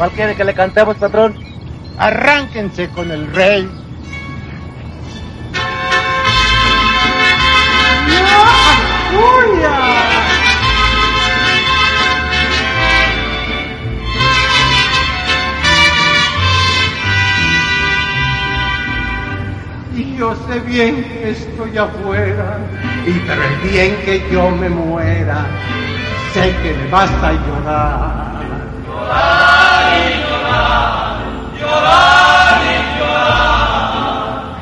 ¿Cuál quiere que le cantemos, patrón? Arránquense con el rey. Y yo sé bien que estoy afuera, y pero el bien que yo me muera, sé que me basta llorar.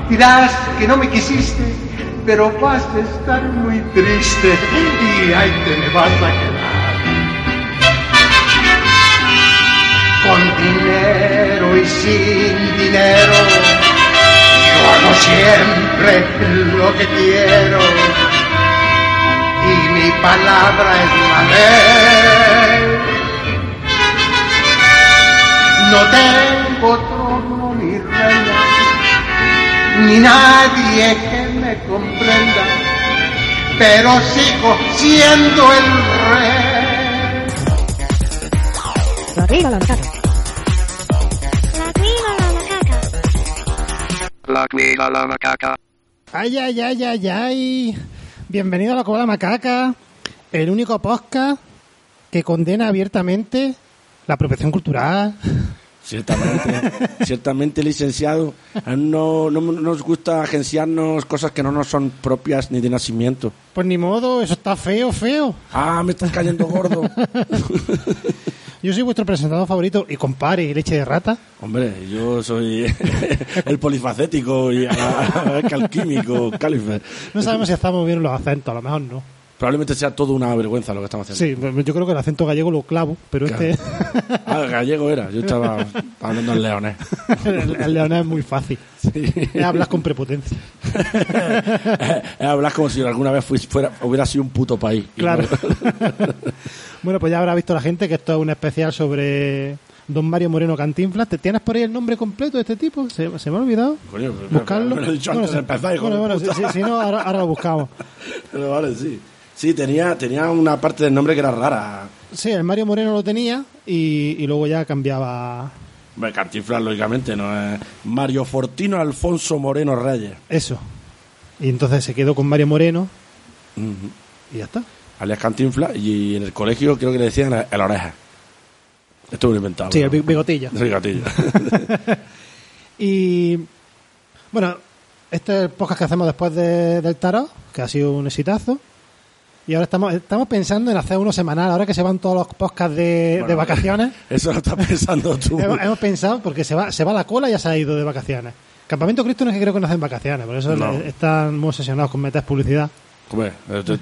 Dirás que no me quisiste, pero vas a estar muy triste y ahí te me vas a quedar. Con dinero y sin dinero, yo hago siempre lo que quiero y mi palabra es la ley. No tengo trono ni reina, ni nadie que me comprenda, pero sigo siendo el rey. La triba la macaca. La triba la macaca. La cuida la macaca. Ay, ay, ay, ay, ay. Bienvenido a la de la Macaca, el único podcast que condena abiertamente la apropiación cultural. Ciertamente, ciertamente, licenciado. No, no nos gusta agenciarnos cosas que no nos son propias ni de nacimiento. Pues ni modo, eso está feo, feo. Ah, me estás cayendo gordo. Yo soy vuestro presentador favorito y compare y leche de rata. Hombre, yo soy el polifacético y el alquímico, Califer. No sabemos si estamos bien los acentos, a lo mejor no. Probablemente sea todo una vergüenza lo que estamos haciendo. Sí, yo creo que el acento gallego lo clavo, pero Claro. este. Ah, gallego era. Yo estaba hablando en leonés. el, el leonés es muy fácil. Es hablar con prepotencia. Hablas como si alguna vez fuis- fuera, hubiera sido un puto país. Claro. no- bueno, pues ya habrá visto la gente que esto es un especial sobre Don Mario Moreno Cantinflas. ¿Te tienes por ahí el nombre completo de este tipo? ¿Se, se me ha olvidado? Coño, ¿Buscarlo? me lo he dicho Bueno, de sí. empezar, Bueno, si no, ahora, ahora lo buscamos. Pero vale, sí. Sí, tenía, tenía una parte del nombre que era rara. Sí, el Mario Moreno lo tenía y, y luego ya cambiaba Hombre, Cantinflas, lógicamente, no es Mario Fortino Alfonso Moreno Reyes. eso. Y entonces se quedó con Mario Moreno y ya está. Alias Cantinflas, y en el colegio creo que le decían el, oreja. Esto me lo he inventado. Sí, el ¿no? bi- bigotillo. El bigotillo. Y bueno, este es el podcast que hacemos después de- del tarot, que ha sido un exitazo. Y ahora estamos, estamos pensando en hacer uno semanal, ahora que se van todos los podcasts de, de Bueno, vacaciones. Eso lo estás pensando tú. hemos, hemos pensado, porque se va, se va la cola y ya se ha ido de vacaciones. Campamento Cristo no es que creo que no hacen vacaciones, por eso No. están muy obsesionados con meter publicidad. Hombre,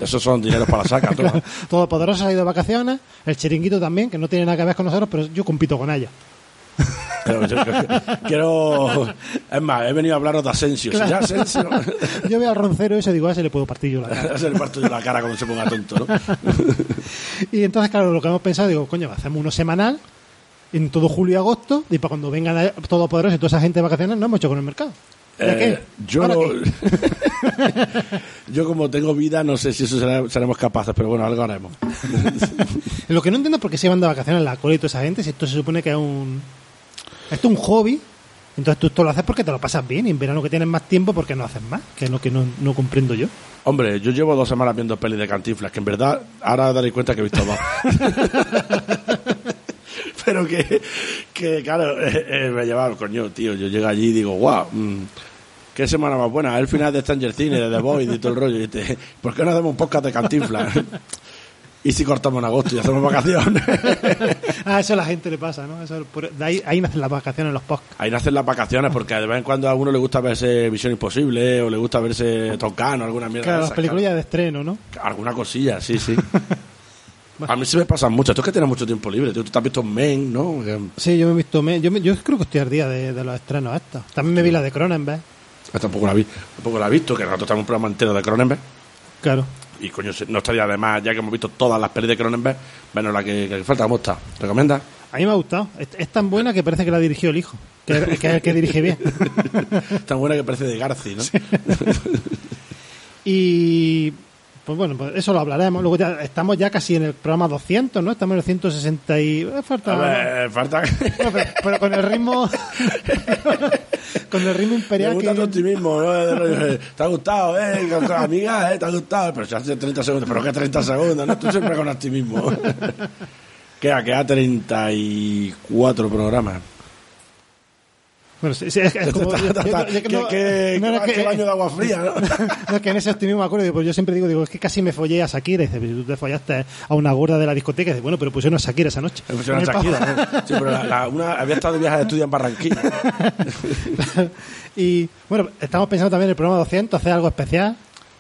esos son dineros para la saca. toma. Todopoderoso ha ido de vacaciones, el chiringuito también, que no tiene nada que ver con nosotros, pero yo compito con ella. Quiero. Es más, he venido a hablaros de Asensio. Si ya Asensio. Yo veo al roncero ese y digo, a ese le puedo partir yo la cara. Se le parto yo la cara cuando se ponga tonto, ¿no? Y entonces, claro, lo que hemos pensado, digo, coño, hacemos uno semanal en todo julio y agosto, y para cuando vengan a- Todopoderoso y toda esa gente de vacaciones, no hemos hecho con el mercado. ¿Ya Eh, yo, yo como tengo vida no sé si eso será- seremos capaces, pero bueno, algo haremos. Lo que no entiendo es por qué se van de vacaciones la cola y toda esa gente, si esto se supone que es un... Esto es un hobby, entonces tú esto lo haces porque te lo pasas bien, y en verano que tienes más tiempo, porque no haces más? Que es lo que no, no comprendo yo. Hombre, yo llevo dos semanas viendo pelis de cantinflas, que en verdad ahora daréis cuenta que he visto más. Pero que, que claro, eh, eh, me llevaba el coño, tío. Yo llego allí y digo, guau, mm, qué semana más buena. El final de Stranger Things, de The Boys y todo el rollo. Y te, ¿Por qué no hacemos un podcast de cantinflas? y si cortamos en agosto y hacemos vacaciones. Ah, eso a la gente le pasa, ¿no? Eso, por- de ahí, ahí nacen las vacaciones, los podcasts. Ahí nacen las vacaciones, porque de vez en cuando a uno le gusta verse Visión Imposible, o le gusta verse Tocano, alguna mierda. Claro, de las películas claro. de estreno, ¿no? Alguna cosilla, sí, sí. A mí se me pasan muchas. Tú es que tienes mucho tiempo libre. Tú, tú te has visto Men, ¿no? Sí, yo me he visto... me- yo, me- yo creo que estoy al día de, de los estrenos estos. También me vi la de Cronenberg. Tampoco la vi. Tampoco la he visto, que nosotros tenemos un programa entero de Cronenberg. Claro. Y coño, no estaría además, ya que hemos visto todas las pelis de Cronenberg, menos la que, que falta, ¿cómo está? ¿Recomienda? A mí me ha gustado. Es, es tan buena que parece que la dirigió el hijo. Que, es el que dirige bien. Tan buena que parece de Garci, ¿no? Y Pues bueno, pues eso lo hablaremos. Luego ya estamos ya casi en el programa 200, ¿no? Estamos en el 160 y... eh, falta... A ver, falta... Bueno, pero, pero con el ritmo... con el ritmo Me imperial gusta tu que... optimismo, ¿no? ¿Te ha gustado, eh? Con- con Amiga, eh? ¿Te ha gustado? Pero si hace 30 segundos. ¿Pero qué 30 segundos? ¿no? Tú siempre con optimismo. Queda, queda 34 programas. Bueno, sí, sí, es, es como... baño de agua fría, ¿no? no, es que en ese optimismo me acuerdo, digo, pues yo siempre digo, digo, es que casi me follé a Shakira. Y dice, "Pero tú te follaste a una gorda de la discoteca. Y dice, bueno, pero pusieron a Shakira esa noche. Me pusieron a Shakira. Sí, pero la, la- una, había estado de viaje de estudio en Barranquilla. y bueno, estamos pensando también en el programa 200, hacer algo especial.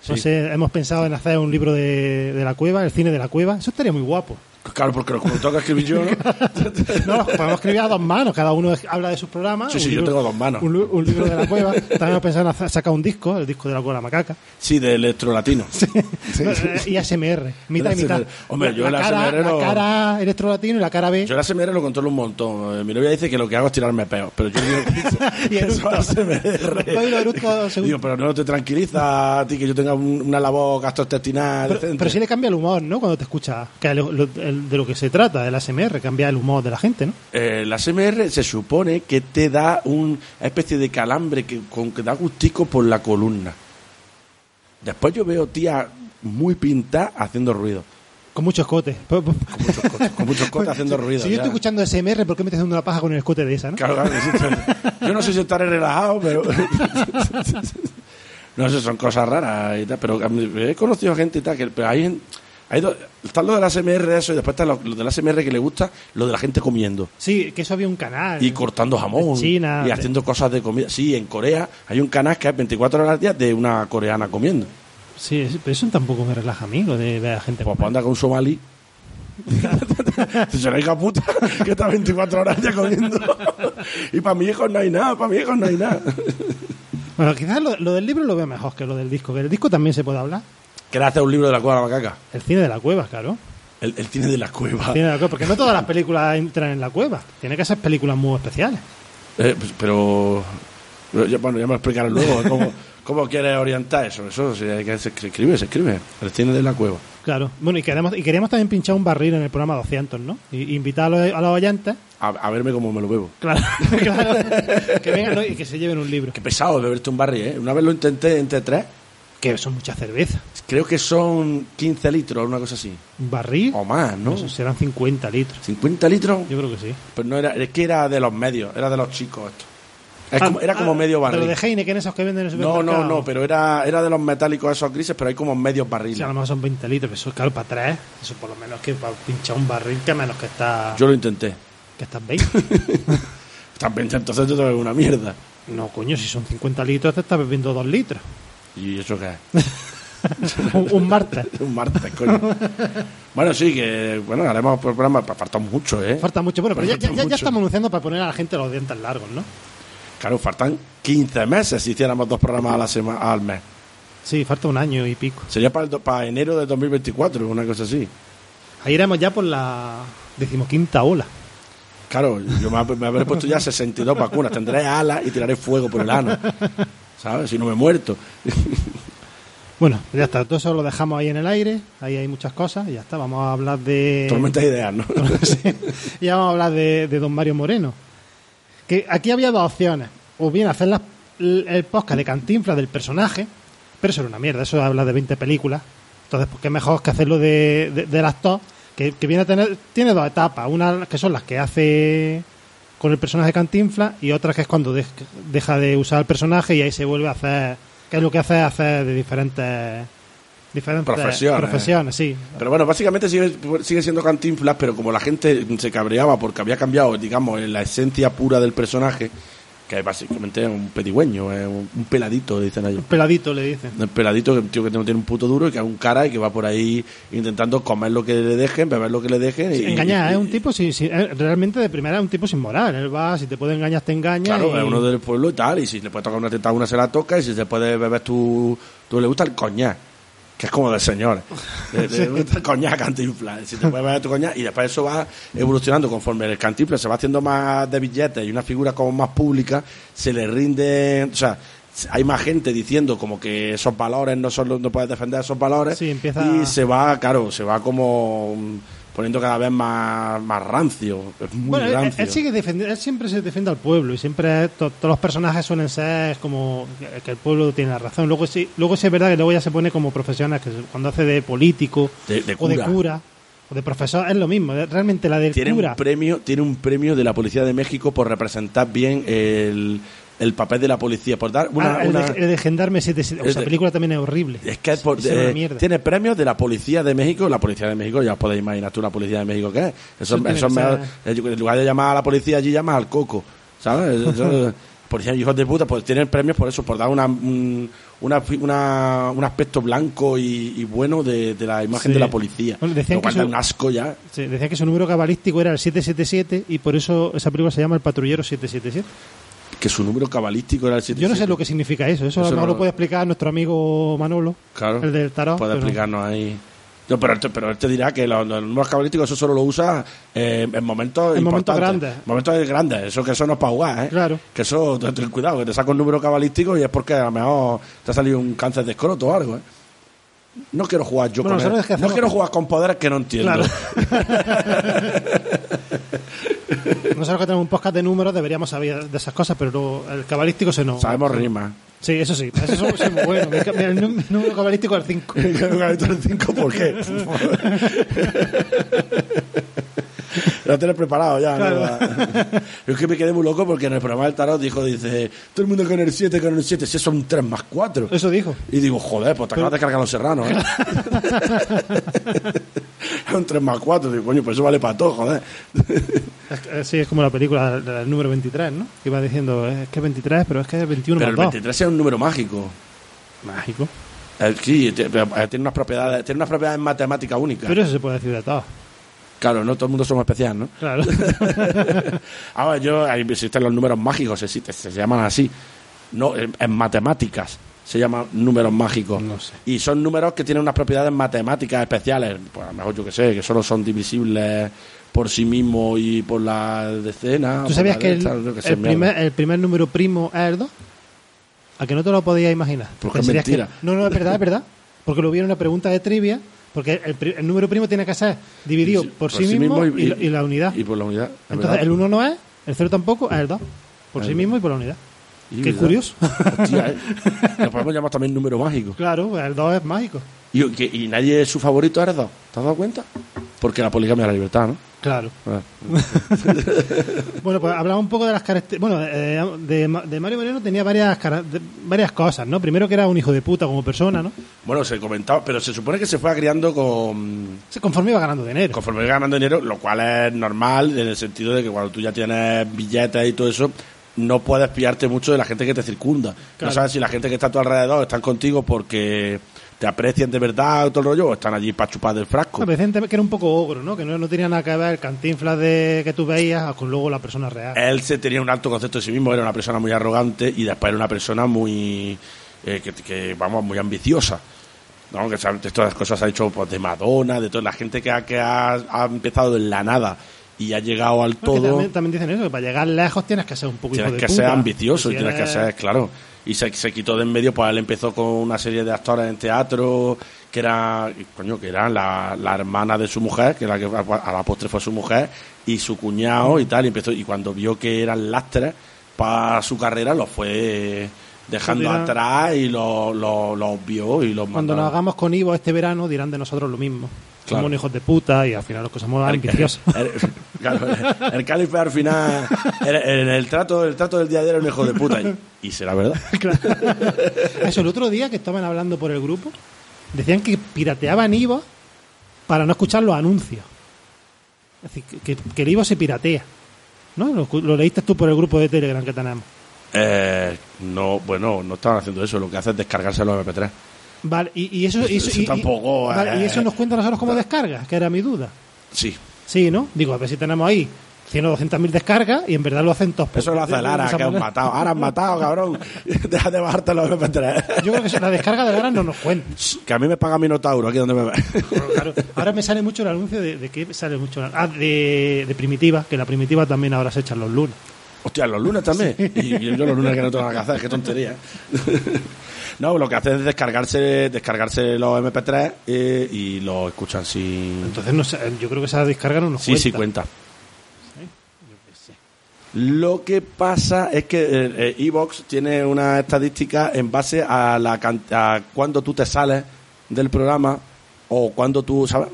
No sé, hemos pensado en hacer un libro de, de la cueva, el cine de la cueva. Eso estaría muy guapo. Claro, porque como toca escribir yo, ¿no? No, podemos escribir a dos manos, cada uno habla de sus programas. Sí, sí, yo tengo dos manos. Un, un libro de la cueva. También pensado en sacar un disco, el disco de la cueva de la macaca. Sí, de electrolatino. No, eh, y ASMR, mitad y mitad. Hombre, yo la, el cara, ASMR lo- la cara electro latino y la cara B. Yo el ASMR lo controlo un montón. Eh, Mi novia dice que lo que hago es tirarme peos, pero yo digo Y eso ASMR. Los los Digo, pero no te tranquiliza a ti que yo tenga un- una labor gastrointestinal Pero, pero sí le cambia el humor, ¿no? Cuando te escucha, que lo- lo- el- de lo que se trata, el ASMR, cambia el humor de la gente, ¿no? Eh, el ASMR se supone que te da una especie de calambre que, con, que da gustico por la columna. Después yo veo tía muy pintada haciendo ruido. Con mucho escote. Pues, Con muchos cotes, con muchos cotes haciendo ruido. Si yo estoy escuchando ASMR, ¿por qué me estás haciendo una paja con el escote de esa, no? Claro, claro. Yo no sé si estaré relajado, pero. No sé, son cosas raras y tal. Pero mí- he conocido gente y tal. Que, pero hay, hay do- está lo del ASMR, eso, y después está lo, lo del ASMR que le gusta, lo de la gente comiendo. Sí, que eso había un canal. Y cortando jamón. De China, y de- haciendo cosas de comida. Sí, en Corea hay un canal que es 24 horas al día de una coreana comiendo. Sí, pero eso tampoco me relaja a mí, lo de ver a gente Pues anda con un somalí. Se la hija puta que está 24 horas ya comiendo. y para mi hijo no hay nada, para mi hijo no hay nada. Bueno, quizás lo, lo del libro lo veo mejor que lo del disco, que el disco también se puede hablar. ¿Quieres hacer un libro de la cueva de la macaca? El cine de la cueva, claro. El, el cine de la cueva. El cine de la cueva, porque no todas las películas entran en la cueva. Tiene que ser películas muy especiales. Eh, pues, pero. ya- bueno, ya me lo explicarás luego. ¿Cómo, cómo quieres orientar eso? Eso sí, hay que, se escribe, se escribe. El cine de la cueva. Claro. Bueno, y queremos, y queríamos también pinchar un barril en el programa 200, ¿no? Y, invitar a los, a los oyentes. A, a verme cómo me lo bebo. Claro, claro. Que vengan ¿no? y que se lleven un libro. Qué pesado beberte un barril, ¿eh? Una vez lo intenté entre tres. Que son mucha cerveza. Creo que son 15 litros, una cosa así. Un barril. O más, ¿no? Eso serán 50 litros. 50 litros. Yo creo que sí. Pero no era, es que era de los medios, era de los chicos esto. Es Ah, como- era como ah, medio barril. lo de Heineken, esos que venden en No, no, no, pero era, era de los metálicos esos grises, pero hay como medios barriles. Sí, a lo mejor son 20 litros, pero eso claro, para tres, eso por lo menos que para pinchar un barril, que menos que está Yo lo intenté. que estás 20. También, entonces yo te bebo una mierda. no, coño, si son 50 litros, te estás bebiendo 2 litros. ¿Y eso qué es? un, martes. un martes, coño. bueno, sí, que bueno, haremos programa, falta mucho, ¿eh? Falta mucho. Bueno, pero ya, ya- ya mucho. estamos anunciando para poner a la gente los dientes largos, ¿no? Claro, faltan 15 meses si hiciéramos dos programas a la semana, al mes. Sí, falta un año y pico. Sería para, el para enero de 2024, una cosa así. Ahí iremos ya por la decimoquinta ola. Claro, yo me, me habré puesto ya 62 vacunas, tendré alas y tiraré fuego por el ano. ¿Sabes? Si no me he muerto. Bueno, ya está, todo eso lo dejamos ahí en el aire, ahí hay muchas cosas, y ya está, vamos a hablar de... Tormenta de ideas, ¿no? Sí. y ya vamos a hablar de, de don Mario Moreno. Que aquí había dos opciones. O bien hacer las- el podcast de Cantinflas del personaje, pero eso era una mierda, eso habla de 20 películas. Entonces, pues qué mejor que hacerlo de, de- del actor, que, que viene a tener, tiene dos etapas. Una que son las que hace con el personaje de Cantinflas y otra que es cuando de- deja de usar el personaje y ahí se vuelve a hacer, que es lo que hace es hacer de diferentes diferentes Profesiones. profesiones, sí. Pero bueno, básicamente sigue, sigue siendo Cantinflas, pero como la gente se cabreaba porque había cambiado, digamos, la esencia pura del personaje, que es básicamente un pedigüeño, es un, peladito, dicen ellos. Un peladito le dicen. Un peladito, que un tío que no tiene un puto duro y que es un cara y que va por ahí intentando comer lo que le dejen, beber lo que le dejen. y, engañar, y- es un tipo sin- eh, realmente de primera es un tipo sin moral. Él va, si te puede engañar, te engaña. Claro, y- es uno del pueblo y tal, y si le puede tocar una teta una se la toca, y si se puede beber tú, tú le gusta el coñac, que es como del señor. Le gusta el coñac cantinflas, si te puedes beber tu coñac, y después eso va evolucionando. Conforme el cantinflas se va haciendo más de billetes y una figura como más pública, se le rinde, o sea, hay más gente diciendo como que esos valores no son los, no puedes defender esos valores Sí, empieza- y se va, claro, se va como poniendo cada vez más, más rancio, es muy Bueno, él, rancio. él sigue defendiendo, él siempre se defiende al pueblo y siempre to- todos los personajes suelen ser como que, el pueblo tiene la razón. Luego sí, luego sí es verdad que luego ya se pone como profesional, que cuando hace de político De- de o de cura. cura o de profesor es lo mismo. Realmente la del tiene cura. un premio tiene un premio de la policía de México por representar bien el, el papel de la policía por dar una, Ah, el, una- de, el de Gendarme 77. O sea, de- película también es horrible. es que es por- Es eh, tiene premios de la policía de México la policía de México ya os podéis imaginar tú la policía de México qué es eso, Eso ser- en lugar de llamar a la policía allí llamas al coco ¿sabes? Eso- policía hijos de puta pues tienen premios por eso por dar una un, una- una- un aspecto blanco y, y bueno de, de la imagen Sí. de la policía Bueno, decían que su- un asco ya Sí, decía que su número cabalístico era el 777 y por eso esa película se llama El Patrullero 777. Que su número cabalístico era el 7 Yo no sé lo que significa eso. Eso, Eso no- lo puede explicar nuestro amigo Manolo, Claro. el del tarot. Puede explicarnos ahí. No, pero, pero él te dirá que los, los números cabalísticos eso solo lo usa eh, en momentos En momentos grandes. Momentos grandes. Eso que eso no es para jugar, ¿eh? Claro. Que eso, ten, ten cuidado, que te saca un número cabalístico y es porque a lo mejor te ha salido un cáncer de escroto o algo, ¿eh? No quiero jugar yo Bueno, con él. es que No quiero jugar con poderes que no entiendo. Claro. Nosotros que tenemos un podcast de números deberíamos saber de esas cosas, pero no- el cabalístico se nos... Sabemos rimas. Sí, eso sí. Eso. Mi ca- mira, El nú- número cabalístico es el 5. el 5, ¿por qué? Lo tienes preparado ya, ¿no? Yo es que me quedé muy loco porque en el programa del tarot dijo, dice, todo el mundo con el 7, con el 7, si un 3 más 4. Eso dijo. Y digo, joder, pues te acabas de cargar los serranos, ¿eh? es un 3 más 4, digo, coño, pues eso vale para todo, joder. Es que- Sí, es como la película del número 23, ¿no? Que iba diciendo, es que es 23, pero es que es 21 Pero el más 2. 23 es un número mágico. Mágico. Eh, sí, eh, tiene unas propiedades, tiene unas propiedades matemáticas únicas. Pero eso se puede decir de todo. Claro, no todo el mundo somos especial, ¿no? Claro. Ahora, yo, ahí existen los números mágicos, existen, se llaman así. No, en, en matemáticas se llaman números mágicos. No sé. Y son números que tienen unas propiedades matemáticas especiales. Pues a lo mejor yo que sé, que solo son divisibles por sí mismos y por la decena. ¿Tú sabías que el, que primer, el primer número primo es el 2? ¿A que no te lo podías imaginar? Porque es mentira. que- no, no, es verdad, es verdad. Porque lo vi en una pregunta de trivia. Porque el, el número primo tiene que ser dividido por, sí, mismo, y, la- y la unidad. Y por la unidad. es Entonces, verdad. el 1 no es, el 0 tampoco, es el 2. Por sí El- mismo y por la unidad. Y Qué verdad. curioso. Hostia, ¿eh? Lo podemos llamar también número mágico. claro, el 2 es mágico. Y, que- y nadie, su favorito es dos. ¿Te has dado cuenta? Porque la poligamia es la libertad, ¿no? Claro. Ah. Bueno, pues hablamos un poco de las características. Bueno, eh, de, de Mario Moreno tenía varias, de- varias cosas, ¿no? Primero que era un hijo de puta como persona, ¿no? Bueno, se comentaba, pero se supone que se fue criando con, Se conforme iba ganando dinero. conforme iba ganando dinero, lo cual es normal en el sentido de que cuando tú ya tienes billetes y todo eso, no puedes pillarte mucho de la gente que te circunda. Claro. No sabes si la gente que está a tu alrededor están contigo porque te aprecian de verdad todo el rollo, o están allí para chupar del frasco. Me que era un poco ogro, ¿no? Que no, no tenía nada que ver el cantinflas de, que tú veías con luego la persona real. Él se tenía un alto concepto de sí mismo, era una persona muy arrogante y después era una persona muy, eh, que, que, vamos, muy ambiciosa. ¿no? Que de todas las cosas ha hecho pues, de Madonna, de toda la gente que, ha, que ha, ha empezado en la nada y ha llegado al todo. también, también dicen eso, que para llegar lejos tienes que ser un poco hijo Tienes de que puta. ser ambicioso y tienes que ser, claro. Y se, se quitó de en medio, pues él empezó con una serie de actores en teatro, que era, coño, que era la, la hermana de su mujer, que la que a la postre fue su mujer, y su cuñado y tal, y empezó, y cuando vio que eran lastres para su carrera, los fue dejando Dirán- atrás y los los los vio y los Cuando nos hagamos con Ivo este verano dirán de nosotros lo mismo. Claro. Somos hijos de puta y al final los que somos ambiciosos. El, claro, el, el calife al final, en el, trato, el trato del día de era un hijo de puta. Y, y será verdad. Eso, el otro día que estaban hablando por el grupo, decían que pirateaban Ivo para no escuchar los anuncios. Es decir, que, que- que el Ivo se piratea. ¿No? Lo, lo leíste tú por el grupo de Telegram que tenemos. Eh, no, bueno, no estaban haciendo eso. Lo que hacen es descargarse los MP3. Vale, y, y eso, y eso, Eso y- y- tampoco, vale, y eh, eso nos cuenta a nosotros como descarga, que era mi duda. Sí. Sí, ¿no? Digo, a ver si tenemos ahí 100 o 200 mil descargas y en verdad lo hacen todos. Eso lo hace Lara, que han matado. Ahora han matado, cabrón. Deja de bajarte los MP3. Yo creo que la descarga de Lara no nos cuenta. Que a mí me paga Minotauro aquí donde me claro, ahora me sale mucho el anuncio de, de que sale mucho. Ah, de, de primitiva, que la primitiva también ahora se echan los lunes. Hostia, los lunes también. Y yo los lunes que no tengo que hacer, qué tontería. no, lo que hacen es descargarse, descargarse los MP3 eh, y lo escuchan sin. Entonces, no sé, yo creo que esa descarga no nos Sí, sí, cuenta. cuenta. Lo que pasa es que eh, Evox tiene una estadística en base a la a cuando tú te sales del programa o cuando tú, ¿sabes?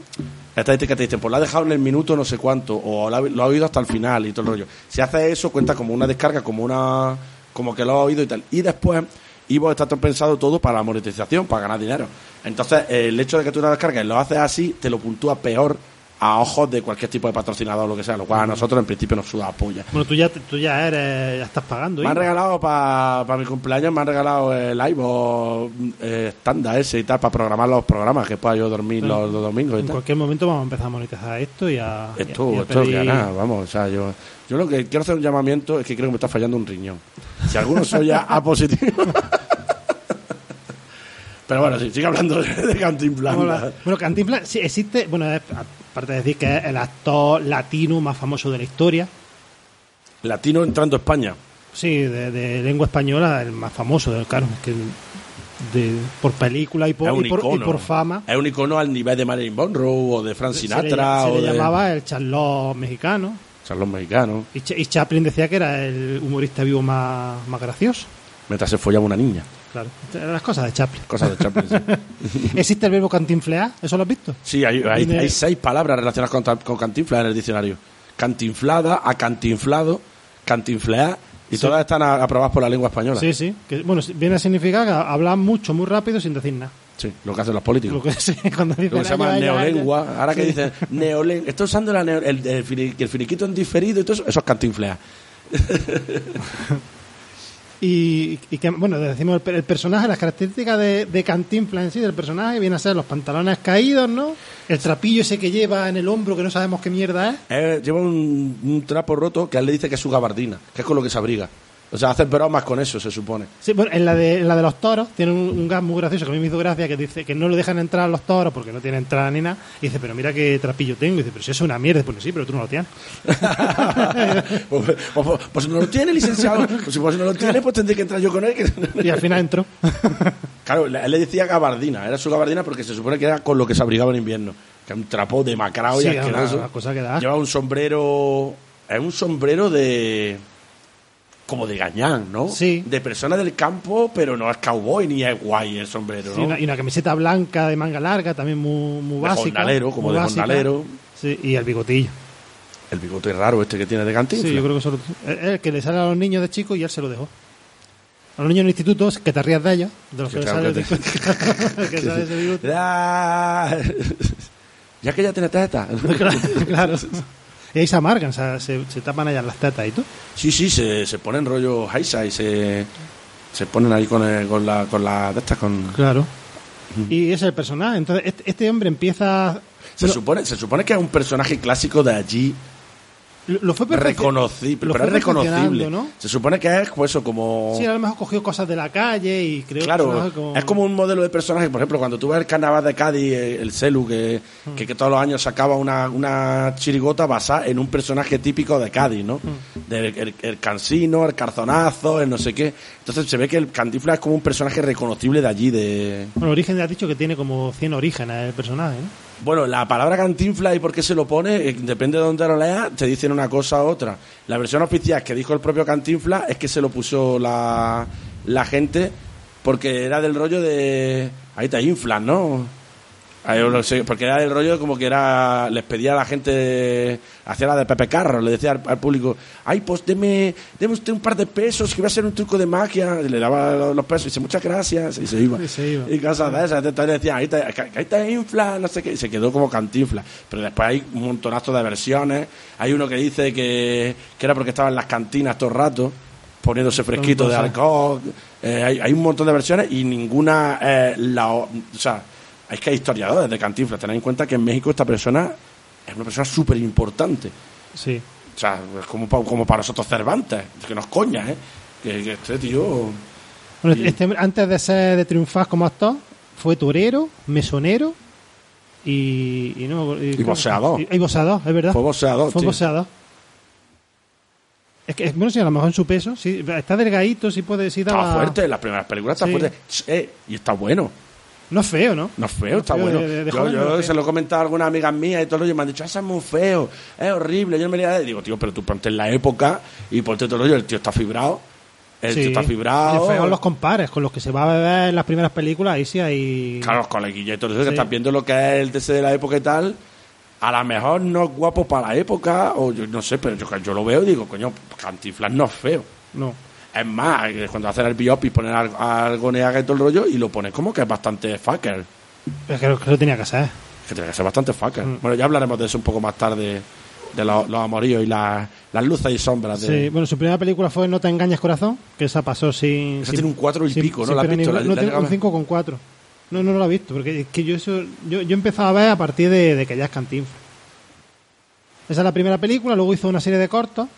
La estadística te dicen, pues lo ha dejado en el minuto no sé cuánto o lo ha, lo ha oído hasta el final y todo el rollo. Si haces eso, cuenta como una descarga, como una como que lo ha oído y tal. Y después, Evox está pensado todo para la monetización, para ganar dinero. Entonces, el hecho de que tú la descargues y lo haces así, te lo puntúa peor a ojos de cualquier tipo de patrocinador o lo que sea, lo cual a nosotros en principio nos suda la polla. Bueno, tú ya, tú ya eres, ya estás pagando. Me han ¿eh? regalado para mi cumpleaños, me han regalado el iVoox eh, estándar ese y tal, para programar los programas, que pueda yo dormir los, los domingos y En tal. cualquier momento vamos a empezar a monetizar esto y a. y a- Esto, y a esto, pedir- que nada, vamos, o sea, yo, yo lo que quiero hacer un llamamiento es que creo que me está fallando un riñón. Si alguno soy ya A positivo. Pero bueno, sí, sigue hablando de, Cantinflas. Bueno, Cantinflas sí existe, bueno, es- aparte de decir que es el actor latino más famoso de la historia, Latino entrando a España. sí, de, de lengua española, el más famoso del claro, es que de, por película y por, es un y por, y icono. por fama. Es un icono al nivel de Marilyn Monroe o de Frank Se le, Sinatra se o le de llamaba el Charlot mexicano. Charlos mexicanos. Y, Cha- y Chaplin decía que era el humorista vivo más, más gracioso. Mientras se follaba una niña. Claro, eran las cosas de Chaplin. Cosas de Chaplin. sí. ¿Existe el verbo cantinflear? ¿Eso lo has visto? Sí, hay, hay, hay seis palabras relacionadas con, con cantinflas en el diccionario. Cantinflada, acantinflado, cantinflear, y Sí. todas están aprobadas por la lengua española. Sí, sí. Que, bueno, viene a significar que hablan mucho, muy rápido sin decir nada. Sí, lo que hacen los políticos. Lo que, sí, cuando dicen, Lo que se llama neolengua. Ahora que Sí. dicen neolengua. Estoy usando la neo- el, el, fini- el finiquito en diferido y todo eso. Eso es cantinflear. Y, y que, bueno, decimos el, el personaje, las características de, de en sí, del personaje, viene a ser los pantalones caídos, ¿no? El trapillo ese que lleva en el hombro, que no sabemos qué mierda es. Eh, lleva un, trapo roto que él le dice que es su gabardina, que es con lo que se abriga. O sea, hace bromas con eso, se supone. Sí, bueno, en la de, en la de los toros tiene un, un gas muy gracioso que a mí me hizo gracia que dice que no le dejan entrar a los toros porque no tiene entrada ni nada. Y dice, pero mira qué trapillo tengo. Y dice, pero si eso es una mierda. Pues sí, pero tú no lo tienes. pues, pues- pues- no lo tiene, licenciado. Pues si pues no lo tiene, pues tendré que entrar yo con él. Y al final entró. Claro, él le decía gabardina, era su gabardina porque se supone que era con lo que se abrigaba en invierno. Que un trapo demacrado y Sí, asqueroso. una cosa que da. Lleva un sombrero. Es un sombrero de. Como de gañán, ¿no? Sí. De persona del campo, pero no es cowboy ni es guay el sombrero, Sí, ¿no? una- y una camiseta blanca de manga larga, también muy, muy De básica. jornalero, como muy de básica. jornalero. Sí, y el bigotillo. El bigote raro este que tiene de cantinflas. Sí, yo creo que eso lo- es el que le sale a los niños de chico y él se lo dejó. A los niños en el instituto, que te rías de ellos, de los que, Que claro sale, que el- que sale ese bigote. Ya que ya tiene teta. claro, claro. Y ahí se amargan, o sea, se, se tapan allá las tetas y todo. Sí, sí, se, se ponen rollo Haisa y se, se ponen ahí con, el- con la con la de estas con Claro. Y ese es el personaje. Entonces, este, este hombre empieza. se bueno, supone se supone que es un personaje clásico de allí lo, fue lo pero es reconocible. Se supone que es pues eso como Sí, a lo mejor cogió cosas de la calle y creó Claro, como... es como un modelo de personaje. Por ejemplo, cuando tú ves el carnaval de Cádiz, eh, el Celu, que, Mm. que, que todos los años sacaba una, una chirigota basada en un personaje típico de Cádiz, ¿no? Mm. Del el, el cansino, el carzonazo, el no sé qué. Entonces se ve que el Cantinflas es como un personaje reconocible de allí. de Bueno, origen has dicho que tiene como 100 orígenes el personaje, ¿no? Bueno, la palabra Cantinflas y por qué se lo pone, eh, depende de dónde lo leas, te dicen una cosa u otra. La versión oficial que dijo el propio Cantinflas es que se lo puso la, la gente porque era del rollo de... Ahí te inflan, ¿no? Ahí yo lo sé, porque era del rollo como que era les pedía a la gente hacía la de Pepe Carro le decía al, al público ay pues deme, deme usted un par de pesos que voy a hacer un truco de magia y le daba los, los pesos y dice muchas gracias y se iba. Y se iba. y cosas de esas. Entonces decían ahí te, ahí te infla no sé qué y se quedó como cantinfla. Pero después hay un montonazo de versiones. Hay uno que dice que, que era porque estaba en las cantinas todo el rato poniéndose fresquito de alcohol. Eh, hay, hay un montón de versiones y ninguna eh, la o sea es que hay historiadores de Cantinflas. Tened en cuenta que en México esta persona es una persona súper importante. Sí. O sea, es como, pa- como para nosotros Cervantes, que nos coña, ¿eh? Que, que este tío. Bueno, Y- este antes de ser de triunfar como actor, fue torero, mesonero y... Y, no, acuerdo- Y boxeador. Y, y boxeador, es verdad. Fue boxeador, Fue boxeador. Es que, bueno, sí, a lo mejor en su peso, sí, está delgadito, sí puede, sí Estaba daba... fuerte, en las primeras películas está Sí. fuerte. Eh, y está bueno. No es feo, ¿no? No es feo, No está feo, bueno. de- de yo joven se feo. lo he comentado a algunas amigas mías y todo y me han dicho, ese es muy feo, es horrible. Yo me digo, tío, pero tú ponte en la época y ponte todo el rollo, el tío está fibrado. El tío está fibrado. Feo los compares con los que se va a ver en las primeras películas, ahí sí hay... Claro, los coleguillas y todo eso, que estás viendo lo que es el DC de la época y tal. A lo mejor no es guapo para la época, o yo no sé, pero yo, yo lo veo y digo, coño, Cantinflas no es feo. No. Es más, cuando hacen el biopic ponen al- algo Neaga y todo el rollo y lo ponen como que es bastante fucker. Es que, que lo tenía que hacer. Que tiene que ser bastante fucker. Mm. Bueno, ya hablaremos de eso un poco más tarde, de los, los amoríos y la- las luces y sombras. De, Sí, bueno, su primera película fue No te engañes corazón, que esa pasó sin... Esa sin- tiene un cuatro y sin- pico, ¿no? ¿La has visto? ninguna. ¿La- no, tiene un llegaba? 5 con 4. No, no, la he visto, porque es que yo eso... Yo, yo he empezado a ver a partir de, de que ya es Cantinflas. Esa es la primera película, luego hizo una serie de cortos.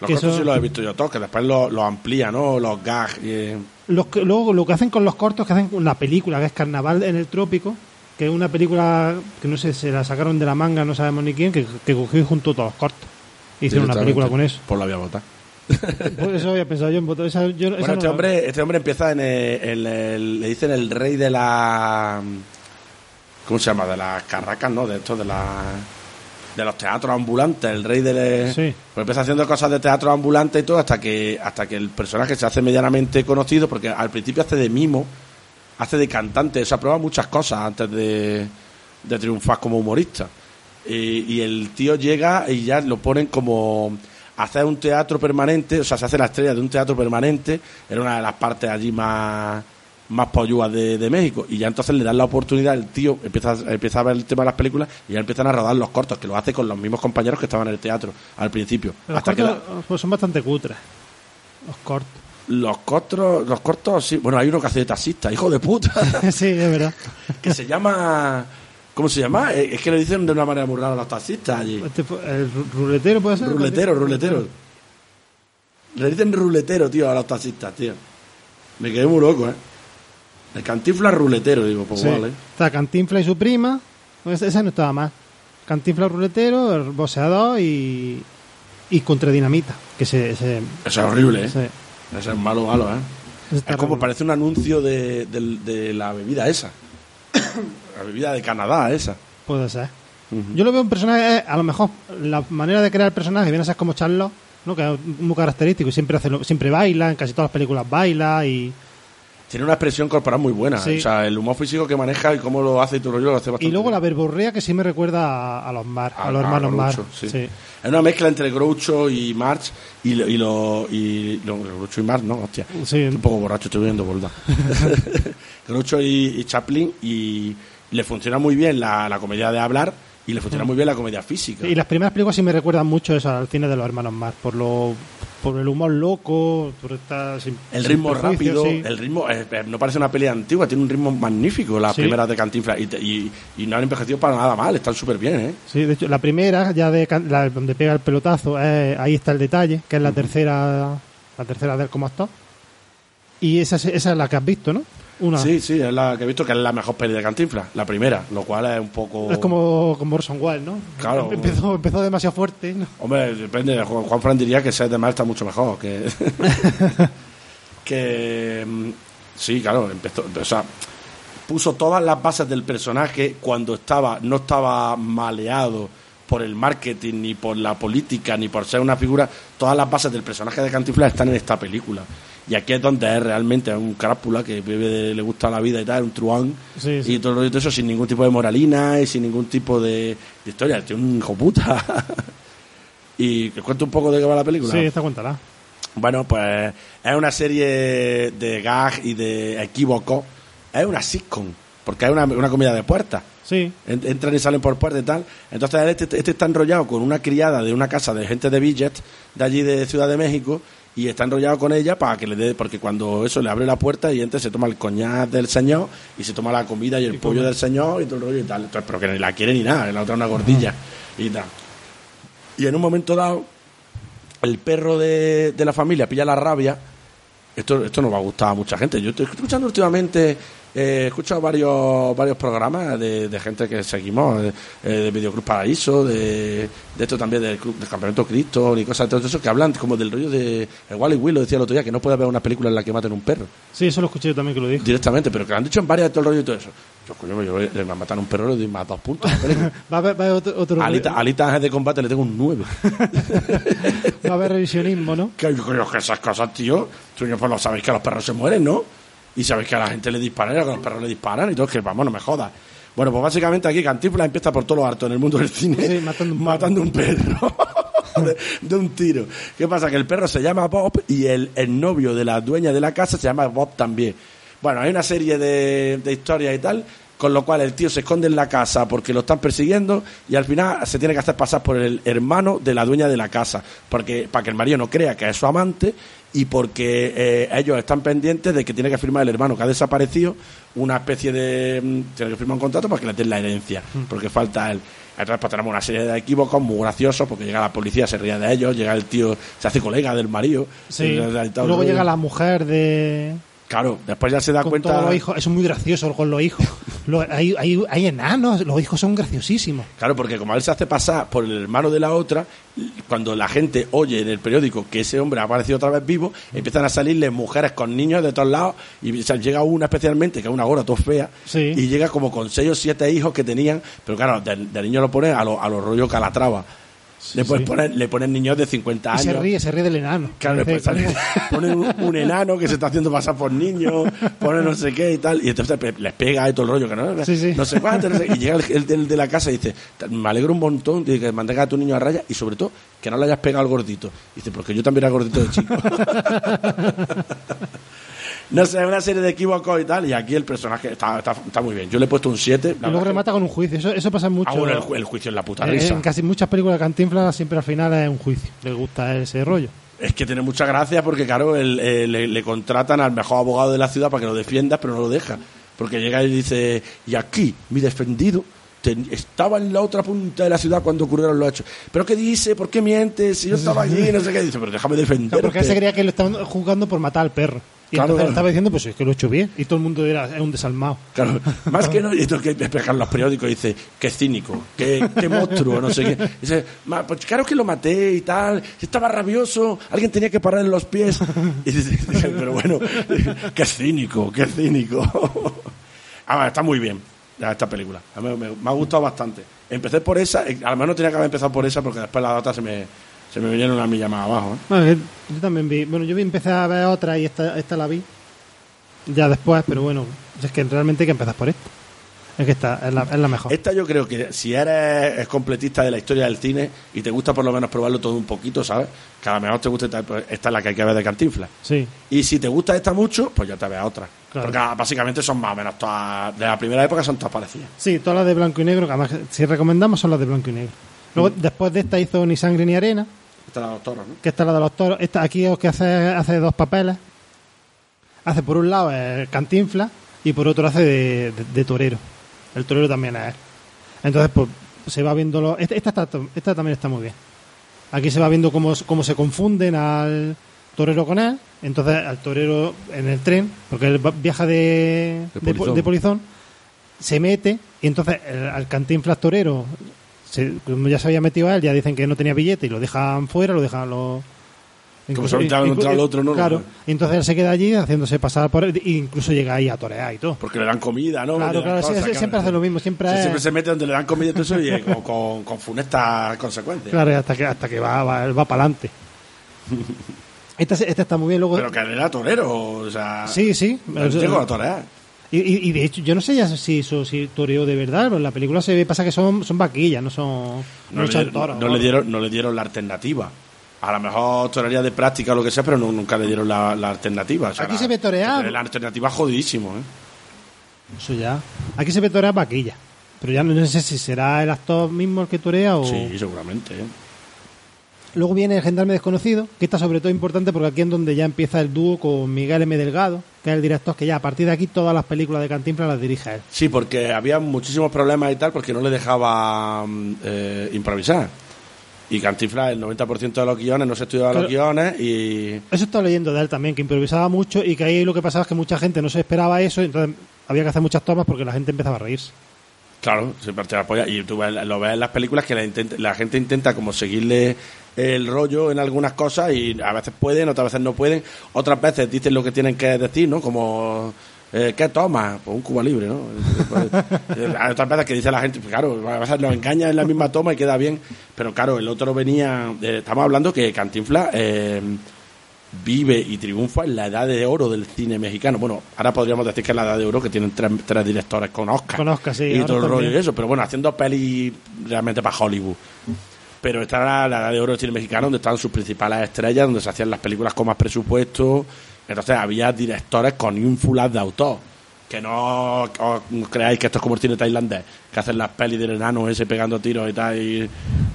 Los cortos sí los he visto yo todos, que después los los amplía, ¿no? Los gags. y, Los luego lo que hacen con los cortos, que hacen una película que es Carnaval en el Trópico, que es una película que no sé, se la sacaron de la manga, no sabemos ni quién, que, que cogió y juntó todos los cortos. Hicieron una película con eso. Pues la voy a votar. Por eso había pensado yo en voto. Esa, yo, esa Bueno, no este hombre, este hombre empieza en el, en el- le dicen el rey de la ¿cómo se llama? de las carracas, ¿no? De esto de la de los teatros ambulantes, el rey de Sí. pues empieza haciendo cosas de teatro ambulante y todo hasta que hasta que el personaje se hace medianamente conocido porque al principio hace de mimo, hace de cantante, o sea, prueba muchas cosas antes de, de triunfar como humorista. Y, y el tío llega y ya lo ponen como hacer un teatro permanente, o sea, se hace la estrella de un teatro permanente en una de las partes allí más más pollúas de, de México y ya entonces le dan la oportunidad el tío empieza, empieza a ver el tema de las películas y ya empiezan a rodar los cortos que lo hace con los mismos compañeros que estaban en el teatro al principio Los hasta que la- pues son bastante cutres. Los cortos. los cortos los cortos sí bueno hay uno que hace de taxista hijo de puta sí, es verdad. que se llama ¿cómo se llama? Eh, es que le dicen de una manera muy rara a los taxistas allí Este el ru- ruletero puede ser. Ruletero, ruletero. Le dicen ruletero, tío, a los taxistas, tío. Me quedé muy loco, ¿eh? El cantifla ruletero, digo, pues Sí. vale. Está Cantinfla y su prima. Pues esa no estaba mal. Cantinfla ruletero, el boxeador y. Y contra dinamita. Que se. se- Eso es horrible, ¿eh? Eso es malo, malo, ¿eh? Es como parece un anuncio de, de la bebida esa. la bebida de Canadá esa. Puede ser. Yo lo veo un personaje, eh, a lo mejor la manera de crear el personaje viene a ser como Charlotte, ¿no? que es muy característico y siempre, hace lo- siempre baila, en casi todas las películas baila y, Tiene una expresión corporal muy buena. Sí. O sea, el humor físico que maneja y cómo lo hace y todo lo rollo lo hace bastante y luego la verborrea que sí me recuerda a, a los Mar, a, los hermanos Mar. Sí. Sí. Es una mezcla entre Groucho y March y lo, y lo, y lo- Groucho y March, ¿no? Hostia. Sí. Estoy un poco borracho, estoy viendo bolda. Groucho y, y Chaplin y le funciona muy bien la, la comedia de hablar y le funciona muy bien la comedia física. Y las primeras películas sí me recuerdan mucho eso al cine de los hermanos Mar, por lo por el humor loco, por esta sin- El ritmo rápido, sí. el ritmo eh, eh, no parece una pelea antigua, tiene un ritmo magnífico las Sí. primeras de Cantinflas y, te- y, y no han envejecido para nada mal, están súper bien, ¿eh? Sí, de hecho, la primera, ya de la- donde pega el pelotazo, es- ahí está el detalle, que es la tercera la tercera de él como actor. Y esa, es- esa es la que has visto, ¿no? Una. Sí, sí, es la que he visto que es la mejor peli de Cantinflas, la primera, lo cual es un poco... Es como, como Orson Welles, ¿no? Claro. Empezó, empezó demasiado fuerte. ¿no? Hombre, depende. Juan, Juan Fran diría que Seth de Mar está mucho mejor. Que, que mm, sí, claro, empezó. O sea, puso todas las bases del personaje cuando estaba no estaba maleado por el marketing, ni por la política, ni por ser una figura. Todas las bases del personaje de Cantinflas están en esta película. Y aquí es donde es realmente un crápula que vive de- le gusta la vida y tal, un truán. Sí, sí. Y todo, todo eso sin ningún tipo de moralina y sin ningún tipo de, de historia. Tiene un hijo puta. y que cuento un poco de qué va la película. Sí, esta cuéntala. Bueno, pues es una serie de gag y de equívocos. Es una sitcom, porque es una, una comida de puertas. Sí, En- Entran y salen por puertas y tal. Entonces este, este está enrollado con una criada de una casa de gente de Billet, de allí de Ciudad de México, y está enrollado con ella para que le dé, porque cuando eso le abre la puerta y entra se toma el coñac del señor y se toma la comida y el Y pollo del señor y todo el rollo y tal. Entonces, pero que ni la quiere ni nada, la otra una gordilla y tal. Y en un momento dado, el perro de, de la familia pilla la rabia. Esto, esto no va a gustar a mucha gente. Yo estoy escuchando últimamente eh, he escuchado varios varios programas de, de gente que seguimos, eh, de Videoclub Paraíso, de, de esto también del, club, del Campamento Cristo y cosas de todo eso, que hablan como del rollo de... Wally Will lo decía el otro día, que no puede haber una película en la que maten un perro Sí, eso lo escuché yo también que lo dijo. directamente, pero que lo han dicho en varias de todo el rollo y todo eso. Yo, coño, yo le me matan un perro y le doy más dos puntos. a. Va a haber, va a haber otro, otro- Alita, Alita de Combate le tengo un 9. va a haber revisionismo, ¿no? Que coño, que esas cosas, tío. Tú pues lo sabéis que los perros se mueren, ¿no? Y sabéis que a la gente le disparan y a los perros le disparan y todo, que vamos, no me jodas. Bueno, pues básicamente aquí Cantinflas empieza por todo lo harto en el mundo del cine Sí, matando un matando un perro. de, de un tiro. ¿Qué pasa? Que el perro se llama Bob y el, el novio de la dueña de la casa se llama Bob también. Bueno, hay una serie de, de historias y tal, con lo cual el tío se esconde en la casa porque lo están persiguiendo y al final se tiene que hacer pasar por el hermano de la dueña de la casa, porque para que el marido no crea que es su amante y porque eh, ellos están pendientes de que tiene que firmar el hermano que ha desaparecido una especie de... mm, tiene que firmar un contrato para que le den la herencia, porque falta él. Entonces pues tenemos una serie de equívocos muy graciosos porque llega la policía, se ríe de ellos, llega el tío, se hace colega del marido. Sí. luego llega la mujer de... Claro, después ya se da Con cuenta... todos los hijos. Eso es muy gracioso con los hijos. Lo- hay, hay, hay enanos, los hijos son graciosísimos. Claro, porque como él se hace pasar por el hermano de la otra, cuando la gente oye en el periódico que ese hombre ha aparecido otra vez vivo, empiezan a salirle mujeres con niños de todos lados y o sea, llega una especialmente, que es una gorda todo fea, Sí. y llega como con seis o siete hijos que tenían, pero claro, de, de niño lo ponen a los a los rollos calatrava. Después sí. ponen- le ponen niños de 50 Y años. se ríe, se ríe del enano. Claro, después sale- ponen un, un enano que se está haciendo pasar por niño, ponen no sé qué y tal, y entonces les pega ahí todo el rollo, que no, Sí, sí. no sé cuánto, no sé- y llega el, el de la casa y dice, me alegro un montón de que mantenga a tu niño a raya y sobre todo que no le hayas pegado al gordito. Y dice, porque yo también era gordito de chico. no sé, una serie de equívocos y tal, y aquí el personaje está, está, está muy bien. Yo le he puesto un 7. Y luego remata con un juicio. Eso, eso pasa mucho. Ah, bueno, el, ju- el juicio es la puta risa. en casi muchas películas de Cantinflas siempre al final es un juicio. Le gusta ese rollo. Es que tiene mucha gracia porque, claro, el- eh, le, le contratan al mejor abogado de la ciudad para que lo defienda, pero no lo deja. Porque llega y dice, y aquí, mi defendido ten- estaba en la otra punta de la ciudad cuando ocurrieron los hechos. ¿Pero qué dice? ¿Por qué mientes? Si yo estaba allí, no sé qué. Dice, pero déjame defenderte. Claro, porque él se creía que lo estaban juzgando por matar al perro. Y Claro, entonces claro. estaba diciendo, pues es que lo he hecho bien. Y todo el mundo era es un desalmado. Claro, más que no, y esto que explican los periódicos, dice, qué cínico, qué, qué monstruo, no sé qué. Dice, "Ma, pues claro que lo maté y tal, estaba rabioso, alguien tenía que pararle los pies. Y dice, pero bueno, qué cínico, qué cínico. Ah, está muy bien esta película, A mí me, me ha gustado bastante. Empecé por esa, eh, a lo mejor no tenía que haber empezado por esa porque después las otras se me, se me vinieron una milla más abajo. ¿eh? Bueno, yo también vi. Bueno, yo vi- empecé a ver otra y esta, esta la vi. Ya después, pero bueno, es que realmente hay que empezar por esta. Es que esta es la, es la mejor. Esta yo creo que si eres completista de la historia del cine y te gusta por lo menos probarlo todo un poquito, ¿sabes? Que a lo mejor te gusta esta, pues esta es la que hay que ver de Cantinflas. Sí. Y si te gusta esta mucho, pues ya te veas otra. Claro. Porque ah, básicamente son más o menos todas, de la primera época son todas parecidas. Sí, todas las de blanco y negro, que además si recomendamos son las de blanco y negro. Luego, Mm. después de esta hizo Ni Sangre ni Arena, Esta es la doctora, ¿no? que esta es la de los toros. Esta aquí es que hace, hace dos papeles. Hace por un lado el cantinfla y por otro hace de, de- de torero. El torero también es él. Entonces, pues se va viendo. Lo, esta, esta, está- esta también está muy bien. Aquí se va viendo cómo, cómo se confunden al torero con él. Entonces, al torero en el tren, porque él viaja de, De de, polizón. de polizón, se mete y entonces al cantinflas torero, se- como ya se había metido a él, ya dicen que no tenía billete y lo dejan fuera, lo dejan los. Como entrado el otro, ¿no? Claro, y entonces él se queda allí haciéndose pasar por él, e incluso llega ahí a torear y todo. Porque le dan comida, ¿no? Claro, claro, cosas, siempre hace lo mismo, siempre Sí, es- siempre se mete donde le dan comida y todo eso y con, con, con funestas consecuencias. Claro, hasta que hasta que va, va, va para adelante. Esta, se- esta está muy bien, luego. Pero que él era torero, o sea... Sí, sí. Él llegó a torear. Y, y- y de hecho, yo no sé ya si eso si toreó de verdad, pero en la película se ve, pasa que son, son vaquillas, no son. No, le, son dieron- no le dieron, no le dieron la alternativa. A lo mejor torería de práctica o lo que sea, pero no- nunca le dieron la, la alternativa. O sea, Aquí la- se ve torear. La alternativa jodidísimo, ¿eh? Eso ya. Aquí se ve torear vaquillas. Pero ya no, no sé si será el actor mismo el que torea o. Sí, seguramente. ¿eh? Luego viene el gendarme desconocido, que está sobre todo importante porque aquí es donde ya empieza el dúo con Miguel M. Delgado, que es el director que ya a partir de aquí todas las películas de Cantinflas las dirige él. Sí, porque había muchísimos problemas y tal, porque no le dejaba mm, eh, improvisar. Y Cantinflas, el 90% de los guiones no se estudiaba los Claro. guiones y. Eso está leyendo de él también, que improvisaba mucho y que ahí lo que pasaba es que mucha gente no se esperaba eso, y entonces había que hacer muchas tomas porque la gente empezaba a reírse. Claro, se parte la polla. Y tú lo ves en las películas que la, intenta- la gente intenta como seguirle el rollo en algunas cosas y a veces pueden, otras veces no pueden. Otras veces dicen lo que tienen que decir, ¿no? Como, eh, ¿qué toma? Pues un Cuba libre, ¿no? Eh, Hay otras veces que dice la gente, pues claro, a veces nos engaña en la misma toma y queda bien. Pero claro, el otro venía... eh, estamos hablando que Cantinflas... eh, vive y triunfa en la edad de oro del cine mexicano. Bueno, ahora podríamos decir que es la edad de oro que tienen tres, tres directores con Oscar. Con Oscar, sí, Y todo el rollo y eso, pero bueno, haciendo pelis realmente para Hollywood. Pero era la edad de oro del cine mexicano, donde estaban sus principales estrellas, donde se hacían las películas con más presupuesto. Entonces había directores con ínfulas de autor. Que no creáis que esto es como el cine tailandés, que hacen las pelis del enano ese pegando tiros y tal. y-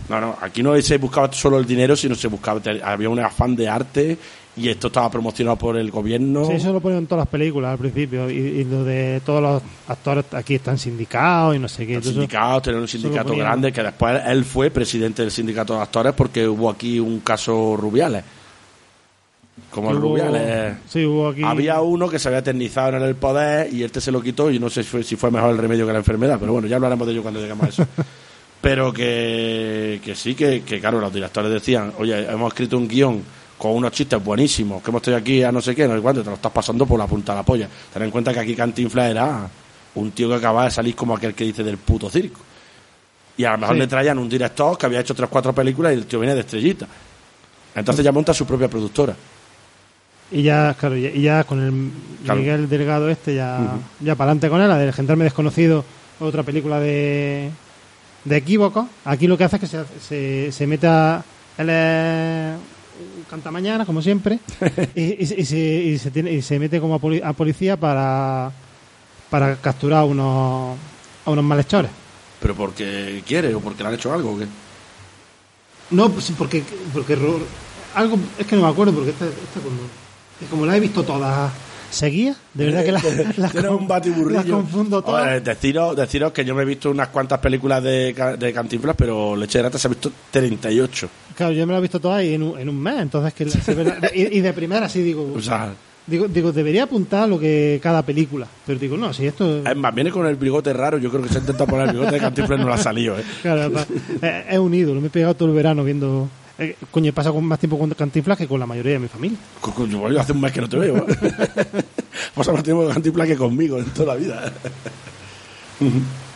No, no, aquí no se buscaba solo el dinero, sino se buscaba, había un afán de arte y esto estaba promocionado por el gobierno. Sí, eso lo ponen en todas las películas al principio. Y, y lo de todos los actores aquí están sindicados y no sé qué. Sindicatos, tener un sindicato grande, que después él fue presidente del sindicato de actores porque hubo aquí un caso Rubiales. Como el Hubo- Rubiales. Sí, hubo aquí. Había uno que se había eternizado en el poder y este se lo quitó y no sé si fue, si fue mejor el remedio que la enfermedad, pero bueno, ya hablaremos de ello cuando lleguemos a eso. pero que, que sí, que, que claro, los directores decían, oye, hemos escrito un guion con unos chistes buenísimos, que hemos tenido aquí a no sé qué, no sé cuánto, te lo estás pasando por la punta de la polla. Ten en cuenta que aquí Cantinflas era un tío que acababa de salir como aquel que dice del puto circo. Y a lo mejor Sí. le traían un director que había hecho tres cuatro películas y el tío viene de estrellita. Entonces ya monta su propia productora. Y ya, claro, y ya con el Claro. Miguel Delgado este, ya, ya para adelante con él, la del Gendarme Desconocido, otra película de, de equívocos. Aquí lo que hace es que se, se, se mete a... Él es un cantamañana, como siempre, y, y se- y se, y se tiene, y se mete como a, poli- a policía para, para capturar a unos, a unos malhechores. ¿Pero porque quiere o porque le han hecho algo o qué? No, pues porque, porque algo, es que no me acuerdo, porque esta, esta como, es como la he visto todas seguidas, de verdad que las, las, Tienes con- un batiburrillo. las confundo todas. Oye, deciros, deciros que yo me he visto unas cuantas películas de, de Cantinflas, pero Leche de Rata se ha visto 38. Claro, yo me las he visto todas y en un, en un mes, entonces que la- y, y de primera sí digo, O sea, digo, digo, debería apuntar lo que cada película, pero digo, no, si esto es más, viene con el bigote raro. Yo creo que se ha intentado poner el bigote de Cantinflas y no le ha salido, ¿eh? claro, es, es un ídolo, me he pegado todo el verano viendo, eh, coño, he pasado con más tiempo con Cantinflas que con la mayoría de mi familia. Hace un mes que no te veo. ¿eh? Pasa más tiempo con Cantinflas que conmigo en toda la vida.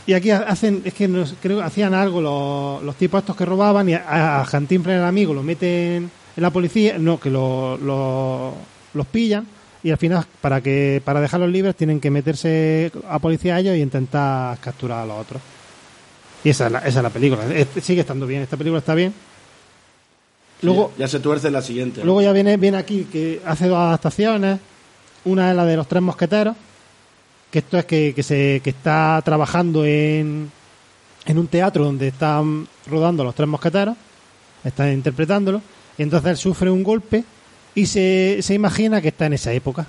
Y aquí ha- hacen, es que nos- creo que hacían algo los, los tipos estos que robaban y a, a Cantinflas el amigo lo meten en la policía, no, que lo, lo- los pillan y al final para que para dejarlos libres tienen que meterse a policía a ellos y intentar capturar a los otros. Y esa es la, esa es la película. Es- sigue estando bien, esta película está bien. Luego, ya, ya se tuerce en la siguiente. Luego ya viene, viene aquí que hace dos adaptaciones. Una es la de los tres mosqueteros, que esto es que, que se que está trabajando en, en un teatro donde están rodando los tres mosqueteros, están interpretándolo, y entonces él sufre un golpe y se, se imagina que está en esa época.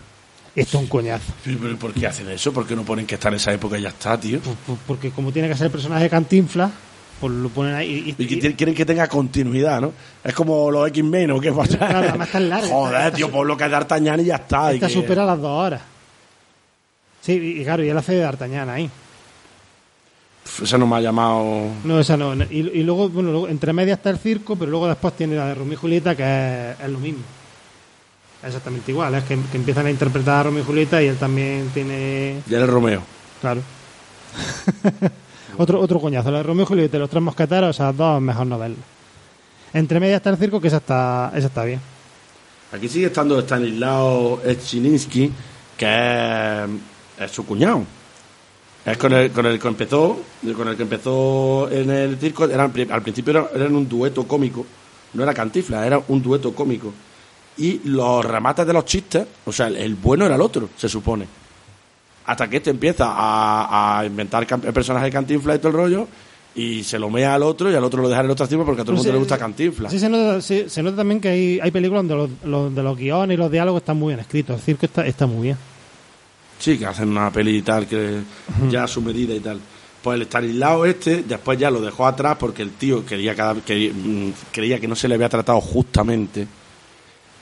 Esto es un coñazo. Pero ¿Por qué hacen eso? ¿Por qué no ponen que está en esa época y ya está, tío? Pues- pues Porque como tiene que ser el personaje de Cantinflas, pues lo ponen ahí. y- quieren que tenga continuidad, ¿no? Es como los X-Men o qué pasa. Claro, además está larga, Joder, está- tío, por lo que es D'Artagnan y ya está. y Esta que- supera las dos horas. Sí, y y claro, y él hace de D'Artagnan ahí. Eso no me ha llamado. No, esa no. Y, y luego, bueno, luego, entre medias está el circo, pero luego después tiene la de Romeo y Julieta, que es, es lo mismo. Exactamente igual, es que, que empiezan a interpretar a Romeo y Julieta y él también tiene. Ya eres Romeo. Claro. otro, otro coñazo, la de Romeo y Julieta los tres mosqueteros, esas dos mejor no verlas. Entre medias está el circo, que esa está, esa está bien. Aquí sigue estando Stanislao Echininsky, que es, su cuñado. Es con el, con el que empezó, con el que empezó en el circo. Eran, al principio eran, eran un dueto cómico. No era cantifla, era un dueto cómico. Y los remates de los chistes, o sea, el bueno era el otro, se supone. Hasta que este empieza a, a inventar el personaje de Cantinflas y todo el rollo, y se lo mea al otro, y al otro lo deja en el otro tiempo porque a todo el mundo sí, le gusta Cantinflas. Sí, se nota, sí, se nota también que hay, hay películas donde los, los- de los guiones y los diálogos están muy bien escritos. El circo está, está muy bien. Sí, que hacen una peli y tal, que ya a su medida y tal. Pues el Stanislao este, después ya lo dejó atrás porque el tío quería cada, que, mm, creía que no se le había tratado justamente.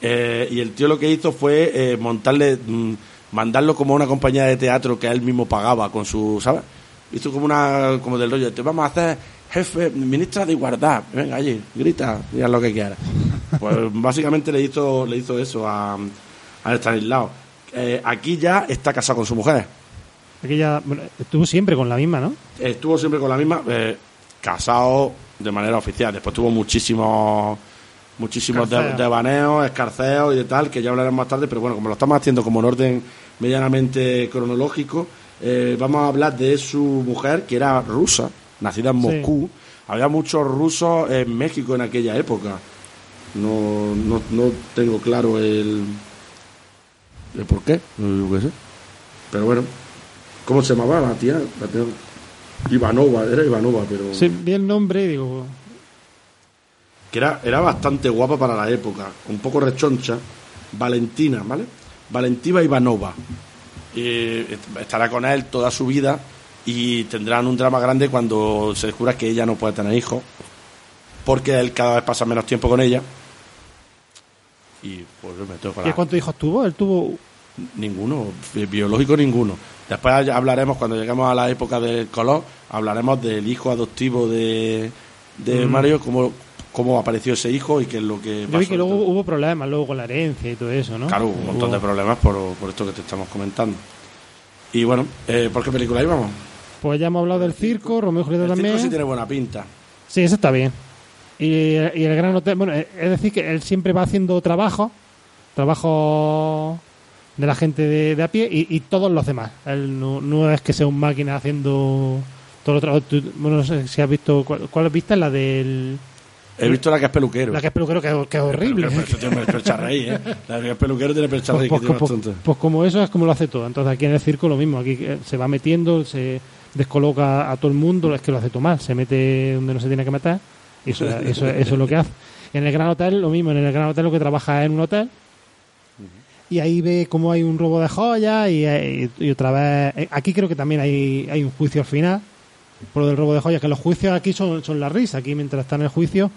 Eh, y el tío lo que hizo fue eh, montarle mm, mandarlo como a una compañía de teatro que él mismo pagaba con su, ¿sabes? Hizo como una, como del rollo, te vamos a hacer jefe, ministra de igualdad, venga allí, grita, diga lo que quieras. Pues básicamente le hizo, le hizo eso a, a Stanislao. Eh, aquí ya está casado con su mujer. Aquí ya bueno, estuvo siempre con la misma, ¿no? Estuvo siempre con la misma, eh, casado de manera oficial. Después tuvo muchísimos muchísimos de- Escarceos. devaneos, escarceos y de tal, que ya hablaremos más tarde, pero bueno, como lo estamos haciendo como en orden medianamente cronológico, eh, vamos a hablar de su mujer, que era rusa, nacida en Sí. Moscú. Había muchos rusos en México en aquella época. No, no, no tengo claro el, el por qué, no qué sé. Pero bueno, ¿cómo se llamaba la tía? La tengo- Ivanova, era Ivanova, pero Sí, vi el nombre y digo, que era, era bastante guapa para la época, un poco rechoncha, Valentina, ¿vale? Valentina Ivanova. Eh, est- estará con él toda su vida y tendrán un drama grande cuando se descubra que ella no puede tener hijos, porque él cada vez pasa menos tiempo con ella. Y pues me tengo con ¿y cuántos hijos tuvo? Él tuvo Ninguno, bi- biológico ninguno. Después hablaremos, cuando lleguemos a la época del color, hablaremos del hijo adoptivo de, de Mm. Mario, cómo, cómo apareció ese hijo y qué es lo que Yo pasó. vi que luego hubo problemas luego con la herencia y todo eso, ¿no? Claro, un montón Hubo- de problemas por, por esto que te estamos comentando. Y bueno, eh, ¿por qué película íbamos? Pues ya hemos hablado del circo, Romeo y Julieta El también. circo sí tiene buena pinta. Sí, eso está bien. Y, y el gran hotel, bueno, eh, es decir, que él siempre va haciendo trabajo, trabajo de la gente de, de a pie y, y todos los demás. Él no, no es que sea un máquina haciendo todo lo trabajo. Bueno, no sé si has visto, ¿cuál, cuál has visto? La del. He visto la que es peluquero. La que es peluquero, que, es- que es horrible. ¿eh? La que es peluquero tiene percharrey, Pues, que pues- tiene pues- pues como eso es como lo hace todo. Entonces aquí en el circo lo mismo. Aquí eh, se va metiendo, se descoloca a todo el mundo. Es que lo hace todo mal. Se mete donde no se tiene que meter. Y eso, eso, eso es lo que hace. En el Gran Hotel lo mismo. En el Gran Hotel lo que trabaja es en un hotel. Y ahí ve cómo hay un robo de joyas y, eh, y otra vez... eh, Aquí creo que también hay, hay un juicio al final por lo del robo de joyas, que los juicios aquí son, son la risa. Aquí mientras está en el juicio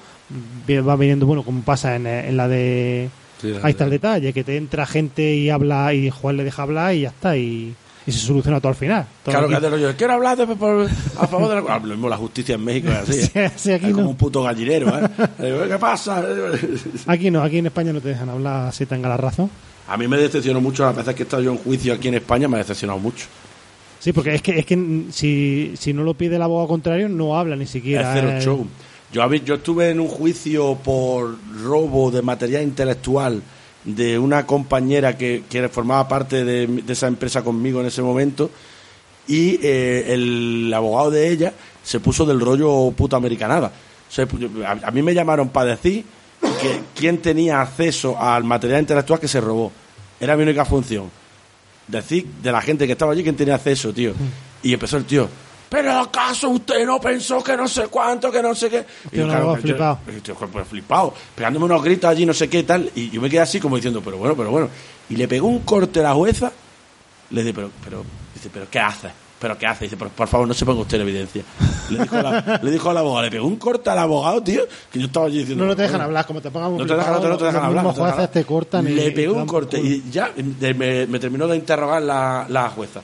va viniendo, bueno, como pasa en, en la de... Sí, Ahí está el detalle, que te entra gente y habla y Juan le deja hablar y ya está, y, y se soluciona todo al final. Todo Claro aquí. que rollo, quiero hablar de- por- a favor de la... Ah, lo mismo la justicia en México es así. ¿eh? Sí, sí, aquí es como un puto gallinero, ¿eh? Eh, ¿Qué pasa? Aquí no, aquí en España no te dejan hablar si tenga la razón. A mí me decepcionó mucho las veces que he estado yo en juicio aquí en España, me ha decepcionado mucho. Sí, porque es que, es que si, si no lo pide el abogado contrario, no habla ni siquiera. es cero eh. show. Yo, yo estuve en un juicio por robo de material intelectual de una compañera que, que formaba parte de, de esa empresa conmigo en ese momento y eh, el abogado de ella se puso del rollo puta americanada. O sea, yo- a, a mí me llamaron para decir que quién tenía acceso al material intelectual que se robó. Era mi única función. Decir de la gente que estaba allí quién tenía acceso, tío. Y empezó el tío. Pero acaso usted no pensó que no sé cuánto, que no sé qué. Y yo- flipado. yo estoy pues, flipado, pegándome unos gritos allí, no sé qué tal. Y yo me quedé así como diciendo, pero bueno, pero bueno. Y le pegó un corte a la jueza. Le dije, pero, pero, dice, pero ¿qué hace? ¿Pero qué hace? Dice, por, por favor, no se ponga usted en evidencia. Le dijo, la- le dijo al abogado, le pegó un corte al abogado, tío, que yo estaba allí diciendo. No, no te dejan hablar, como te pongan un No te dejan, no te, no te dejan hablar. Los jueces hablar. te cortan y- Le y pegó un corte y ya me, me terminó de interrogar la, la jueza.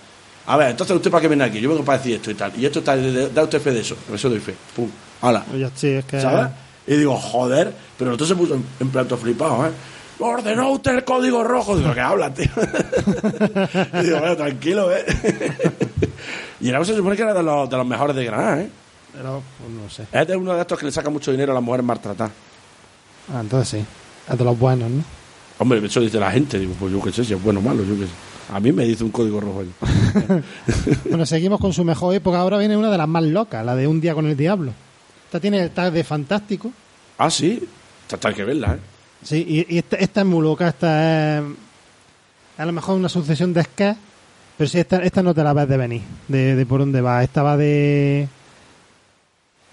A ver, entonces usted para qué viene aquí? Yo vengo para decir esto y tal. Y esto está, da usted fe de eso. Eso doy fe. Pum. Hala. Oye, sí, es que... ¿Sabes? Y digo, joder, pero entonces se puso en, en plato flipado, ¿eh? Ordenó usted el código rojo. Digo, ¿qué habla, tío? y digo, bueno, tranquilo, ¿eh? y era, se supone que era de los, de los mejores de Granada, ¿eh? Pero, pues, no sé. Es de uno de estos que le saca mucho dinero a las mujeres maltratadas. Ah, entonces sí. Es de los buenos, ¿no? Hombre, eso dice la gente. Digo, pues yo qué sé, si es bueno o malo, yo qué sé. A mí me dice un código rojo. Bueno, seguimos con su mejor época. Ahora viene una de las más locas, la de Un día con el diablo. Esta tiene el tag de fantástico. ah, sí. Esta hay que verla, ¿eh? Sí, y, y esta, esta es muy loca. Esta es a lo mejor una sucesión de sketches, pero sí, esta, esta no te la ves de venir, de, de por dónde va. Esta va de,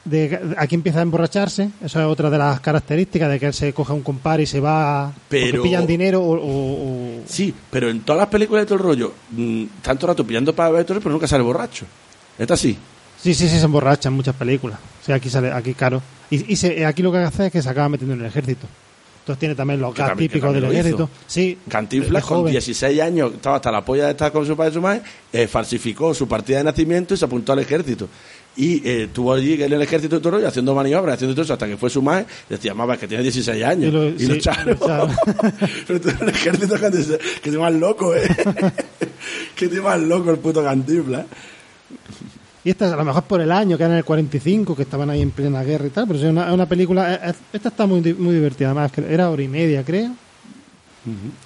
de... Aquí empieza a emborracharse. Eso es otra de las características de que él se coge a un compar y se va... Pero- pillan dinero o... o- o- Sí, pero en todas las películas de todo el rollo, mm, tanto rato pillando para ver pero nunca sale borracho. Esta sí. Sí, sí, sí, se emborracha en muchas películas. O sea, aquí sale, aquí claro. Y, y se- aquí lo que hace es que se acaba metiendo en el ejército. Entonces tiene también los gas típicos del ejército. Sí, Cantinflas de con joven. 16 años, estaba hasta la polla de estar con su padre y su madre, eh, falsificó su partida de nacimiento y se apuntó al ejército. Y eh, estuvo allí en el ejército el rollo, haciendo maniobras, haciendo todo eso, hasta que fue su madre, decía, mamá, que tiene 16 años. Y lo- Y sí, lo echaron. lo echaron. Pero tú en el ejército, que te, que te más loco, ¿eh? que te más loco el puto Cantinflas. Y esta a lo mejor por el año, que era en el 45, que estaban ahí en plena guerra y tal, pero es una, es una película... es- es- esta está muy, muy divertida, además, que era hora y media, creo.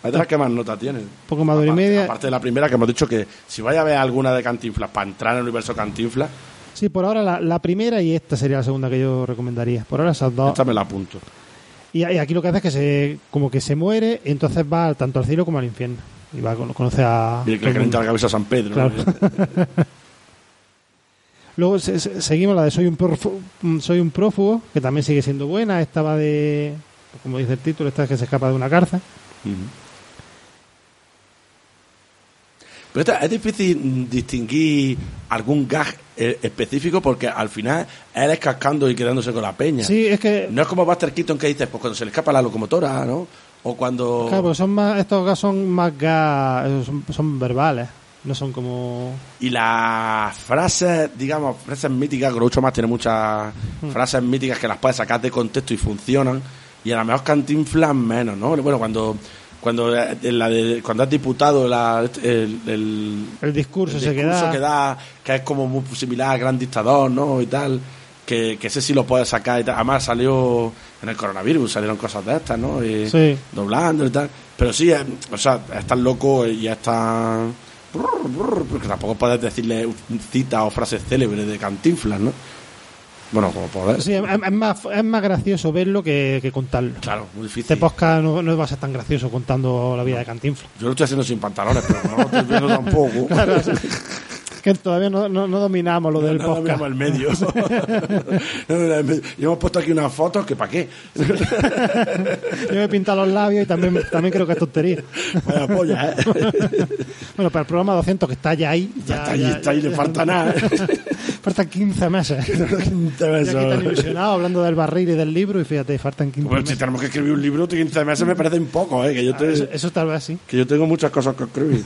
Es de las que más nota tiene. Poco más de hora y media. Aparte de la primera, que hemos dicho que si vaya a ver alguna de Cantinflas para entrar en el universo Cantinflas, Sí, por ahora la, la primera y esta sería la segunda que yo recomendaría. Por ahora esas dos. esta me la apunto. Y, y aquí lo que hace es que se como que se muere y entonces va tanto al cielo como al infierno. Y va conoce a... Y el que le calienta la cabeza a San Pedro. ¿no? Luego se- se- seguimos la de soy un, prófugo, soy un prófugo, que también sigue siendo buena. Esta va de, como dice el título, esta es que se escapa de una cárcel. Pero esta- es difícil mm, distinguir algún gag eh, específico porque al final él es cascando y quedándose con la peña. Sí, es que No es como Buster Keaton que dices, pues cuando se le escapa la locomotora, ¿no? O cuando... claro, porque son más, estos gas son más gas, son, son verbales, no son como... Y las frases, digamos, frases míticas, Groucho más tiene muchas Hmm. frases míticas que las puedes sacar de contexto y funcionan. Y a lo mejor Cantinflas menos, ¿no? Bueno, cuando cuando eh, la de- cuando has diputado la, el, el, El discurso el se queda... que da, que es como muy similar al Gran Dictador, ¿no? Y tal, que, que ese sí lo puedes sacar y tal. Además salió en el coronavirus, salieron cosas de estas, ¿no? Y Sí. Doblando y tal. Pero sí, eh, o sea, es tan loco y es tan... Porque tampoco puedes decirle citas o frases célebres de Cantinflas, ¿no? Bueno, como poder. Sí, es, es más, es más gracioso verlo que, que contarlo. Claro, muy difícil. Este podcast no, no va a ser tan gracioso contando la vida de Cantinflas. Yo lo estoy haciendo sin pantalones, pero no lo estoy viendo tampoco. Que todavía no, no, no dominamos lo del No, no podcast. miramos el medio. No, no. Y hemos puesto aquí unas fotos que para qué. Yo me he pintado los labios y también, también creo que es tontería. Vaya polla, ¿eh? Bueno, para el programa 200 que está ya ahí. Ya, está ahí, está ahí, le falta nada. ¿eh? Faltan 15 meses. Te Ya ves, aquí ¿no? ilusionado hablando del barril y del libro y fíjate, faltan 15 Bueno, si meses. tenemos que escribir un libro, 15 meses me parecen poco, ¿eh? Que yo, te- Eso, eso tal vez sí. que yo tengo muchas cosas que escribir.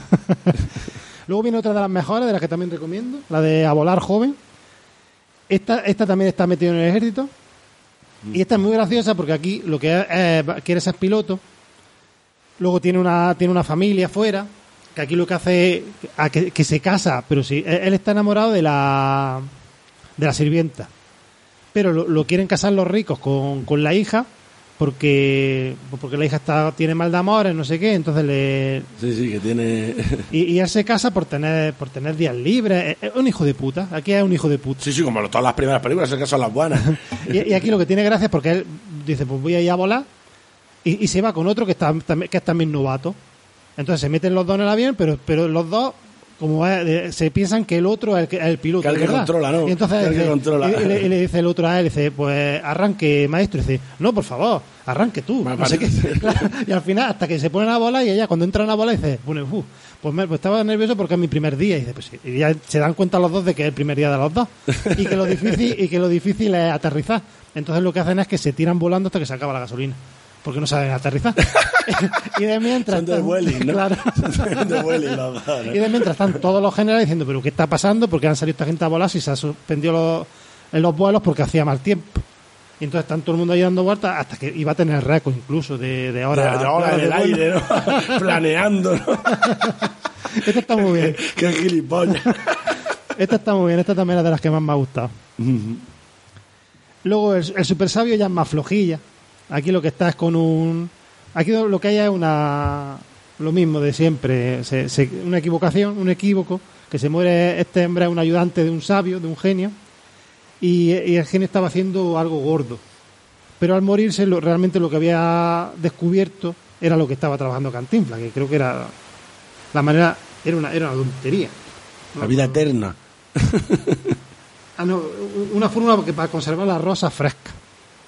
Luego viene otra de las mejores, de las que también recomiendo, la de A Volar Joven. Esta, esta también está metida en el ejército. Y esta es muy graciosa porque aquí lo que es, quiere ser piloto. Luego tiene una, tiene una familia afuera. Que aquí lo que hace es que, se casa, pero sí, él él está enamorado de la, de la sirvienta. Pero lo, lo quieren casar los ricos con, con la hija porque, porque la hija está, tiene mal de amores, no sé qué, entonces le, Sí, sí, que tiene... y, y él se casa por tener, por tener días libres. Es un hijo de puta. Aquí es un hijo de puta. Sí, sí, como todas las primeras películas, es que son las buenas. Y, y aquí lo que tiene gracia es porque él dice, pues voy a ir a volar. Y, y se va con otro que, está, que es también novato. Entonces se meten los dos en el avión, pero, pero los dos como eh, se piensan que el otro es el, piloto. Que el que verdad. controla, ¿no? Y entonces Que el que controla. Y, le, dice el otro a él, dice, pues arranque, maestro. Y dice, no, por favor, arranque tú. No sé qué. y al final, hasta que se ponen a volar, y ella cuando entran a volar dice, bueno, "Uf, pues, me- pues estaba nervioso porque es mi primer día. Y dice, pues sí. Y ya se dan cuenta los dos de que es el primer día de los dos. Y que lo difícil, y que lo difícil es aterrizar. Entonces lo que hacen es que se tiran volando hasta que se acaba la gasolina. Porque no saben aterrizar. y de mientras. Son de están- Vueling, ¿no? Claro. Son de ¿no? Y de mientras están todos los generales diciendo, pero ¿qué está pasando? Porque han salido esta gente a volar si se ha suspendido los, en los vuelos porque hacía mal tiempo. Y entonces están todo el mundo ahí dando vueltas hasta que iba a tener récord incluso de, de De, horas. de ahora en de el vuelo. aire, ¿no? Planeando, ¿no? Esta está muy bien. Qué gilipollas. Esta está muy bien. Esta también es de las que más me ha gustado. Luego el, el super sabio ya es más flojilla. Aquí lo que está es con un... Aquí lo que hay es una... Lo mismo de siempre. Se- se- una equivocación, un equívoco. Que se muere este hombre es un ayudante de un sabio, de un genio. Y, y el genio estaba haciendo algo gordo. Pero al morirse lo- realmente lo que había descubierto era lo que estaba trabajando Cantinflas. Que creo que era... La manera... Era una, era una tontería. La vida eterna. Ah, no, una fórmula que para conservar la rosa fresca.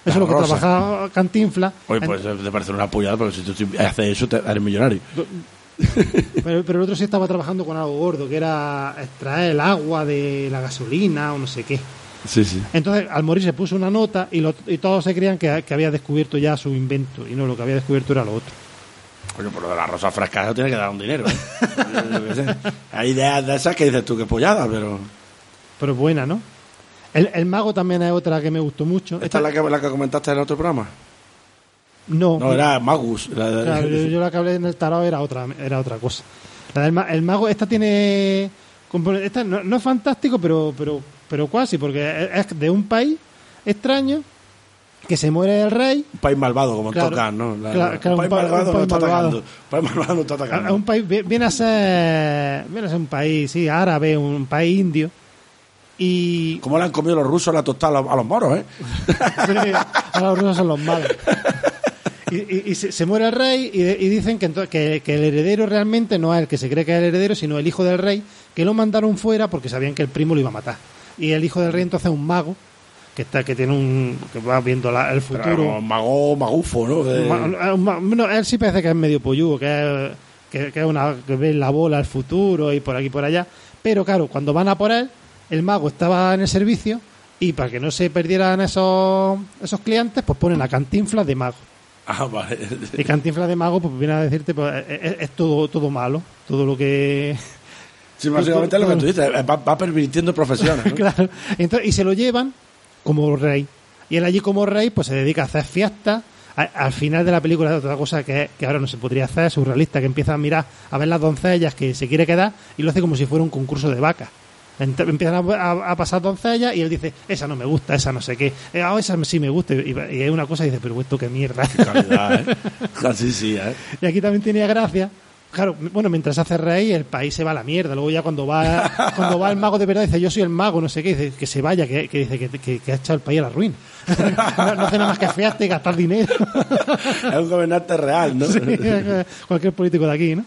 Eso es lo que rosa. trabajaba Cantinflas. Oye, pues te parece una pullada, porque si tú haces eso, te eres millonario. Pero, pero el otro sí estaba trabajando con algo gordo, que era extraer el agua de la gasolina o no sé qué. Sí, sí. Entonces, al morir se puso una nota y, lo- y todos se creían que, que había descubierto ya su invento. Y no, lo que había descubierto era lo otro. Coño, por lo de la rosa fresca eso tiene que dar un dinero. ¿eh? Hay ideas de esas que dices tú que pollada, pero. Pero buena, ¿no? El, el mago también es otra que me gustó mucho. ¿Esta es la que, la que comentaste en el otro programa? No, No, era Magus. la de- Claro, yo, yo la que hablé en el tarot era otra, era otra cosa. La del ma- el mago, esta tiene. Esta no, no es fantástico, pero, pero, pero casi, porque es de un país extraño que se muere el rey. Un país malvado, como Claro. tocan, ¿no? La- Claro, claro, un un país pa- malvado un no país está malvado. atacando. Un país malvado no está atacando. un país vi- viene a ser viene a ser un país, sí, árabe, un país indio. Y ¿Cómo le han comido los rusos la tostada a los, moros, eh? Ahora los rusos son los malos. Y, y- y se, se muere el rey y, dicen que, que, que el heredero realmente no es el que se cree que es el heredero, sino el hijo del rey, que lo mandaron fuera porque sabían que el primo lo iba a matar. Y el hijo del rey entonces es un mago, que está que tiene un que va viendo la- el futuro. mago, magufo, ¿no? De- ma- ma- bueno, él sí parece que es medio pollugo, que es, que, que es una que ve la bola al futuro y por aquí y por allá. Pero claro, cuando van a por él, el mago estaba en el servicio y para que no se perdieran esos, esos clientes, pues ponen a Cantinflas de mago. Ah, vale. Y Cantinflas de mago, pues viene a decirte, pues es, es- es todo, todo malo, todo lo que... Sí, básicamente es lo que tú dices. Va, va pervirtiendo profesiones, ¿no? claro. Entonces, y se lo llevan como rey. Y él allí como rey, pues se dedica a hacer fiestas. Al final de la película, otra cosa que, que ahora no se podría hacer, surrealista, que empieza a mirar a ver las doncellas que se quiere quedar y lo hace como si fuera un concurso de vacas. Ent- Empiezan a, a- a pasar doncellas y él dice, esa no me gusta, esa no sé qué, eh, ah, esa sí me gusta. Y, y es una cosa y dice, pero esto qué mierda. Calidad, ¿eh? Así sí, ¿eh? Y aquí también tenía gracia. Claro, bueno, mientras hace rey, el país se va a la mierda. Luego ya cuando va cuando va el mago de verdad, dice, yo soy el mago, no sé qué, dice, que se vaya, que, que dice que, que- que ha echado el país a la ruina. no, no hace nada más que fiarte y gastar dinero. Es un gobernante real, ¿no? Sí, cualquier político de aquí, ¿no?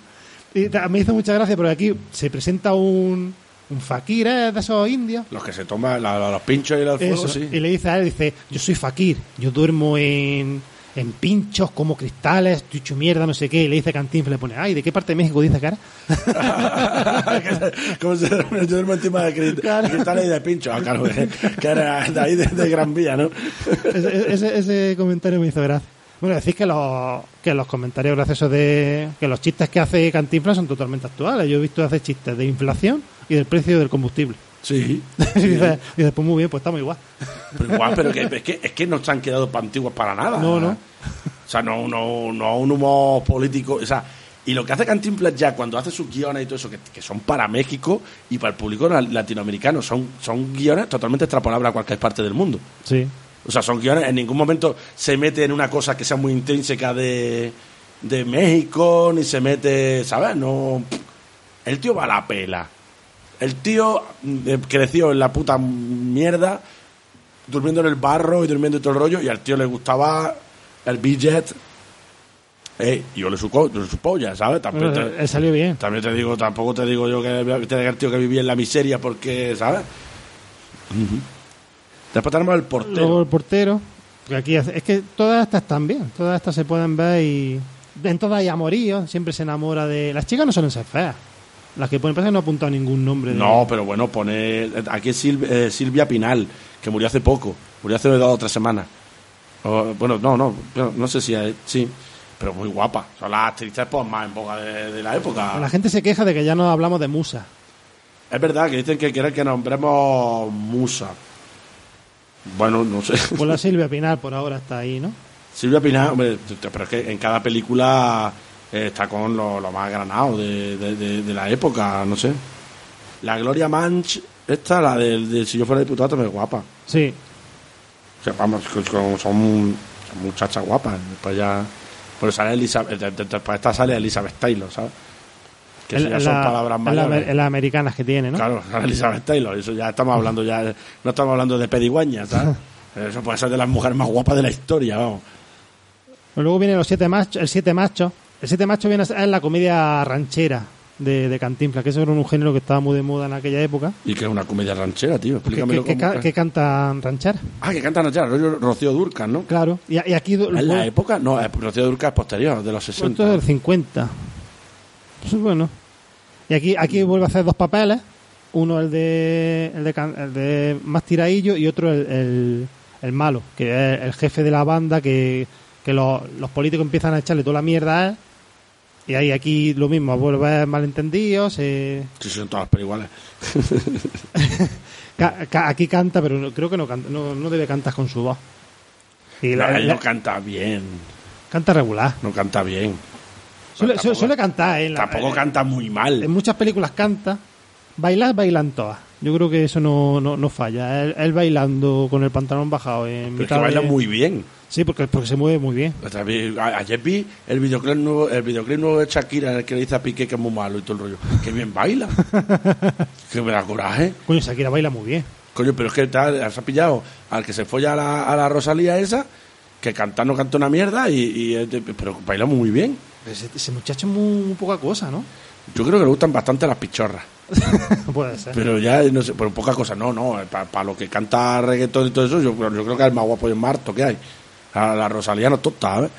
Y me hizo mucha gracia, pero aquí se presenta un, un fakir ¿eh? de esos indios. Los que se toman la- la- los pinchos y los sí. Y le dice a él, dice, yo soy fakir, yo duermo en, en pinchos como cristales, hecho mierda, no sé qué. Y le dice Cantinflas, le pone, ay, ¿de qué parte de México dice cara? Como se duerme, yo duermo encima de Claro. cristales y de pincho. Ah, claro, que, era de ahí de, de Gran Vía, ¿no? ese, ese- ese comentario me hizo gracia. Bueno, decís que los, que los comentarios graciosos de. que los chistes que hace Cantinflas son totalmente actuales. Yo he visto hacer chistes de inflación y del precio del combustible. Sí. y dices, dices, pues muy bien, pues estamos igual. Pero igual, pero que, es, que, es que no se han quedado pa' antiguos para nada. No, no. O sea, no, no, no un humor político. O sea, y lo que hace Cantinflas ya cuando hace sus guiones y todo eso, que, que son para México y para el público la- latinoamericano, son, son guiones totalmente extrapolables a cualquier parte del mundo. Sí. O sea, son guiones, en ningún momento se mete en una cosa que sea muy intrínseca de, de México, ni se mete, ¿sabes? No. El tío va a la pela. El tío eh, creció en la puta mierda, durmiendo en el barro y durmiendo y todo el rollo, y al tío le gustaba el billet. Eh, y yo le supo, yo le supo ya, ¿sabes? También Bueno, te, él salió bien. también te digo, tampoco te digo yo que tenga el tío que vivía en la miseria porque, ¿sabes? Después tenemos el portero. Luego el portero. Aquí es que todas estas están bien. Todas estas se pueden ver y. En todas hay amoríos. Siempre se enamora de. Las chicas no suelen ser feas. Las que ponen, parece que no ha apuntado ningún nombre. de- No, pero bueno, pone. Aquí es eh, Silvia Pinal, que murió hace poco. Murió hace dos o tres semanas. O, bueno, no, no. No, no sé si. hay- sí. Pero muy guapa. Son las actrices pues, más en boga de, de la época. La gente se queja de que ya no hablamos de musa. Es verdad que dicen que quieren que nombremos Musa. Bueno, no sé. Pues la Silvia Pinal por ahora está ahí, ¿no? Silvia Pinal, hombre, pero es que en cada película eh, está con lo, lo más granado de, de- de- de la época, no sé. La Gloria Manch, esta, la del de Si yo fuera diputado, también es guapa. Sí. O sea, vamos, son, son muchachas guapas. Después ya. Pero sale Elizabeth. de- de- Después esta sale Elizabeth Taylor, ¿sabes? Que En- ya son la- palabras mayores. las americanas que tiene, ¿no? Claro, Elizabeth Taylor. Eso ya estamos hablando ya. No estamos hablando de pedigüeñas, ¿sabes? Eso puede ser de las mujeres más guapas de la historia, vamos. Luego viene los siete machos, el siete machos. El siete machos viene a ser la comedia ranchera de, de Cantinflas, que eso era un género que estaba muy de moda en aquella época. Y que es una comedia ranchera, tío. Explícamelo que- que cómo- cantan ranchera. Ah, que cantan ranchera. Rocío Durcan, ¿no? Claro. Y, y aquí En la época, no, eh, Rocío Durcan es posterior, de los esto 60. es del 50. Pues bueno. Y aquí, aquí vuelve a hacer dos papeles. Uno el de, el de, el de más tiradillo y otro el, el, el malo, que es el jefe de la banda que, que los, los políticos empiezan a echarle toda la mierda a él. Y ahí aquí lo mismo, vuelve malentendidos. eh, Sí, son todas pero iguales. aquí canta, pero no- creo que no, canta, no, no debe cantar con su voz. Y No, la- él no canta bien. canta regular. No canta bien. Suele, Tampoco- suele cantar, ¿eh? En la- Tampoco eh, canta muy mal. En muchas películas canta. Bailar, bailan todas. Yo creo que eso no, no, no falla. Él, él bailando con el pantalón bajado en Pero es que baila de- muy bien. Sí, porque, porque se mueve muy bien. A- Ayer vi el videoclip nuevo, el videoclip nuevo de Shakira en el que le dice a Piqué que es muy malo y todo el rollo. Que bien baila. que me da coraje. Coño, Shakira baila muy bien. Coño, pero es que tal, has pillado al que se folla a la, a la Rosalía esa, que cantar no canta una mierda, y, pero baila muy bien. Ese, ese muchacho es muy, muy poca cosa, ¿no? Yo creo que le gustan bastante las pichorras. Puede ser. Pero ya, no sé, pero poca cosa, no, no. Para lo que canta reggaetón y todo eso, yo, yo creo que es el más guapo y el más harto que hay. A la Rosalía no tonta, ¿sabes?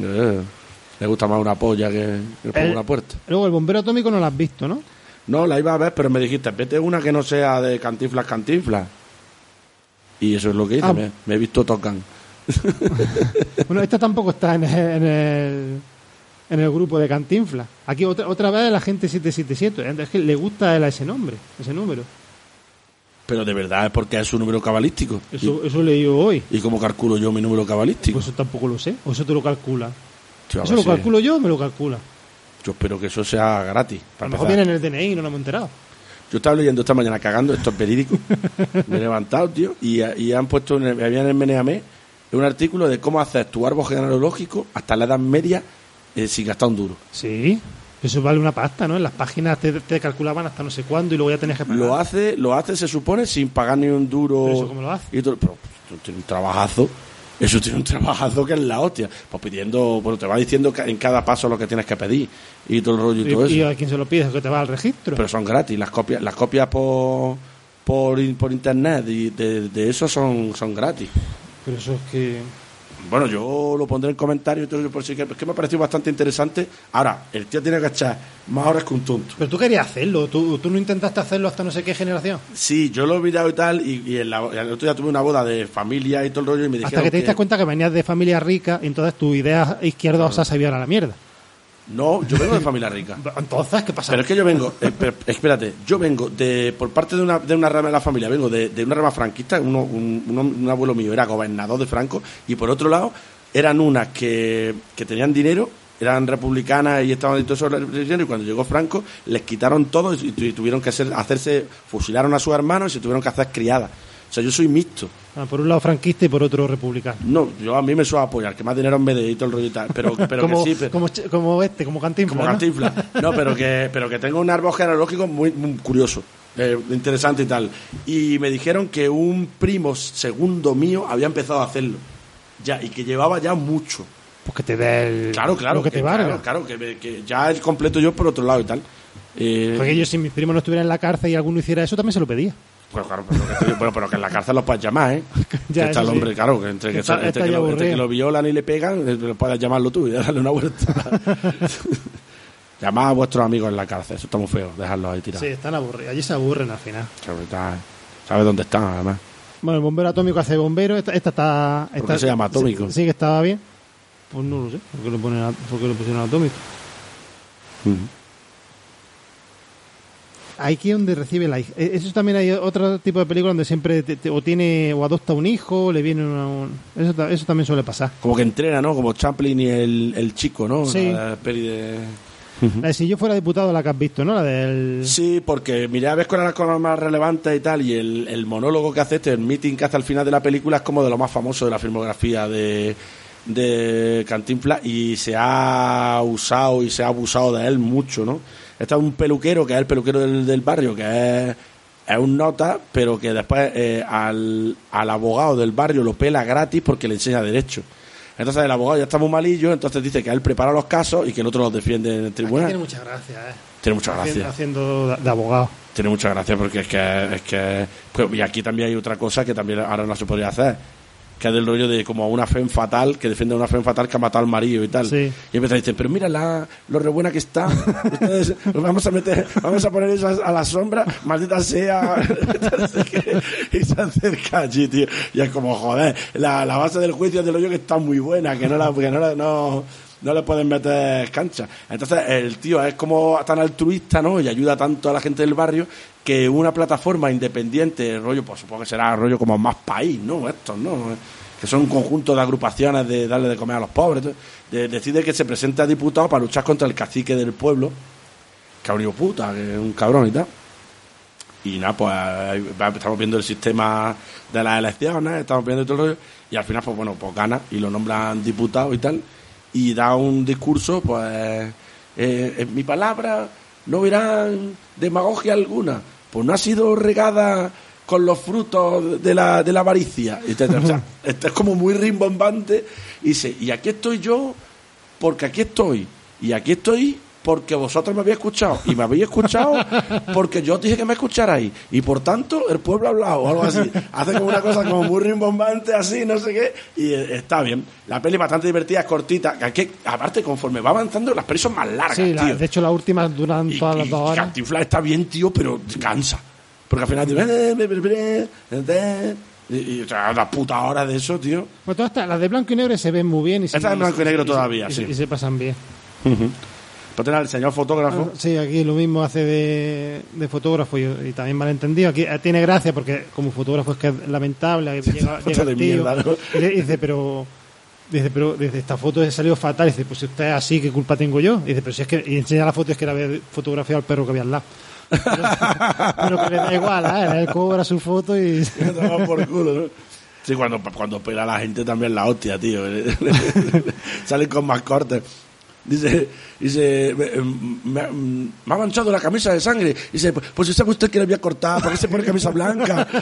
Eh, le gusta más una polla que, que por El- una puerta. Luego, el bombero atómico no lo has visto, ¿no? No, la iba a ver, pero me dijiste, vete una que no sea de cantinflas, cantinflas. Y eso es lo que hice, Ah. me, me he visto tocan. Bueno, esta tampoco está en el, en el, en el grupo de Cantinflas. Aquí otra, otra vez la gente 777. Es que le gusta ese nombre, ese número. Pero de verdad es porque es su número cabalístico. Eso, eso leí hoy. ¿Y, y cómo calculo yo mi número cabalístico? Pues eso tampoco lo sé. O eso te lo calcula. A Eso lo si- calculo yo o me lo calcula. Yo espero que eso sea gratis. A para lo mejor viene en el DNI y no nos hemos enterado. Yo estaba leyendo esta mañana cagando, esto es verídico. Me he levantado, tío, y, y han puesto, en el, había en el Meneamé un artículo de cómo hacer tu árbol genealógico hasta la edad media eh, sin gastar un duro. Sí. Eso vale una pasta, ¿no? En las páginas te, te calculaban hasta no sé cuándo y luego ya tenías que pagar. Lo hace, lo hace, se supone, sin pagar ni un duro. ¿Pero eso cómo lo hace? Y todo, pero eso tiene un trabajazo. Eso tiene un trabajazo que es la hostia. Pues pidiendo, bueno, te va diciendo en cada paso lo que tienes que pedir y todo el rollo y, todo y, y eso. a quién se lo pides que te va al registro. Pero son gratis, las copias, las copias por, por, por internet y de, de eso son, son gratis. Pero eso es que... Bueno, yo lo pondré en comentarios y todo eso, por si que, es que me ha parecido bastante interesante. Ahora, el tío tiene que echar más horas que un tonto. Pero tú querías hacerlo. Tú, tú no intentaste hacerlo hasta no sé qué generación. Sí, yo lo he mirado y tal, y, y en la- el otro día tuve una boda de familia y todo el rollo y me dijeron Hasta que te diste cuenta que venías de familia rica entonces tu idea izquierdosa se vio a la mierda. No, yo vengo de familia rica. Entonces, ¿qué pasa? Pero es que yo vengo, eh, pero, espérate, yo vengo de por parte de una, de una rama de la familia, vengo de, de una rama franquista, uno, un, uno- un abuelo mío era gobernador de Franco, y por otro lado, eran unas que, que tenían dinero, eran republicanas y estaban y todo eso dinero, y cuando llegó Franco, les quitaron todo y tuvieron que hacer, hacerse, fusilaron a sus hermanos y se tuvieron que hacer criadas. O sea, yo soy mixto. Ah, por un lado franquista y por otro republicano. No, yo a mí me suele apoyar, que más dinero me todo el rollo y tal, pero, pero como, que sí, pero- como, como este, como Cantinflas. como. Cantinflas. No, pero que, pero que tengo un árbol genealógico muy, muy curioso, eh, interesante y tal. Y me dijeron que un primo segundo mío había empezado a hacerlo. Ya, y que llevaba ya mucho. Pues que te dé el- Claro, claro. lo que, te valga. Claro, claro, que, me- que ya el completo yo por otro lado y tal. Eh, Porque yo, si mis primos no estuvieran en la cárcel y alguno hiciera eso, también se lo pedía. Pues claro, pero que, pero, en la cárcel los puedes llamar, ¿eh? Ya, que está el eso sí. hombre, claro, que entre que, está- entre está que lo, entre que lo violan y le pegan, eh, puedes llamarlo tú y darle una vuelta. Llamad a vuestros amigos en la cárcel, eso está muy feo, dejarlos ahí tirados. Sí, están aburridos. Allí se aburren al final. ¿Sabes dónde están, además? Bueno, el bombero atómico hace bombero. Esta, esta está. ¿Por esta- qué se llama atómico? Sí, que estaba bien. Pues no lo sé. ¿Por qué lo, ponen por qué lo pusieron atómico? Aquí es donde recibe la hija. Eh, Eso también hay otro tipo de película donde siempre te- te- o tiene o adopta un hijo, o le viene una- un... Eso, eso también suele pasar. Como que entrena, ¿no? Como Chaplin y el, el chico, ¿no? Sí. La peli de... La si yo fuera diputado, la que has visto, ¿no? La del... Sí, porque miré a ver cuáles eran las cosas más relevantes y tal, y el, el monólogo que hace este, el meeting que hace al final de la película es como de lo más famoso de la filmografía de, de Cantinflas y se ha usado y se ha abusado de él mucho, ¿no? Este es un peluquero, que es el peluquero del, del barrio, que es, es un nota, pero que después eh, al, al abogado del barrio lo pela gratis porque le enseña derecho. Entonces el abogado ya está muy malillo, entonces dice que él prepara los casos y que el otro los defiende en el Aquí tribunal. tiene mucha gracia, ¿eh? Tiene mucha gracia. haciendo de- de abogado. Tiene mucha gracia porque es que, es que pues, y aquí también hay otra cosa que también ahora no se podría hacer. Que es del rollo de como una fe fatal, que defiende a una fe fatal que ha matado al marido y tal. Sí. Y empieza a decir, pero mira la, lo re buena que está. Ustedes, nos vamos a meter, vamos a poner eso a, a la sombra, maldita sea. y se acerca allí, tío. Y es como, joder, la, la base del juicio es del rollo que está muy buena, que no la, que no la- no, no le pueden meter cancha. Entonces, el tío es como tan altruista, ¿no? Y ayuda tanto a la gente del barrio que una plataforma independiente, rollo, pues supongo que será rollo como más país, ¿no? Estos, ¿no? Que son un conjunto de agrupaciones de darle de comer a los pobres. decide que se presente a diputado para luchar contra el cacique del pueblo, que un hijo puta, que es un cabrón y tal. Y nada, pues estamos viendo el sistema de las elecciones, estamos viendo todo el rollo, y al final, pues bueno, pues gana y lo nombran diputado y tal, y da un discurso, pues, eh, en mi palabra no verán demagogia alguna, pues no ha sido regada con los frutos de la, de la avaricia, etcétera. O sea, esto es como muy rimbombante, y dice, y aquí estoy yo, porque aquí estoy, y aquí estoy porque vosotros me habéis escuchado y me habéis escuchado porque yo os dije que me escucharais y por tanto el pueblo ha hablado o algo así hace como una cosa como muy rimbombante así no sé qué y eh, está bien la peli bastante divertida es cortita que aparte conforme va avanzando las pelis son más largas Sí, la- tío de hecho las últimas duran y, todas las y dos horas. Cantinflas está bien tío pero cansa porque al final dice y, y, o sea, las putas horas de eso tío Bueno, todas estas- las de blanco y negro se ven muy bien. Y se, Esta de blanco y negro todavía, y sí. se- Y se pasan bien. Pues tener el señor fotógrafo Sí, aquí lo mismo hace de, de fotógrafo y, y también malentendido. Aquí eh, tiene gracia porque como fotógrafo es que es lamentable. que llega, foto llega de el tío mierda, ¿no? y le- y dice, pero... Dice, pero dice, esta foto ha salido fatal. Dice, pues si usted es así, ¿qué culpa tengo yo? Dice, pero si es que... Y enseña la foto es que había fotografiado al perro que había al lado. Pero, pero que le da igual, ¿eh? Él cobra su foto y... Por culo, ¿no? Sí, cuando, cuando pela a la gente también la hostia, tío. Salen con más cortes. Dice, dice, me, me- me ha manchado la camisa de sangre. Dice, pues si sabe usted que le había cortado, ¿por qué se pone camisa blanca?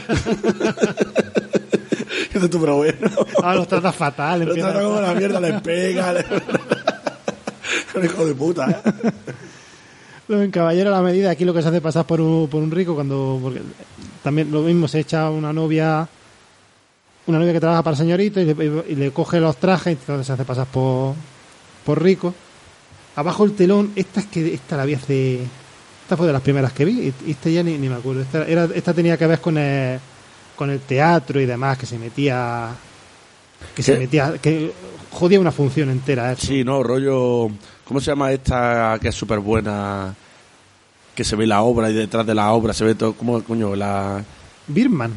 Dice tú, pero bueno. Ah, los trata fatal. Lo empieza- trata como la mierda, le pega. Un hijo de puta, ¿eh? En Caballero a la medida, aquí lo que se hace pasar por un, por un rico cuando. Porque también lo mismo, se echa una novia. Una novia que trabaja para el señorito y le, y le coge los trajes y entonces se hace pasar por, por rico. Abajo el telón, esta es que esta la vi hace. Esta fue de las primeras que vi, y esta ya ni, ni me acuerdo. Esta, era, esta tenía que ver con el, con el teatro y demás, que se metía. Que se metía. que jodía una función entera. ¿eh? Sí, no, rollo. ¿Cómo se llama esta que es súper buena? Que se ve la obra y detrás de la obra se ve todo. ¿Cómo coño? La. Birman.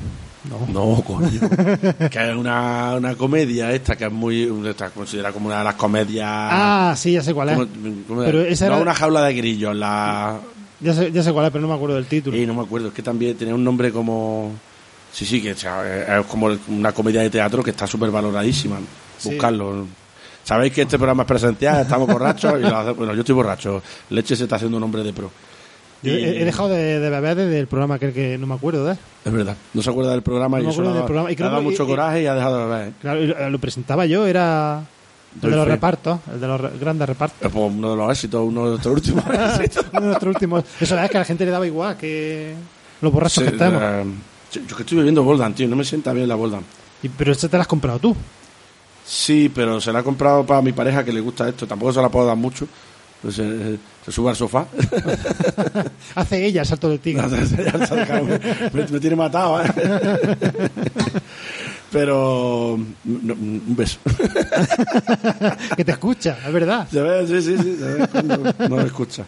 No. No, coño. que es una, una comedia esta que es muy. Está considerada como una de las comedias. Ah, sí, ya sé cuál es. ¿cómo- cómo es? Pero esa no era- una jaula de grillos, la. Ya sé, ya sé cuál es, pero no me acuerdo del título. Y no me acuerdo, es que también tenía un nombre como. Sí, sí, que o sea, es como una comedia de teatro que está súper valoradísima. Sí. Buscarlo. Sabéis que este programa es presencial, estamos borrachos y lo hace- bueno, yo estoy borracho. Leche se está haciendo un hombre de pro. Yo Y- he, he dejado de, de beber desde el programa aquel que no me acuerdo él. Es verdad, no se acuerda del programa No y me eso del dado- programa. Y le creo ha dado mucho y- coraje y ha dejado de beber. ¿eh? Claro, lo, presentaba yo, era el Doy de los fe. repartos, el de los grandes repartos. Es pues, uno de los éxitos, uno de nuestros últimos éxitos. Uno de nuestros últimos. Eso es que a la gente le daba igual que los borrachos Sí, que estamos. eh, yo que estoy bebiendo Boldan, tío, no me sienta bien la Boldan. Y- pero esta te la has comprado tú. Sí, pero se la ha comprado para mi pareja que le gusta esto. Tampoco se la puedo dar mucho. Pues, eh, se sube al sofá. Hace ella el salto del tigre. me, me tiene matado, ¿eh? Pero. no, un beso. que te escucha, es verdad. Sí, sí, sí. No me escucha.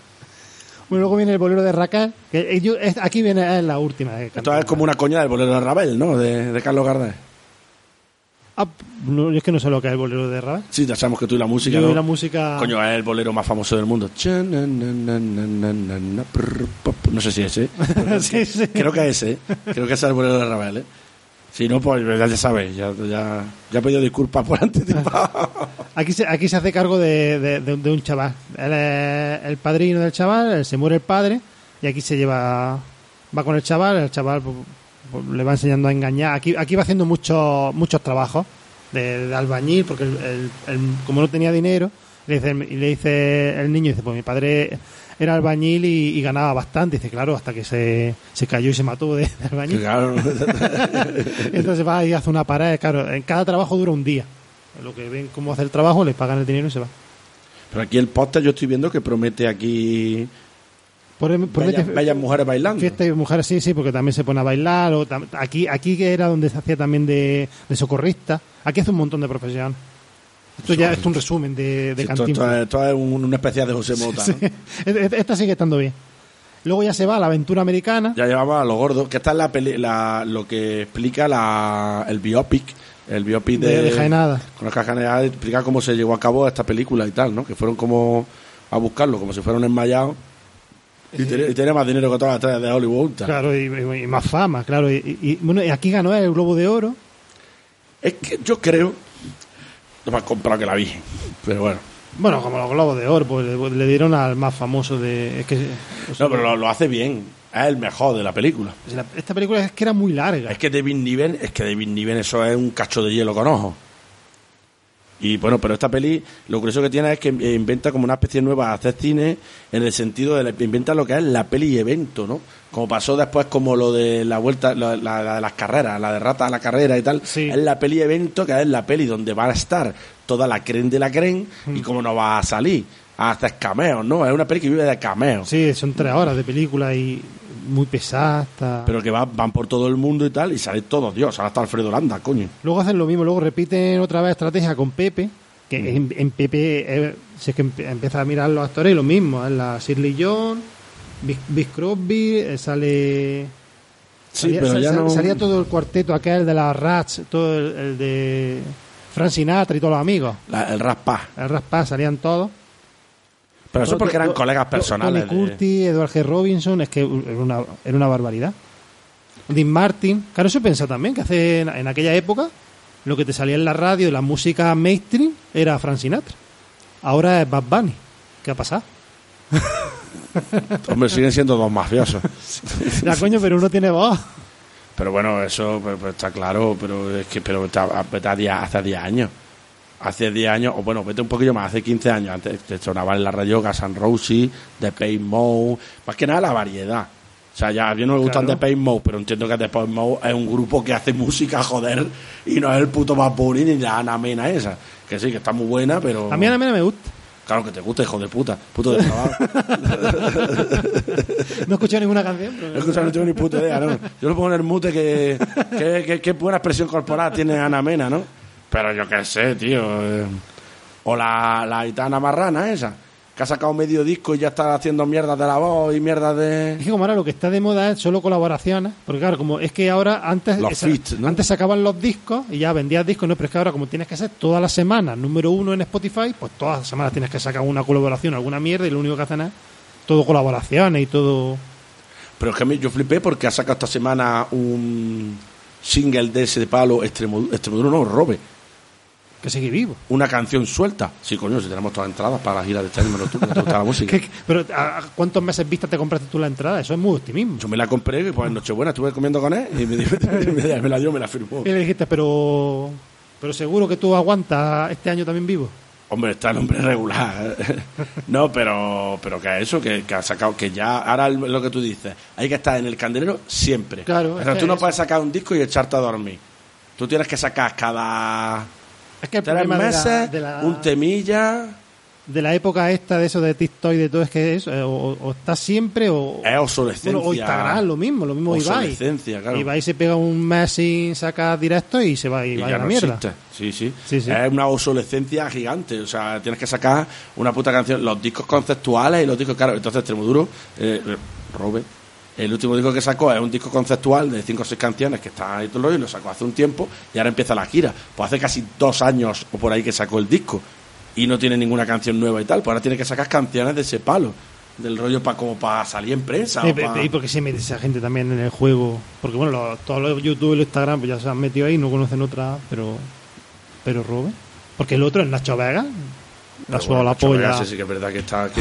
Bueno, luego viene el bolero de Raquel. Que eh, yo- es- aquí viene es la última. eh, Esto es como una coña del bolero de Ravel, ¿no? De, de Carlos Gardel. Ah, no, yo es que no sé lo que es el bolero de Raquel. Sí, ya sabemos que tú y la música. Yo ¿no? y la música. Coño, es el bolero más famoso del mundo. No sé si es ese. Sí, sí. Creo que es ese. Creo que es el bolero de Ravel, ¿eh? Si no, pues ya, sabéis. Ya, ya, ya he pedido disculpas por anticipado. Aquí se, aquí se hace cargo de, de- de- de un chaval. Él es el padrino del chaval, se muere el padre y aquí se lleva, va con el chaval, el chaval pues, le va enseñando a engañar. Aquí, aquí va haciendo muchos muchos trabajos de, de albañil porque el- el- el- como no tenía dinero, le dice, le dice el niño, dice, pues mi padre era albañil y, y ganaba bastante. Dice, claro, hasta que se, se cayó y se mató de, de albañil. Claro. Entonces va y hace una parada. Claro, en cada trabajo dura un día. Lo que ven cómo hace el trabajo, le pagan el dinero y se va. Pero aquí el póster yo estoy viendo que promete aquí Por, por bellas, mete- bellas mujeres bailando. Fiesta y mujeres, sí, sí, porque también se pone a bailar. O tam- aquí, aquí que era donde se hacía también de, de socorrista. Aquí hace un montón de profesión. Esto ya es un resumen de, de Sí, esto, es, esto es un- una especie de José Mota. Sí. ¿no? Esta sigue estando bien. Luego ya se va a la aventura americana. Ya llevamos a lo gordo, que esta es la, peli- la- lo que explica la, el biopic, el biopic de, De- de Jaenada. Con las explica cómo se llevó a cabo esta película y tal, ¿no? Que fueron como a buscarlo, como si fueran enmayados. Y tenía, y tenía más dinero que todas las estrellas de Hollywood. Claro, y, más fama, claro. Y, y- bueno, aquí ganó el Globo de Oro. Es que yo creo, no me han comprado que la vi, pero bueno. Bueno, como los Globos de Oro, pues le, le dieron al más famoso de. Es que, o sea, No, pero lo, lo hace bien, es el mejor de la película. la- esta película es que era muy larga. Es que David Niven, es que David Niven eso es un cacho de hielo con ojos. Y bueno, pero esta peli, lo curioso que tiene es que inventa como una especie nueva hacer cine en el sentido de la- inventa lo que es la peli evento, ¿no? Como pasó después como lo de la vuelta, la, la- la de las carreras, la de rata a la carrera y tal. Sí. Es la peli evento que es la peli donde va a estar toda la creen de la creen Mm. y cómo no va a salir. A hacer cameos, ¿no? Es una peli que vive de cameos. Sí, son tres horas de película y muy pesada. hasta- Pero que va- van por todo el mundo y tal, y sale todo Dios, ahora está Alfredo Landa, coño. Luego hacen lo mismo, luego repiten otra vez estrategia con Pepe, que Mm. en, en Pepe, eh, si es que empieza a mirar los actores y lo mismo, es la Shirley John, Big, Big Crosby, eh, sale... Sí, salía, pero sal- ya sal- no- salía todo el cuarteto aquel de las Rats, todo el, el de Frank Sinatra y todos los amigos. La- el raspa. El Raspa salían todos. Pero eso porque eran colegas personales. Tony Curtis, Edward G. Robinson, es que era una, era una barbaridad. Dean Martin, claro, eso piensa también, que hace en, en aquella época lo que te salía en la radio la música mainstream era Frank Sinatra. Ahora es Bad Bunny. ¿Qué ha pasado? Hombre, siguen siendo dos mafiosos. Ya, coño, pero uno tiene voz. Pero bueno, eso pues, está claro, pero es que pero está- vete a diez- hace 10 años. Hace 10 años, o bueno, vete un poquillo más, hace 15 años. Antes te sonaba en la radio Gas N' Roses, The Pain Mode, más que nada la variedad. O sea, ya a mí no me gustan Claro. The Pain Mode, pero entiendo que The Pain Mode es un grupo que hace música, joder, y no es el puto Bad Bunny ni la Ana Mena esa. Que sí, que está muy buena, pero... A mí a mí no me gusta. Claro que te gusta, hijo de puta, puto de trabajo. No he escuchado ninguna canción. pero- No he escuchado, no tengo ni puta idea, ¿no? Yo lo pongo en el mute que, que buena expresión corporal tiene Ana Mena, ¿no? Pero yo qué sé, tío. eh. O la, la gitana marrana esa, que ha sacado medio disco y ya está haciendo mierdas de la voz y mierdas Es de... que como ahora lo que está de moda es solo colaboraciones, porque claro, como es que ahora antes Los esa- ¿no? antes sacaban los discos y ya vendías discos, no, pero es que ahora como tienes que hacer todas las semanas número uno en Spotify, pues todas las semanas tienes que sacar una colaboración, alguna mierda y lo único que hacen es todo colaboraciones y todo... Pero es que yo flipé porque ha sacado esta semana un single de ese de palo Extremoduro, Extremoduro no, Robe. Que sigue vivo. Una canción suelta. Sí, coño, si tenemos todas las entradas para la gira de este año, menos tú, que te gusta la música. ¿Qué- pero ¿a cuántos meses vista te compraste tú la entrada? Eso es muy optimismo. Yo me la compré y pues en Nochebuena estuve comiendo con él y me, dijo- me la dio, me la firmó. Y le dijiste, pero... Pero seguro que tú aguantas este año también vivo. Hombre, está el hombre regular. no, pero, pero que eso, que, que ha sacado, que ya, ahora lo que tú dices, hay que estar en el candelero siempre. Claro, Pero tú no puedes sacar un disco y echarte a dormir. Tú tienes que sacar cada Es que el tres problema de la- meses de la, un temilla. de la época esta de eso de TikTok y de todo es que es eh, o, o estás siempre o Es obsolescencia. bueno, o Instagram lo mismo lo mismo Ibai Obsolescencia, claro. Ibai se pega un mes sin sacar directo y se va y, y va a la no mierda. Sí, sí, Sí, sí. Es una obsolescencia gigante. O sea, tienes que sacar una puta canción. Los discos conceptuales y los discos, claro. Entonces, Extremoduro, eh, eh, Robert, el último disco que sacó es un disco conceptual de cinco o seis canciones que está ahí todo el rollo, y lo sacó hace un tiempo y ahora empieza la gira. Pues hace casi dos años o por ahí que sacó el disco y no tiene ninguna canción nueva y tal. Pues ahora tiene que sacar canciones de ese palo. Del rollo para como para salir en prensa. y, pa- y porque se mete esa gente también en el juego porque bueno los- todos los YouTube y los Instagram pues ya se han metido ahí no conocen otra pero pero Robert porque el otro es Nacho Vega la Pero bueno, la Nacho polla Vega, sí, que es verdad que está que...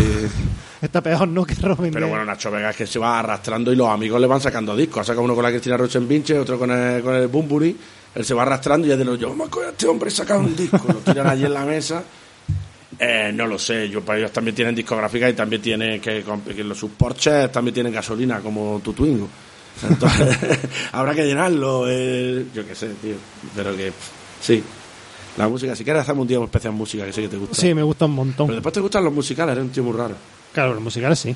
está peor no que Robert Pero bueno, Nacho Vega es que se va arrastrando y los amigos le van sacando discos. Ha sacado uno con la Cristina Rochenvinche, otro con el, con el Bumburi. Él se va arrastrando y es de los yo, me este hombre saca un disco. Lo tiran allí en la mesa Eh, no lo sé, yo, pues ellos también tienen discográfica y también tienen que, que sus Porsches también tienen gasolina como tu Twingo. Entonces, habrá que llenarlo, eh, yo qué sé, tío. Pero que, sí. La música, si quieres hacemos un día especial música, que sé que te gusta. Sí, me gusta un montón. Pero después te gustan los musicales, eres un tío muy raro. Claro, los musicales sí.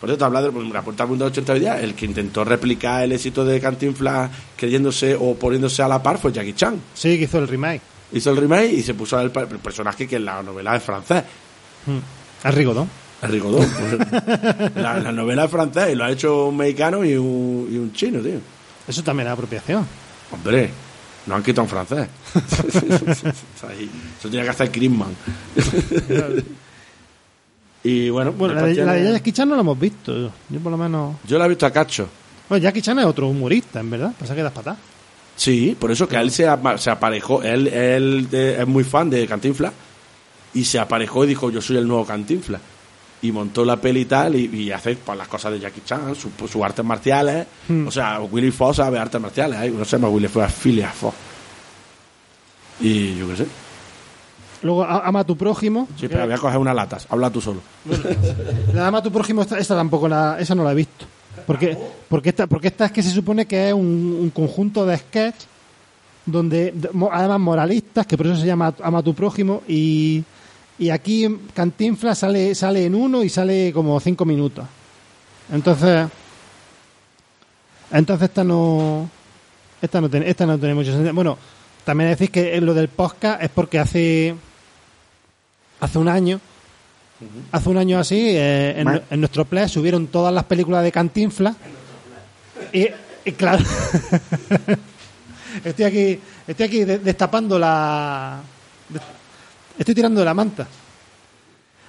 Por cierto, habla de pues, la puerta al mundo de 80 días, el que intentó replicar el éxito de Cantinflas creyéndose o poniéndose a la par fue Jackie Chan. Sí, que hizo el remake. Hizo el remake y se puso al pa- el personaje que en la novela es francés. Mm. Es Rigodón. El Rigodón. la, la novela es francés y lo ha hecho un mexicano y un, y un chino, tío. Eso también es apropiación. Hombre, no han quitado un francés. Eso tiene que hacer Grisman. y bueno, Bueno, la de, la de tiene- Jackie Chan no la hemos visto. Yo por lo menos... yo la he visto a Cacho. Bueno, Jackie Chan es otro humorista, en verdad. Pasa que das patas. Sí, por eso que él se, apa- se aparejó. Él, él eh, es muy fan de Cantinflas y se aparejó y dijo: Yo soy el nuevo Cantinflas. Y montó la peli y tal, y, y hace pues, las cosas de Jackie Chan, sus sus artes marciales. Hmm. O sea, Willy Fox sabe artes marciales. ¿eh? No se llama Willy Fox, Phileas Fox. Y yo qué sé. Luego, ama a tu prójimo. Sí, pero voy a coger unas latas. Habla tú solo. La de ama a tu prójimo, esta, esta tampoco la, esa no la he visto. Porque, porque, esta, porque esta es que se supone que es un, un conjunto de sketches donde, además moralistas, que por eso se llama Ama a tu prójimo, y, y aquí Cantinflas sale, sale en uno y sale como cinco minutos. Entonces, entonces esta no, esta no, tiene, esta no tiene mucho sentido. Bueno, también decís que lo del podcast es porque hace, hace un año Hace un año así, eh, en, en nuestro play subieron todas las películas de Cantinflas. Y, y claro, estoy aquí, estoy aquí de- destapando la. Estoy tirando de la manta.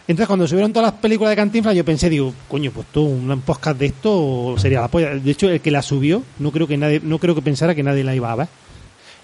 Entonces, cuando subieron todas las películas de Cantinflas, yo pensé, digo, coño, pues tú, un podcast de esto sería la polla. De hecho, el que la subió, no creo que nadie, no creo que pensara que nadie la iba a ver.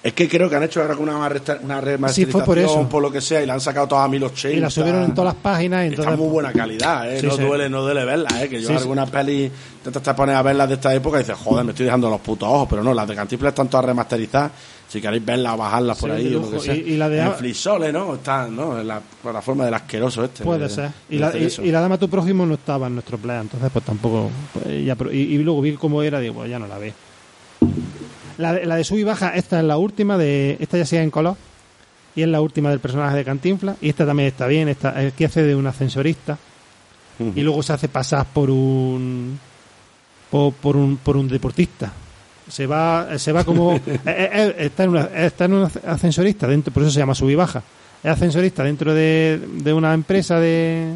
Es que creo que han hecho ahora una, una remasterización por eso. por lo que sea y la han sacado todas a 1080. Y la subieron en todas las páginas. Y Está muy buena calidad, ¿eh? Sí, no sí. duele, no duele verla, ¿eh? Que yo Sí, sí. algunas pelis te, te pones a verlas de esta época y dices, joder, me estoy dejando los putos ojos, pero no, las de Cantinflas están todas remasterizadas. Si queréis verlas o bajarlas por Sí, ahí o lo que sea. Y- y la de- En Flixole, ¿no? Está, ¿no? En la plataforma del asqueroso este. Puede de- ser. Y la, hacer y, y la dama tu prójimo no estaba en nuestro plan, entonces pues tampoco. pues, ya, y, y luego vi cómo era, digo, pues ya no la veo. La, la de sub y baja, esta es la última, de esta ya sigue en color. Y es la última del personaje de Cantinflas. Y esta también está bien, esta, aquí hace de un ascensorista. Y luego se hace pasar por un. por, por un, por un deportista. Se va, se va como. eh, eh, eh, está, en una, está en un ascensorista, dentro, por eso se llama sub y baja. Es ascensorista dentro de, de una empresa de.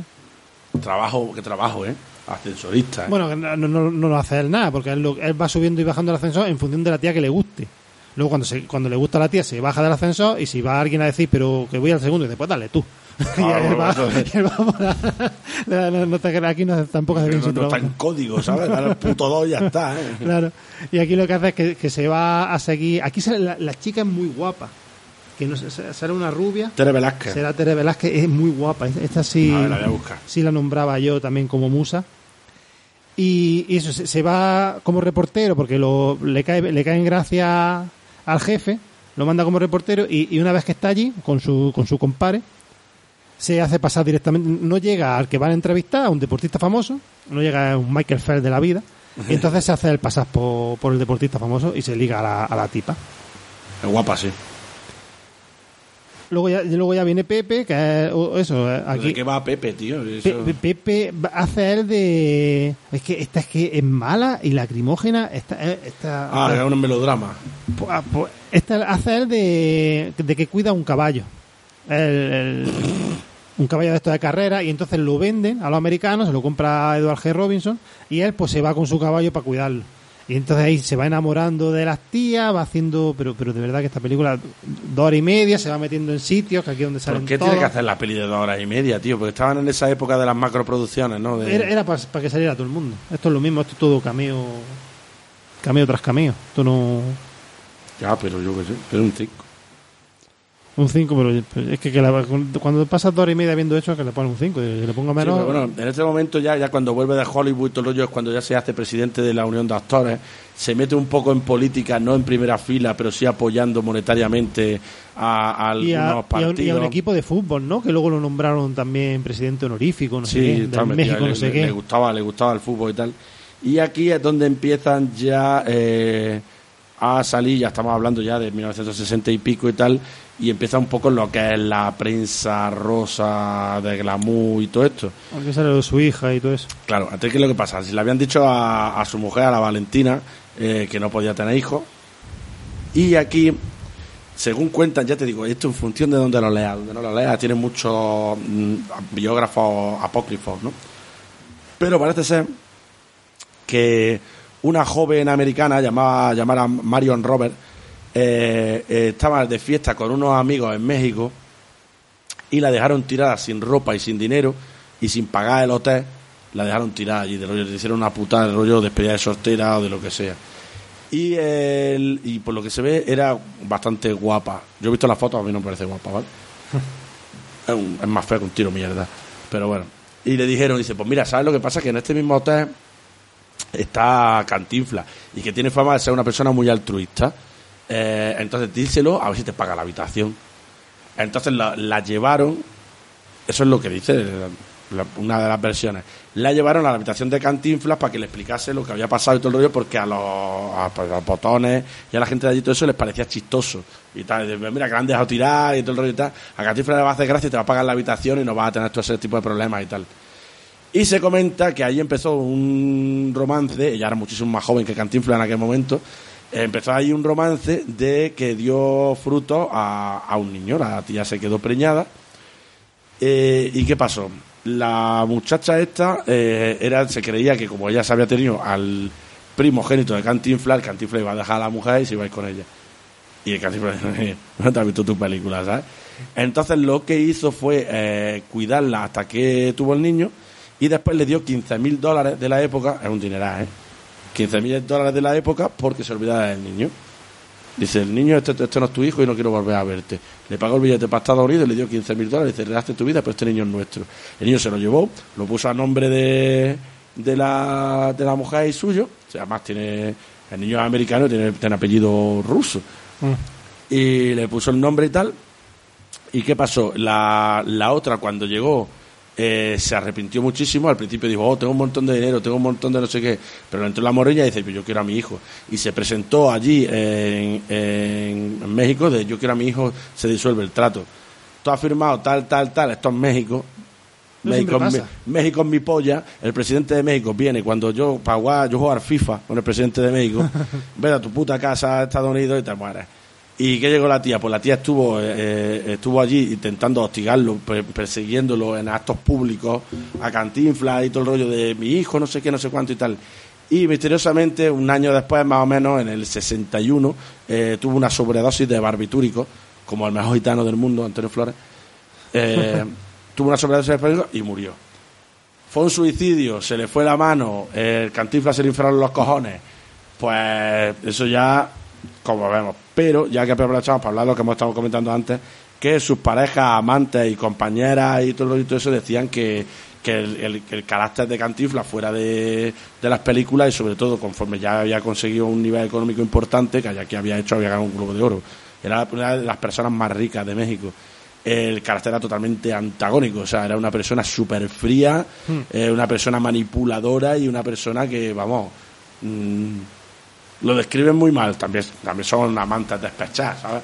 Trabajo, que trabajo, ¿eh? Ascensorista. ¿eh? Bueno, no, no, no lo hace él nada, porque él, lo- él va subiendo y bajando el ascensor en función de la tía que le guste. Luego, cuando, se, cuando le gusta a la tía, se baja del ascensor y si va alguien a decir, pero que voy al segundo, y dice, pues dale tú. no, no, no aquí no, tampoco hace no, bien su no está en código, ¿sabes? Dale el puto 2 y ya está, ¿eh? Claro. Y aquí lo que hace es que, que se va a seguir. Aquí sale la, la chica es muy guapa. Que no sé, sale una rubia. Tere Velázquez. Será Tere Velázquez, es muy guapa. Esta sí, la voy a buscar. sí la nombraba yo también como musa. Y, y eso, se, se va como reportero porque lo, le, cae, le cae en gracia al jefe, lo manda como reportero y, y una vez que está allí con su, con su compadre, se hace pasar directamente, no llega al que van a entrevistar, a un deportista famoso, no llega a un Michael Phelps de la vida, y entonces se hace el pasar por, por el deportista famoso y se liga a la, a la tipa. Es guapa, sí. Luego ya, luego ya viene Pepe, que es o- eso, eh, ¿De qué va Pepe, tío? Pe- Eso- Pe- Pepe hace el de. Es que esta es que es mala y lacrimógena. Esta, eh, esta, Ah, es un melodrama. Ah, esta hace el de, de que cuida un caballo. El- el- un caballo de esto de carrera y entonces lo venden a los americanos, se lo compra Edward G. Robinson y él pues se va con su caballo para cuidarlo. Y entonces ahí se va enamorando de las tías, va haciendo, pero pero de verdad que esta película, dos horas y media, se va metiendo en sitios, que aquí es donde salen ¿Por qué todos. tiene que hacer la peli de dos horas y media, tío? Porque estaban en esa época de las macroproducciones, ¿no? De- Era, para que saliera todo el mundo. Esto es lo mismo, esto es todo cameo, cameo tras cameo. Esto no... Ya, pero yo qué sé, pero un circo. Un 5, pero es que, que la- cuando pasa dos horas y media viendo hecho, que le pone un 5. Si le pongo Sí, menos. pero bueno, en este momento ya, ya cuando vuelve de Hollywood todo el rollo es cuando ya se hace presidente de la Unión de Actores, se mete un poco en política, no en primera fila, pero sí apoyando monetariamente a, a algunos y a un, partidos. y a un equipo de fútbol, ¿no? Que luego lo nombraron también presidente honorífico, no sé qué, del México, le, no sé le- qué. le gustaba, le gustaba el fútbol y tal. Y aquí es donde empiezan ya eh, a salir, ya estamos hablando ya de 1960 y pico y tal, y empieza un poco lo que es la prensa rosa de glamour y todo esto. Aunque sale su hija y todo eso. Claro, antes que lo que pasa, si le habían dicho a, a su mujer, a la Valentina, eh, que no podía tener hijos, y aquí, según cuentan, ya te digo, esto en función de donde lo leas, donde no lo leas, tiene muchos mm, biógrafos apócrifos, ¿no? Pero parece ser que una joven americana llamada, llamada Marion Robert eh, eh, estaba de fiesta con unos amigos en México y la dejaron tirada sin ropa y sin dinero y sin pagar el hotel, la dejaron tirada allí, de rollo, le hicieron una putada de rollo despedida de soltera o de lo que sea. Y, el, y por lo que se ve era bastante guapa. Yo he visto las fotos, a mí no me parece guapa, ¿vale? es, un- es más feo que un tiro mierda. Pero bueno. Y le dijeron, dice, pues mira, ¿sabes lo que pasa? Que en este mismo hotel está Cantinfla y que tiene fama de ser una persona muy altruista. Eh, entonces díselo a ver si te paga la habitación. Entonces la, la llevaron, eso es lo que dice la- una de las versiones, la llevaron a la habitación de Cantinflas para que le explicase lo que había pasado y todo el rollo, porque a los, a, pues, a botones y a la gente de allí todo eso les parecía chistoso. Y tal, mira que han dejado tirar y todo el rollo y tal. A Cantinflas le va a hacer gracia y te va a pagar la habitación y no vas a tener todo ese tipo de problemas y tal. Y se comenta que ahí empezó un romance, ella era muchísimo más joven que Cantinflas en aquel momento, eh, empezó ahí un romance de que dio fruto a, a un niño, la tía se quedó preñada. Eh, ¿Y qué pasó? La muchacha esta eh, era, se creía que como ella se había tenido al primogénito de Cantinflas, el Cantinflas iba a dejar a la mujer y se iba a ir con ella. Y el Cantinflas no te has visto tu película, ¿sabes? Entonces lo que hizo fue cuidarla hasta que tuvo el niño y después le dio 15 mil dólares de la época, es un dineral, ¿eh? 15 mil dólares de la época porque se olvidaba del niño. Dice, el niño, este, este no es tu hijo y no quiero volver a verte. Le pagó el billete para Estados Unidos, le dio 15 mil dólares, dice, regaste tu vida, pero este niño es nuestro. El niño se lo llevó, lo puso a nombre de, de, la, de la mujer y suyo. O sea, además tiene, el niño es americano, tiene, tiene apellido ruso. Y le puso el nombre y tal. ¿Y qué pasó? La, la otra, cuando llegó, eh, se arrepintió muchísimo. Al principio dijo, oh, tengo un montón de dinero, tengo un montón de no sé qué. Pero entró la morella y dice, "Pues yo quiero a mi hijo. Y se presentó allí en, México de, yo quiero a mi hijo, se disuelve el trato. Todo ha firmado tal, tal, tal, esto es México. México, es mi-. México es mi polla. El presidente de México viene cuando yo, para jugar, yo juego al FIFA con el presidente de México. Ve a tu puta casa a Estados Unidos y te mueres. ¿Y qué llegó la tía? Pues la tía estuvo eh, eh, estuvo allí intentando hostigarlo, per- persiguiéndolo en actos públicos, a Cantinflas y todo el rollo de mi hijo, no sé qué, no sé cuánto y tal. Y misteriosamente, un año después, más o menos, en el 61, eh, tuvo una sobredosis de barbitúrico, como el mejor gitano del mundo, Antonio Flores. Eh, tuvo una sobredosis de barbitúrico y murió. Fue un suicidio, se le fue la mano, el Cantinflas se le inflaron los cojones. Pues eso ya, como vemos. Pero ya que aprovechamos para hablar de lo que hemos estado comentando antes, que sus parejas, amantes y compañeras y todo, y todo eso decían que, que el, el- que el carácter de Cantinflas fuera de, de las películas y sobre todo conforme ya había conseguido un nivel económico importante, que allá que había hecho, había ganado un globo de oro. Era una de las personas más ricas de México el carácter era totalmente antagónico, o sea, era una persona súper fría, eh, una persona manipuladora y una persona que, vamos, mm, lo describen muy mal, también, también son amantes despechadas, ¿sabes?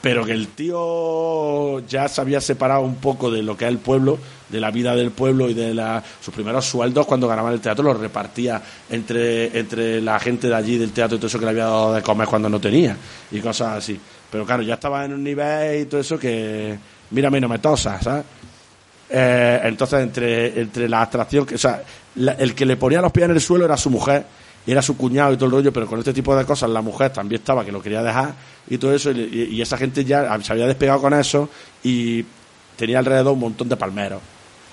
Pero que el tío ya se había separado un poco de lo que es el pueblo, de la vida del pueblo y de la, sus primeros sueldos cuando ganaban el teatro los repartía entre, entre la gente de allí del teatro y todo eso que le había dado de comer cuando no tenía y cosas así. Pero claro, ya estaba en un nivel y todo eso que, mírame, no me tosas, ¿sabes? Eh, entonces, entre, entre la atracción, que, o sea, la- el que le ponía los pies en el suelo era su mujer, era su cuñado y todo el rollo, pero con este tipo de cosas la mujer también estaba, que lo quería dejar y todo eso, y, y- esa gente ya se había despegado con eso y tenía alrededor un montón de palmeros.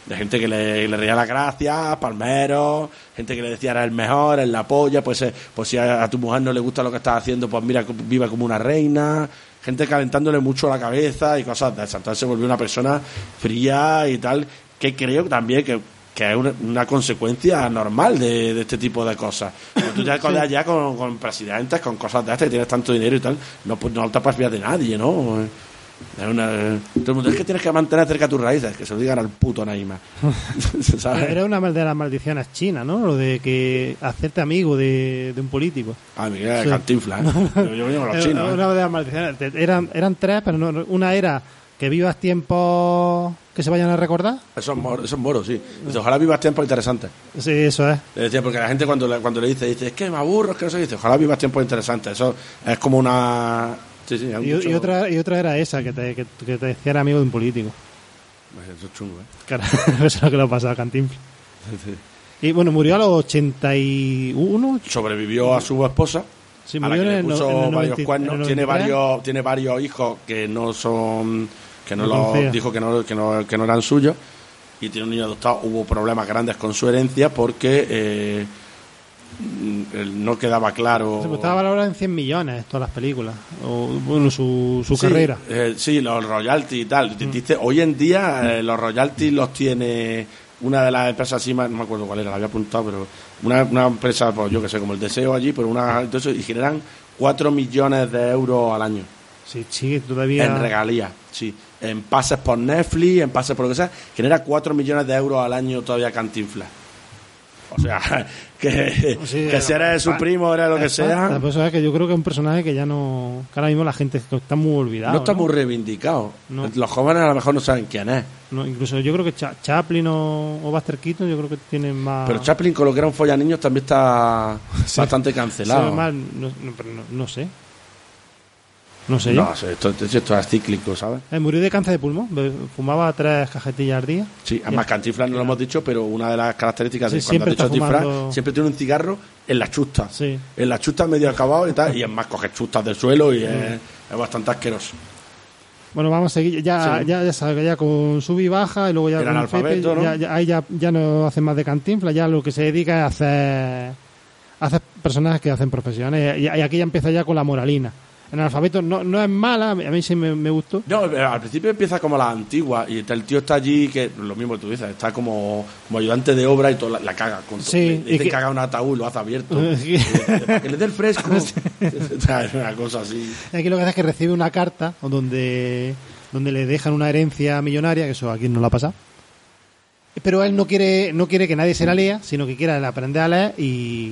De gente que le, le reía las gracias, palmeros, gente que le decía era el mejor, es la polla, pues, eh, pues si a, tu mujer no le gusta lo que estás haciendo, pues mira, viva como una reina, gente calentándole mucho la cabeza y cosas de. Entonces se volvió una persona fría y tal, que creo también que, que es una, una consecuencia normal de, de este tipo de cosas. Cuando tú te codeas ya con, con presidentes, con cosas de estas, que tienes tanto dinero y tal, no, pues, no te de nadie, ¿no? Es una, todo el mundo es que tienes que mantener cerca tus raíces, que se lo digan al puto Naima. Era una de las maldiciones chinas, ¿no? Lo de que hacerte amigo de, de un político. Ah, mira, Sí. cantinfla. ¿eh? Yo, yo vengo con los Era chinos. ¿eh? Una de las maldiciones. Eran, eran tres, pero no- una era que vivas tiempos que se vayan a recordar. Esos moros, esos moros, sí. Dice, ojalá vivas tiempos interesantes. Sí, eso es. Decía, porque la gente cuando le, cuando le dice, dice, es que me aburro, es que no sé, qué", dice, ojalá vivas tiempos interesantes. Eso es como una... Sí, sí, Y, mucho- y otra, y otra era esa, que te, que, que te decía era amigo de un político. Eso es chungo, ¿eh? Claro, eso es lo que le ha pasado a Cantinflas. Y bueno, murió a los 81. Sobrevivió a su esposa, Sí, a la que le en el no- puso varios 90 cuernos. en el Tiene 93. varios, tiene varios hijos que no son... que no conocía. dijo que no, que, no, que no eran suyos. Y tiene un niño adoptado. Hubo problemas grandes con su herencia porque... eh, no quedaba claro... Se estaba valorado en 100 millones todas las películas. O, bueno, su, su Sí, carrera. eh, sí, los royalties y tal. Mm. Hoy en día eh, los royalties los tiene una de las empresas así, no me acuerdo cuál era, la había apuntado, pero una, una empresa, pues yo que sé, como el Deseo allí, pero una, entonces, y generan 4 millones de euros al año Sí, sí, todavía. en regalías, sí. En pases por Netflix, en pases por lo que sea, genera 4 millones de euros al año todavía Cantinflas. O sea, que, Sí, que si eres su primo, eres lo que sea, Por eso es que yo creo que es un personaje que ya no. Que ahora mismo la gente está muy olvidada. no está muy reivindicado. No. Los jóvenes a lo mejor no saben quién es. No, incluso yo creo que Cha- Chaplin o, o Buster Keaton, yo creo que tienen más. Pero Chaplin con lo que era un follaniños también está bastante Sí, cancelado. no- no sé. No sé no, yo. sé, esto, esto, esto es cíclico, ¿sabes? Eh, murió de cáncer de pulmón. Fumaba tres cajetillas al día. Sí, además Cantinflas no lo hemos dicho, pero una de las características Sí, de cuando siempre has dicho está disfraz, fumando. siempre tiene un cigarro en la chusta. Sí. En la chusta medio acabado y tal, y es más, coge chustas del suelo y es, es bastante asqueroso. Bueno, vamos a seguir. Ya, Sí. ya, ya sabes, ya con sub y baja y luego ya Era con ¿no? ya, ya- ahí ya, ya no hace más de cantinfla, ya lo que se dedica es a hacer, a hacer personajes que hacen profesiones. Y, y aquí ya empieza ya con la moralina. En el alfabeto no, no es mala, a mí sí me, me gustó. No, eh, al principio empieza como la antigua y el tío está allí, que lo mismo que tú dices, está como, como ayudante de obra y todo la, la caga. Con Sí, le, y le que- que haga un ataúd, lo hace abierto. Dice, "Para que le dé el fresco. Es una cosa así. Aquí lo que hace es que recibe una carta donde, donde le dejan una herencia millonaria, que eso aquí no lo ha pasado. Pero él no quiere, no quiere que nadie se la lea, sino que quiere aprender a leer y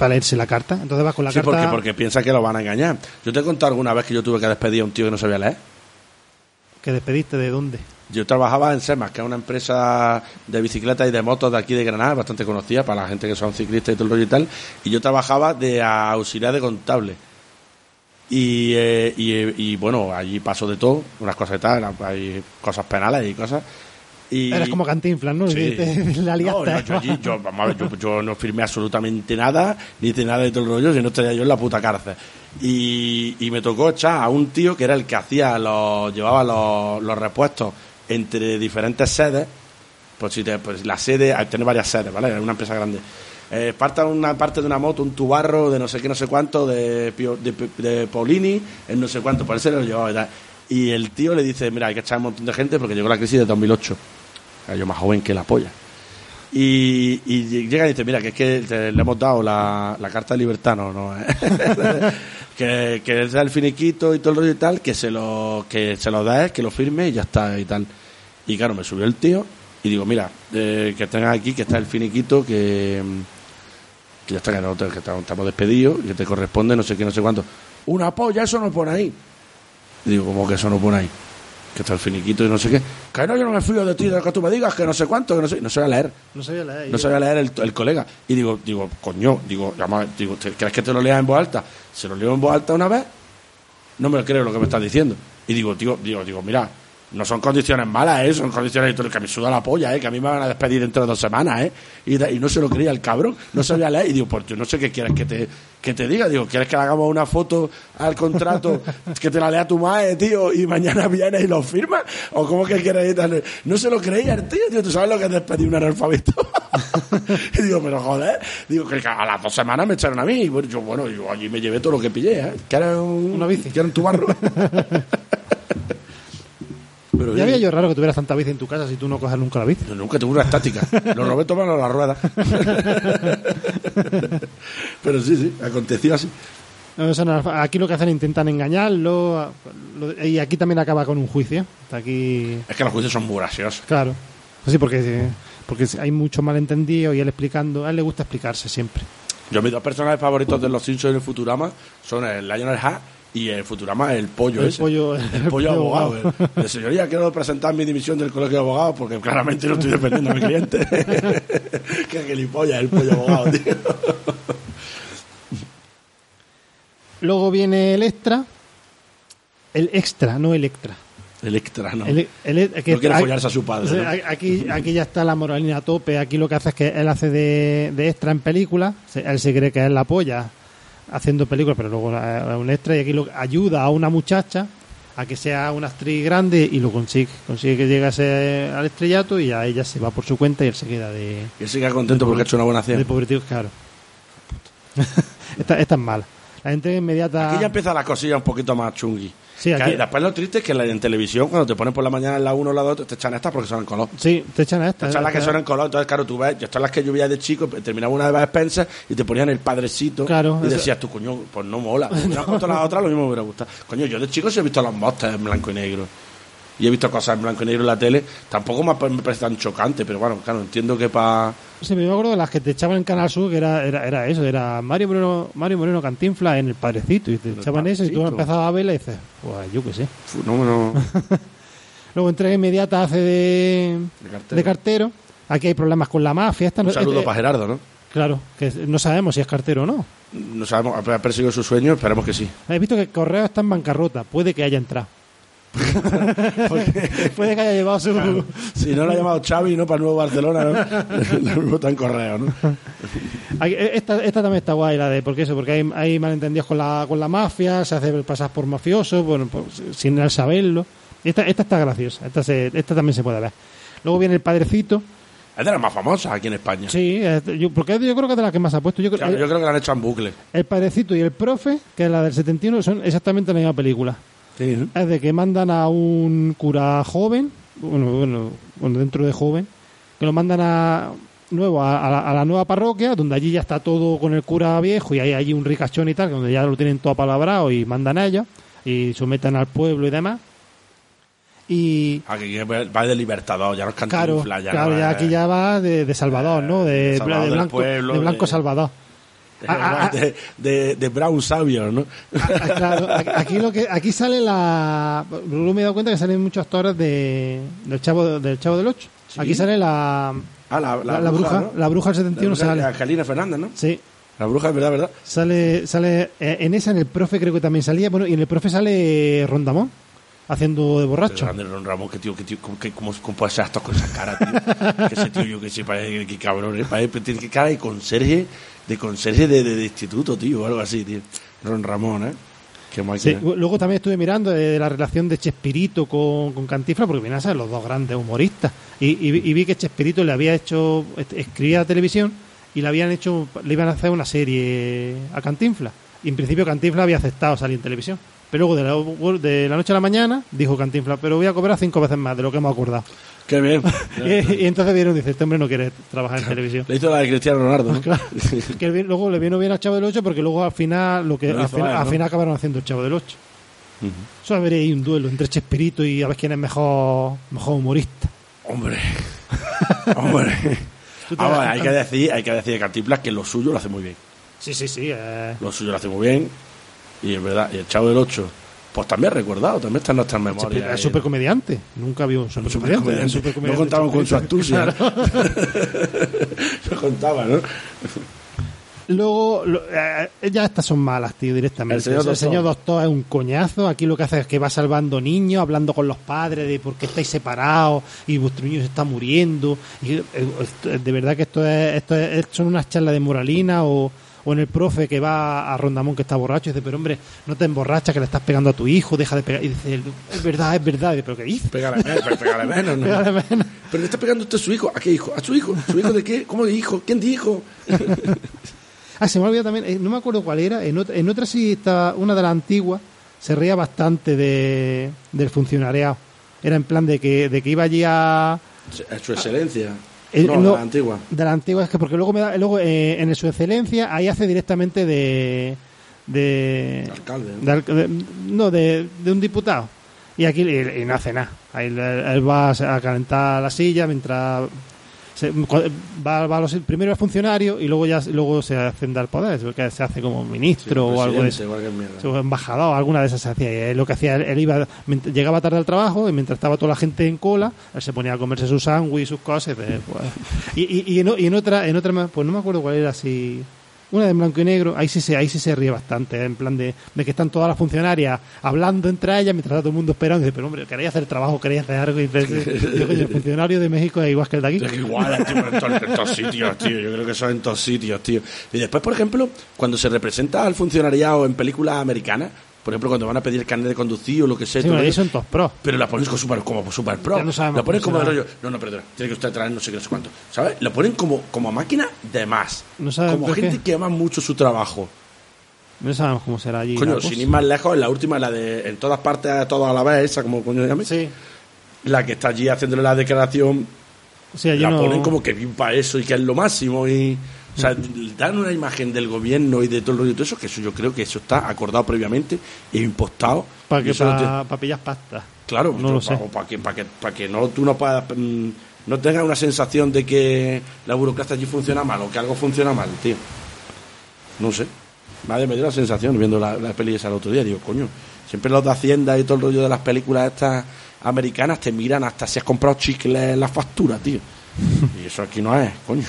para leerse la carta. Entonces vas con la Sí, carta. porque, porque piensa que lo van a engañar. Yo te he contado alguna vez que yo tuve que despedir a un tío que no sabía leer. que despediste de dónde. Yo trabajaba en SEMAS, que es una empresa de bicicletas y de motos de aquí de Granada, bastante conocida para la gente que son ciclistas y todo el rollo y tal. Y yo trabajaba de auxiliar de contable. Y, eh, y, eh, y, bueno, allí pasó de todo, unas cosas y tal, hay cosas penales y cosas. Y, Eres como Cantinflas, ¿no? Sí. Que la No, no, yo, allí- yo- vamos a ver, yo- yo no firmé absolutamente nada, ni hice nada de todo el rollo, si no estaría yo en la puta cárcel. Y, y me tocó echar a un tío que era el que hacía los, llevaba los, los repuestos entre diferentes sedes. Pues si te, pues la sede, tener varias sedes, ¿vale? Es una empresa grande. Eh, parta una parte de una moto, un tubarro de no sé qué, no sé cuánto, de, de, de Polini, en no sé cuánto, por eso lo llevaba tal. Y el tío le dice, mira, hay que echar un montón de gente porque llegó la crisis de 2008. Yo más joven que la polla. Y, llega y dice, mira, que es que te- le hemos dado la, carta de libertad, no, no, ¿eh? que, que es el finiquito y todo el rollo y tal, que se lo, que se lo des, que lo firme y ya está y tal. Y claro, me subió el tío y digo, mira, eh, que tengas aquí, que está el finiquito, que, que ya está, que, no, que estamos despedidos, que te corresponde no sé qué, no sé cuánto. Una polla, eso no pone ahí. Digo, ¿cómo que eso no pone ahí? Que está el finiquito y no sé qué. Que no, yo no me fío de ti, de lo que tú me digas, que no sé cuánto, que no sé. No sabía leer. No sabía leer. No sabía leer el, el colega. Y digo, digo, coño, digo, llama- digo, ¿te- ¿crees que te lo leas en voz alta? Se lo leo en voz alta una vez, no me lo creo lo que me estás diciendo. Y digo, digo, digo, digo, mira, no son condiciones malas, ¿eh? Son condiciones que me suda la polla, ¿eh? Que a mí me van a despedir dentro de dos semanas, ¿eh? Y, de- y no se lo creía el cabrón, no sabía leer. Y digo, pues yo no sé qué quieres que te, que te diga. Digo, ¿quieres que le hagamos una foto al contrato que te la lea tu madre, tío, y mañana viene y lo firma? ¿O cómo que quieres? No se lo creía el tío, tío. ¿Tú sabes lo que es despedir un analfabeto? y digo, pero joder, digo que a las dos semanas me echaron a mí. Y bueno, yo, bueno, yo allí me llevé todo lo que pillé, ¿eh? Que era un, Una bici. Que era un tubarro. pero Ya había yo raro que tuvieras tanta bici en tu casa si tú no coges nunca la bici. yo nunca tuve una estática. Lo robé tomando la rueda. pero sí, sí, aconteció así. No, no, aquí lo que hacen intentan engañarlo lo- y aquí también acaba con un juicio. Hasta aquí, Es que los juicios son muy graciosos. claro. Pues sí, porque, porque hay mucho malentendido y él explicando, a él le gusta explicarse siempre. Yo mis dos personajes favoritos de los Simpsons en el Futurama son el Lionel Hack y el Futurama el pollo El ese. pollo- el, el pollo abogado. abogado. señoría, quiero presentar mi dimisión del colegio de abogados porque claramente no estoy defendiendo a mi cliente. Qué gilipollas el pollo abogado, tío. Luego viene el extra, el extra, no el extra. El extra, ¿no? El- No quiere follarse a su padre, o sea, ¿no? Aquí, aquí ya está la moralina a tope. Aquí lo que hace es que él hace de, de extra en película. Él se cree que es la polla haciendo películas, pero luego es un extra. Y aquí lo, ayuda a una muchacha a que sea una actriz grande y lo consigue. Consigue que llegue a ser- al estrellato y ya ella se va por su cuenta y él se queda de, Y él se queda contento porque ha hecho una buena de acción. pobretico, claro. esta, esta es mala. La entrega inmediata. Aquí ya empieza la cosilla un poquito más chungui. Sí, aquí- Después lo triste es que en televisión, cuando te ponen por la mañana en la 1 o la 2, te echan estas porque son en color. Sí, te echan a esta. Te echan las que esta- son en color, entonces claro, tú ves, yo estas las que yo veía de chico, terminaba una de Eva Spencer y te ponían el padrecito Claro, y decías tú, coño, pues no mola. Si hubieran puesto las otras, lo mismo me hubiera gustado. Coño, yo de chico sí he visto las mostas en blanco y negro. Y he visto cosas en blanco y negro en la tele. Tampoco me, me parece tan chocante, pero bueno, claro, entiendo que para... Sí, me acuerdo de las que te echaban en Canal Sur, que era, era, era eso, era Mario Moreno, Mario Moreno Cantinfla en el Padrecito, y te echaban eso, y tú empezabas a verla y dices, pues yo qué sé. No, no, Luego entrega inmediata hace de, De cartero. de cartero. Aquí hay problemas con la mafia. Esta un saludo eh, para Gerardo, ¿no? Claro, que no sabemos si es cartero o no. No sabemos, ha perseguido su sueño, esperemos que sí. He visto que Correo está en bancarrota, puede que haya entrado. puede que haya llevado su... Si no lo ha llamado Xavi, ¿no? Para el nuevo Barcelona, ¿no? lo mismo está en correo, ¿no? Aquí- Esta, esta también está guay, la de, porque eso, porque hay, hay malentendidos con la, con la mafia, se hace pasar por mafioso, bueno, pues, sin él saberlo. Esta, esta está graciosa, esta, se- esta también se puede ver. Luego viene el padrecito, Es de las más famosas aquí en España. sí, yo, porque yo creo que es de la que más ha puesto. Yo creo, Claro, el, yo creo que la han hecho en bucle. el padrecito y el profe, que es la del 71, son exactamente la misma película. Sí, ¿no? Es de que mandan a un cura joven, bueno, bueno, bueno, dentro de joven, que lo mandan a nuevo a, a la, a la nueva parroquia, donde allí ya está todo con el cura viejo y hay allí un ricachón y tal, donde ya lo tienen todo apalabrado y mandan a ellos y someten al pueblo y demás. Y Aquí va de Libertador, ya no es claro, ya claro, no ya aquí ya va de, de Salvador, ¿no? De, Salvador de blanco, pueblo, de blanco Salvador. Ah, ah, de, de, de Brown Savior, ¿no? Ah, claro, aquí lo que aquí sale la luego me he dado cuenta que salen muchos actores de del chavo del chavo del 8 aquí sale la Ah, la, la, la bruja, ¿no? la bruja del 71 La bruja sale Angelina Fernández, ¿no? sí La bruja, verdad, verdad. sale sale eh, en esa en el profe creo que también salía bueno y en el profe sale Rondamón haciendo de borracho Grande Ron Ramón, que tío, que tío, cómo, que, cómo, cómo puede ser actor con esa cara, tío. que ese tío, yo que sé, parece que cabrón, ¿eh? parece, que cara de conserje, de conserje de, de, instituto, tío, o algo así, tío. Ron Ramón, ¿eh? Qué Sí, luego también estuve mirando de, de la relación de Chespirito con, con Cantinflas, porque vienen a ser los dos grandes humoristas. Y, vi- que Chespirito le había hecho, escribía televisión y le habían hecho, le iban a hacer una serie a Cantinflas. Y en principio Cantinflas había aceptado salir en televisión. Pero luego de la, de la noche a la mañana dijo Cantinflas, pero voy a cobrar cinco veces más de lo que hemos acordado. Qué bien. y, y entonces vieron, dice, este hombre no quiere trabajar en televisión. Le hizo la de Cristiano Ronaldo, ¿no? Claro. que luego le vino bien al Chavo del 8 porque luego al final lo que al, final, él, al ¿no? final acabaron haciendo el Chavo del 8. Ujú. Eso habría ahí un duelo entre Chespirito y a ver quién es mejor, mejor humorista. Hombre. Hombre. Hay que decir, hay que decir de Cantinflas que lo suyo lo hace muy bien. Sí, sí, sí. eh, Lo suyo lo hace muy bien. Y es verdad, y el Chavo del 8, pues también recordado, también está en nuestras memorias. Chespirito es eh. súper comediante. Nunca vi un súper comediante. Supercomediante. No contaban con su astucia. no contaba, ¿no? Luego, lo- eh, ya estas son malas, tío, directamente. El señor O sea, doctor. señor doctor es un coñazo. Aquí lo que hace es que va salvando niños, hablando con los padres de por qué estáis separados y vuestro niño se está muriendo. Y, eh, esto- de verdad que esto es, esto es- son unas charlas de moralina o, o en el profe que va a Rondamón que está borracho y dice, pero hombre, no te emborrachas que le estás pegando a tu hijo, deja de pegar. Y dice, es verdad, es verdad. Y dice, pero ¿qué dices? Pégale menos, pégale menos, ¿no? Pégale menos. Pero le está pegando usted a su hijo. ¿A qué hijo? ¿A su hijo? ¿Su hijo de qué? ¿Cómo de hijo? ¿Quién dijo? Ah, se me ha olvidado también, eh, no me acuerdo cuál era, en otra, en otra sí estaba, una de las antiguas, se reía bastante de, del funcionariado. Era en plan de que, de que iba allí a... Su excelencia. Eh, no, no, la antigua. De la antigua, es que porque luego, me da, luego eh, en su excelencia, ahí hace directamente de... de, Alcalde. ¿no? de de- no, de, de un diputado. Y aquí y, y no hace nada. Ahí él, él va a calentar la silla mientras... se- va, va a los, primero es funcionario y luego ya luego se asciende al poder, que se hace como ministro o algo de eso. O embajador, alguna de esas se hacía. Y él lo que hacía, él, él iba, llegaba tarde al trabajo y mientras estaba toda la gente en cola, él se ponía a comerse su sándwich y sus cosas. y, pues, y, y- y en, y en otra, en otra, pues no me acuerdo cuál era, si una de blanco y negro, ahí sí se, ahí sí se ríe bastante, ¿eh? en plan de, de que están todas las funcionarias hablando entre ellas mientras está todo el mundo esperando. Y dice, pero hombre, queréis hacer trabajo, queréis hacer algo. Y dice, "Yo, coño, el funcionario de México es igual que el de aquí. Es igual, tío, pero en, todos, en todos sitios, tío. Yo creo que son en todos sitios, tío. Y después, por ejemplo, cuando se representa al funcionariado en películas americanas, por ejemplo, cuando van a pedir el carnet de conducir o lo que sea, Sí, todo eso, son todos pros. pero la ponen como super, como super pro. No sabemos la ponen como de rollo. No, no, perdona. Tiene que usted traer no sé qué, no sé cuánto. ¿Sabes? La ponen como, como máquina de más. No como gente qué. que ama mucho su trabajo. No sabemos cómo será allí. Coño, sin ir más lejos, en la última, la de en todas partes, todas a la vez, esa, como coño llame, Sí. la que está allí haciéndole la declaración, Sí, allí la no- ponen como que bien para eso y que es lo máximo. y O sea, dan una imagen del gobierno y de todo el rollo y todo eso, que eso yo creo que eso está acordado previamente e impostado. Para que para pasta. Claro, no lo sé. Para que, para que, para que no, tú no puedas. mm, No tengas una sensación de que la burocracia allí funciona mal o que algo funciona mal, tío. No sé. Madre, me dio la sensación viendo la, la peli esa el otro día. Digo, coño, siempre los de Hacienda y todo el rollo de las películas estas americanas te miran hasta si has comprado chicles en la factura, tío. Y eso aquí no es, coño.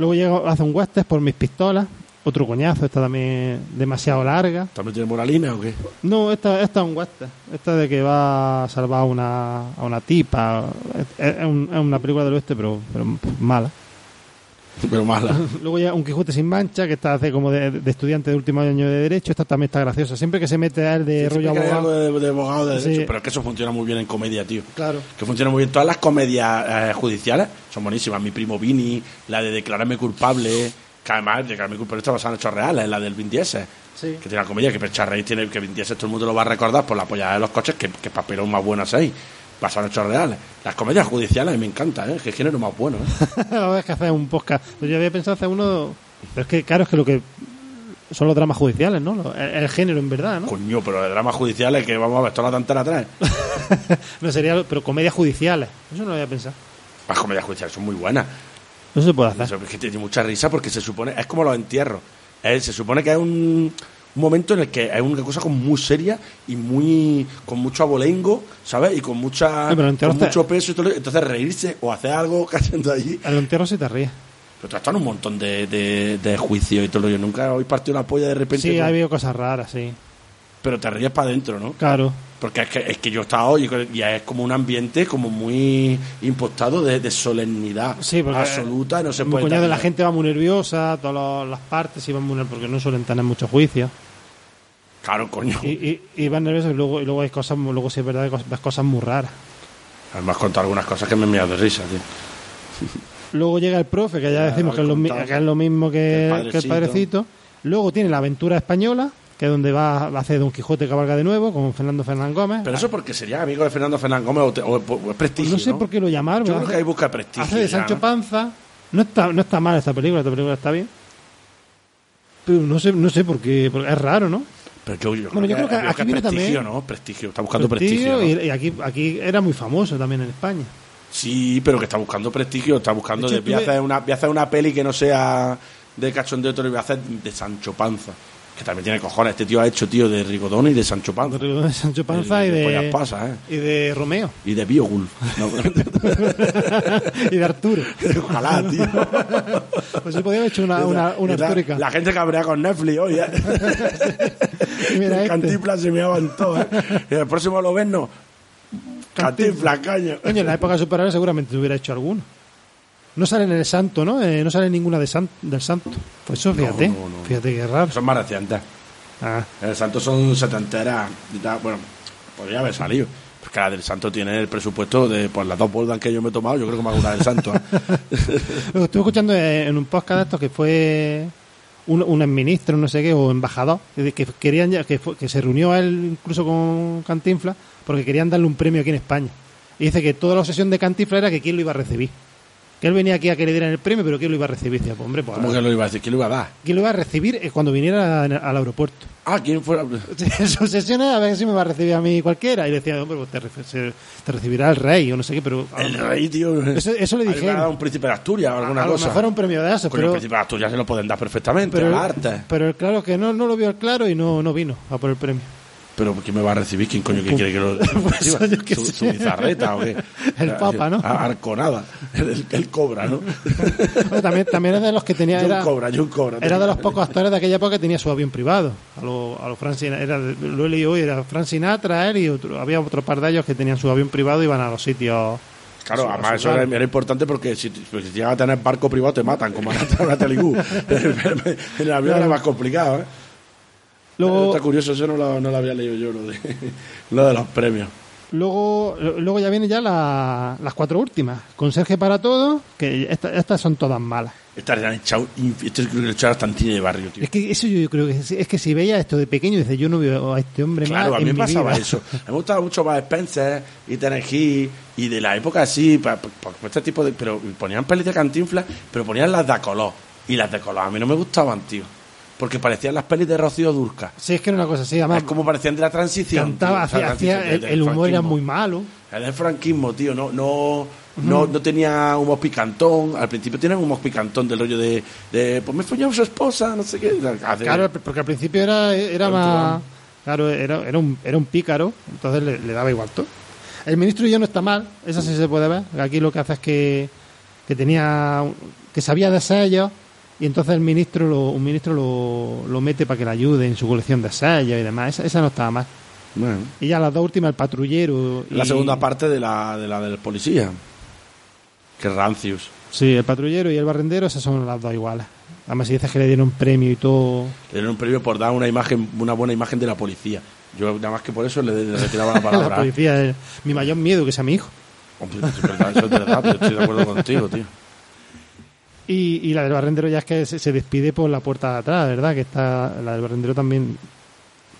Luego llega, hace un western por mis pistolas. Otro coñazo, esta también demasiado larga. ¿También tiene moralina o qué? No, esta, esta es un western. Esta de que va a salvar a una, a una tipa. Es, es un- es una película del oeste, pero, pero mala. Pero mala. Luego llega Un Quijote sin mancha, que está hace como de, de estudiante de último año de Derecho. Esta también está graciosa. Siempre que se mete a él de Siempre rollo abogado. de, de abogado de Sí. pero es que eso funciona muy bien en comedia, tío. Claro. que funciona muy bien. Todas las comedias eh, judiciales son buenísimas. Mi primo Vini, la de Declararme culpable, que además Declararme culpable está basada en hechos reales, la del Vin Diesel. Sí. Que tiene una comedia que Percha Rey tiene, que Vin Diesel todo el mundo lo va a recordar por la polla de los coches, que, que papelón más bueno hay, basado en hechos reales. Las comedias judiciales me encantan, ¿eh? que género más bueno. ¿eh? Ahora es que hacer un podcast. Yo había pensado hacer uno. Pero es que, claro, es que lo que. Son los dramas judiciales, ¿no? El, el género, en verdad, ¿no? Coño, pero de dramas judiciales que vamos a ver toda la tantera atrás. no sería. Pero comedias judiciales. Eso no lo había pensado. Las comedias judiciales son muy buenas. Eso se puede hacer. Eso es que tiene mucha risa porque se supone, es como los entierros. Eh, se supone que es un, un momento en el que es una cosa como muy seria y muy con mucho abolengo, ¿sabes? Y con mucha con mucho peso y todo. Entonces reírse o hacer algo cayendo allí. Al entierro se te ríe. Pero tú has estado en un montón de, de, de juicios y todo. lo- Yo nunca hoy partido la polla de repente. Sí, con- ha habido cosas raras, sí. Pero te ríes para adentro, ¿no? Claro. Porque es que, es que yo he estado y, y es como un ambiente como muy impostado de, de solemnidad Sí, absoluta. No se puede la gente va muy nerviosa, todas las partes iban muy nerviosas porque no suelen tener muchos juicios. Claro, coño. Y, y, y van nerviosos y luego, y luego hay cosas, luego sí es verdad que ves cosas muy raras. Además, contado algunas cosas que me mirado de risa, tío. Luego llega el profe, que ya Ya decimos que es, lo, que es lo mismo que, El que el padrecito. Luego tiene la aventura española, que es donde va, va a hacer Don Quijote cabalga de nuevo, con Fernando Fernández Gómez. Pero eso porque sería amigo de Fernando Fernández Gómez o, te- o- o es prestigio. Pues no sé ¿no? por qué lo llamaron. Yo creo que ahí busca prestigio. Hace de ya, Sancho ¿no? Panza. No está, no está mal esta película, esta película está bien. Pero no sé, no sé por qué, porque es raro, ¿no? Pero yo, yo Bueno, yo creo que es aquí viene prestigio, también- ¿no? Prestigio. Está buscando prestigio. Prestigio, ¿no? y, aquí, aquí era muy famoso también en España. Sí, pero que está buscando prestigio. Está buscando. De De, hecho, voy, a hacer una, voy a hacer una peli que no sea de cachondeo, pero voy a hacer de Sancho Panza. Que también tiene cojones. Este tío ha hecho, tío, de Rigodón y de Sancho Panza. De Sancho Panza y, Y de ¿eh? y de Romeo. Y de Biogulf. No, y de Arturo. Ojalá, tío. Pues se podía haber hecho una, una, una Y la- histórica. La gente cabrea con Netflix hoy, ¿eh? Mira este. Cantinflas se me avantó, ¿eh? Y el próximo lo ven, no. Cantinflas, caño. Coño, en la época superior seguramente se hubiera hecho alguno. No sale en el santo, ¿no? Eh, no sale ninguna de san- del santo. Pues eso, fíjate. no, no. Fíjate qué raro. Son más recientes. Ah, El Santos son setenteras y tal. Bueno, podría haber salido. Pues que la del Santo tiene el presupuesto de pues las dos boldas que yo me he tomado, yo creo que me hago una del Santo. ¿eh? Lo estuve escuchando en un podcast de estos que fue un, un ministro, no sé qué, o embajador, que que querían que, que se reunió a él incluso con Cantinflas porque querían darle un premio aquí en España. Y dice que toda la obsesión de Cantinflas era que quién lo iba a recibir. Que él venía aquí a que le dieran el premio, pero quién lo iba a recibir. Decía, pues, hombre, pues, ¿Cómo que lo iba a decir? ¿Quién lo iba a dar? ¿quién lo iba a recibir eh, cuando viniera al aeropuerto? Ah, ¿quién fuera? Su obsesión era a ver si me va a recibir a mí cualquiera. Y decía, hombre, pues te, te recibirá el rey o no sé qué, pero... a El lo- rey, tío. Eso- eso le A ha dado un príncipe de Asturias o alguna a lo cosa. mejor un premio de eso, Coño, el pero... príncipe de Asturias se lo pueden dar perfectamente, Pero, a arte. pero el claro que no, no lo vio claro y no, no vino a por el premio. Pero ¿quién me va a recibir? ¿Quién coño que quiere que lo Pues reciba? yo qué ¿Su, su bizarreta o qué? El Papa, ¿no? Arconada. El, el cobra, ¿no? Bueno, también, también era de los que tenía. Era, Cobra, John Cobra. era de los pocos actores de aquella época que tenía su avión privado. A los a lo Frank Sinatra, era, lo he leído hoy, era Frank Sinatra, él y otro, había otro par de ellos que tenían su avión privado y iban a los sitios. Claro, Su- además eso era, era importante porque si, pues, si llegas a tener barco privado te matan, como en la Telugu. en el avión era más complicado, ¿eh? Luego, Está curioso, eso no lo, no lo había leído yo, lo de, lo de los premios. luego, luego ya vienen ya la- las cuatro últimas. Conserje para todos, que esta- estas son todas malas. Estas le han echado, esto creo que le echaron Tantini de barrio, tío. Es que eso yo creo que es, es que si veía esto de pequeño, dice yo no veo a este hombre Claro, más a mí me pasaba vida. eso. Me gustaba mucho más Spencer y Tennessee y de la época así, pa- pa- pa- este tipo de. Pero ponían pelis de cantinflas, pero ponían las de color. Y las de color a mí no me gustaban, tío. Porque parecían las pelis de Rocío Durca. Sí, es que era una cosa así, además Es como parecían de la transición. cantaba, tío, el, el humor era muy malo. El del franquismo, tío, no, no, no, no tenía humor picantón. Al principio tienen humor picantón del rollo de, de pues me follaba su esposa, no sé qué. Hace- Claro, porque al principio era, era más. Claro, era, era, un, era un pícaro, entonces le, le daba igual todo. El ministro y yo no está mal, eso sí se puede ver. Aquí lo que hace es que, que tenía. que sabía de sellos y entonces el ministro lo, un ministro lo, lo mete para que le ayude en su colección de sellos y demás. Esa, esa no estaba mal. Bueno, Y ya las dos últimas, el patrullero. y- la segunda parte de la, de la del policía. Que es Rancius. Sí, el patrullero y el barrendero, esas son las dos iguales. Además, si dices que le dieron premio y todo. Le dieron un premio por dar una imagen, una buena imagen de la policía. Yo nada más que por eso le, le retiraba la La palabra. policía es mi mayor miedo que sea mi hijo. Hombre, es verdad, eso es verdad, yo estoy de acuerdo contigo, tío. Y, y la del barrendero ya es que se, se despide por la puerta de atrás, ¿verdad? Que está la del barrendero también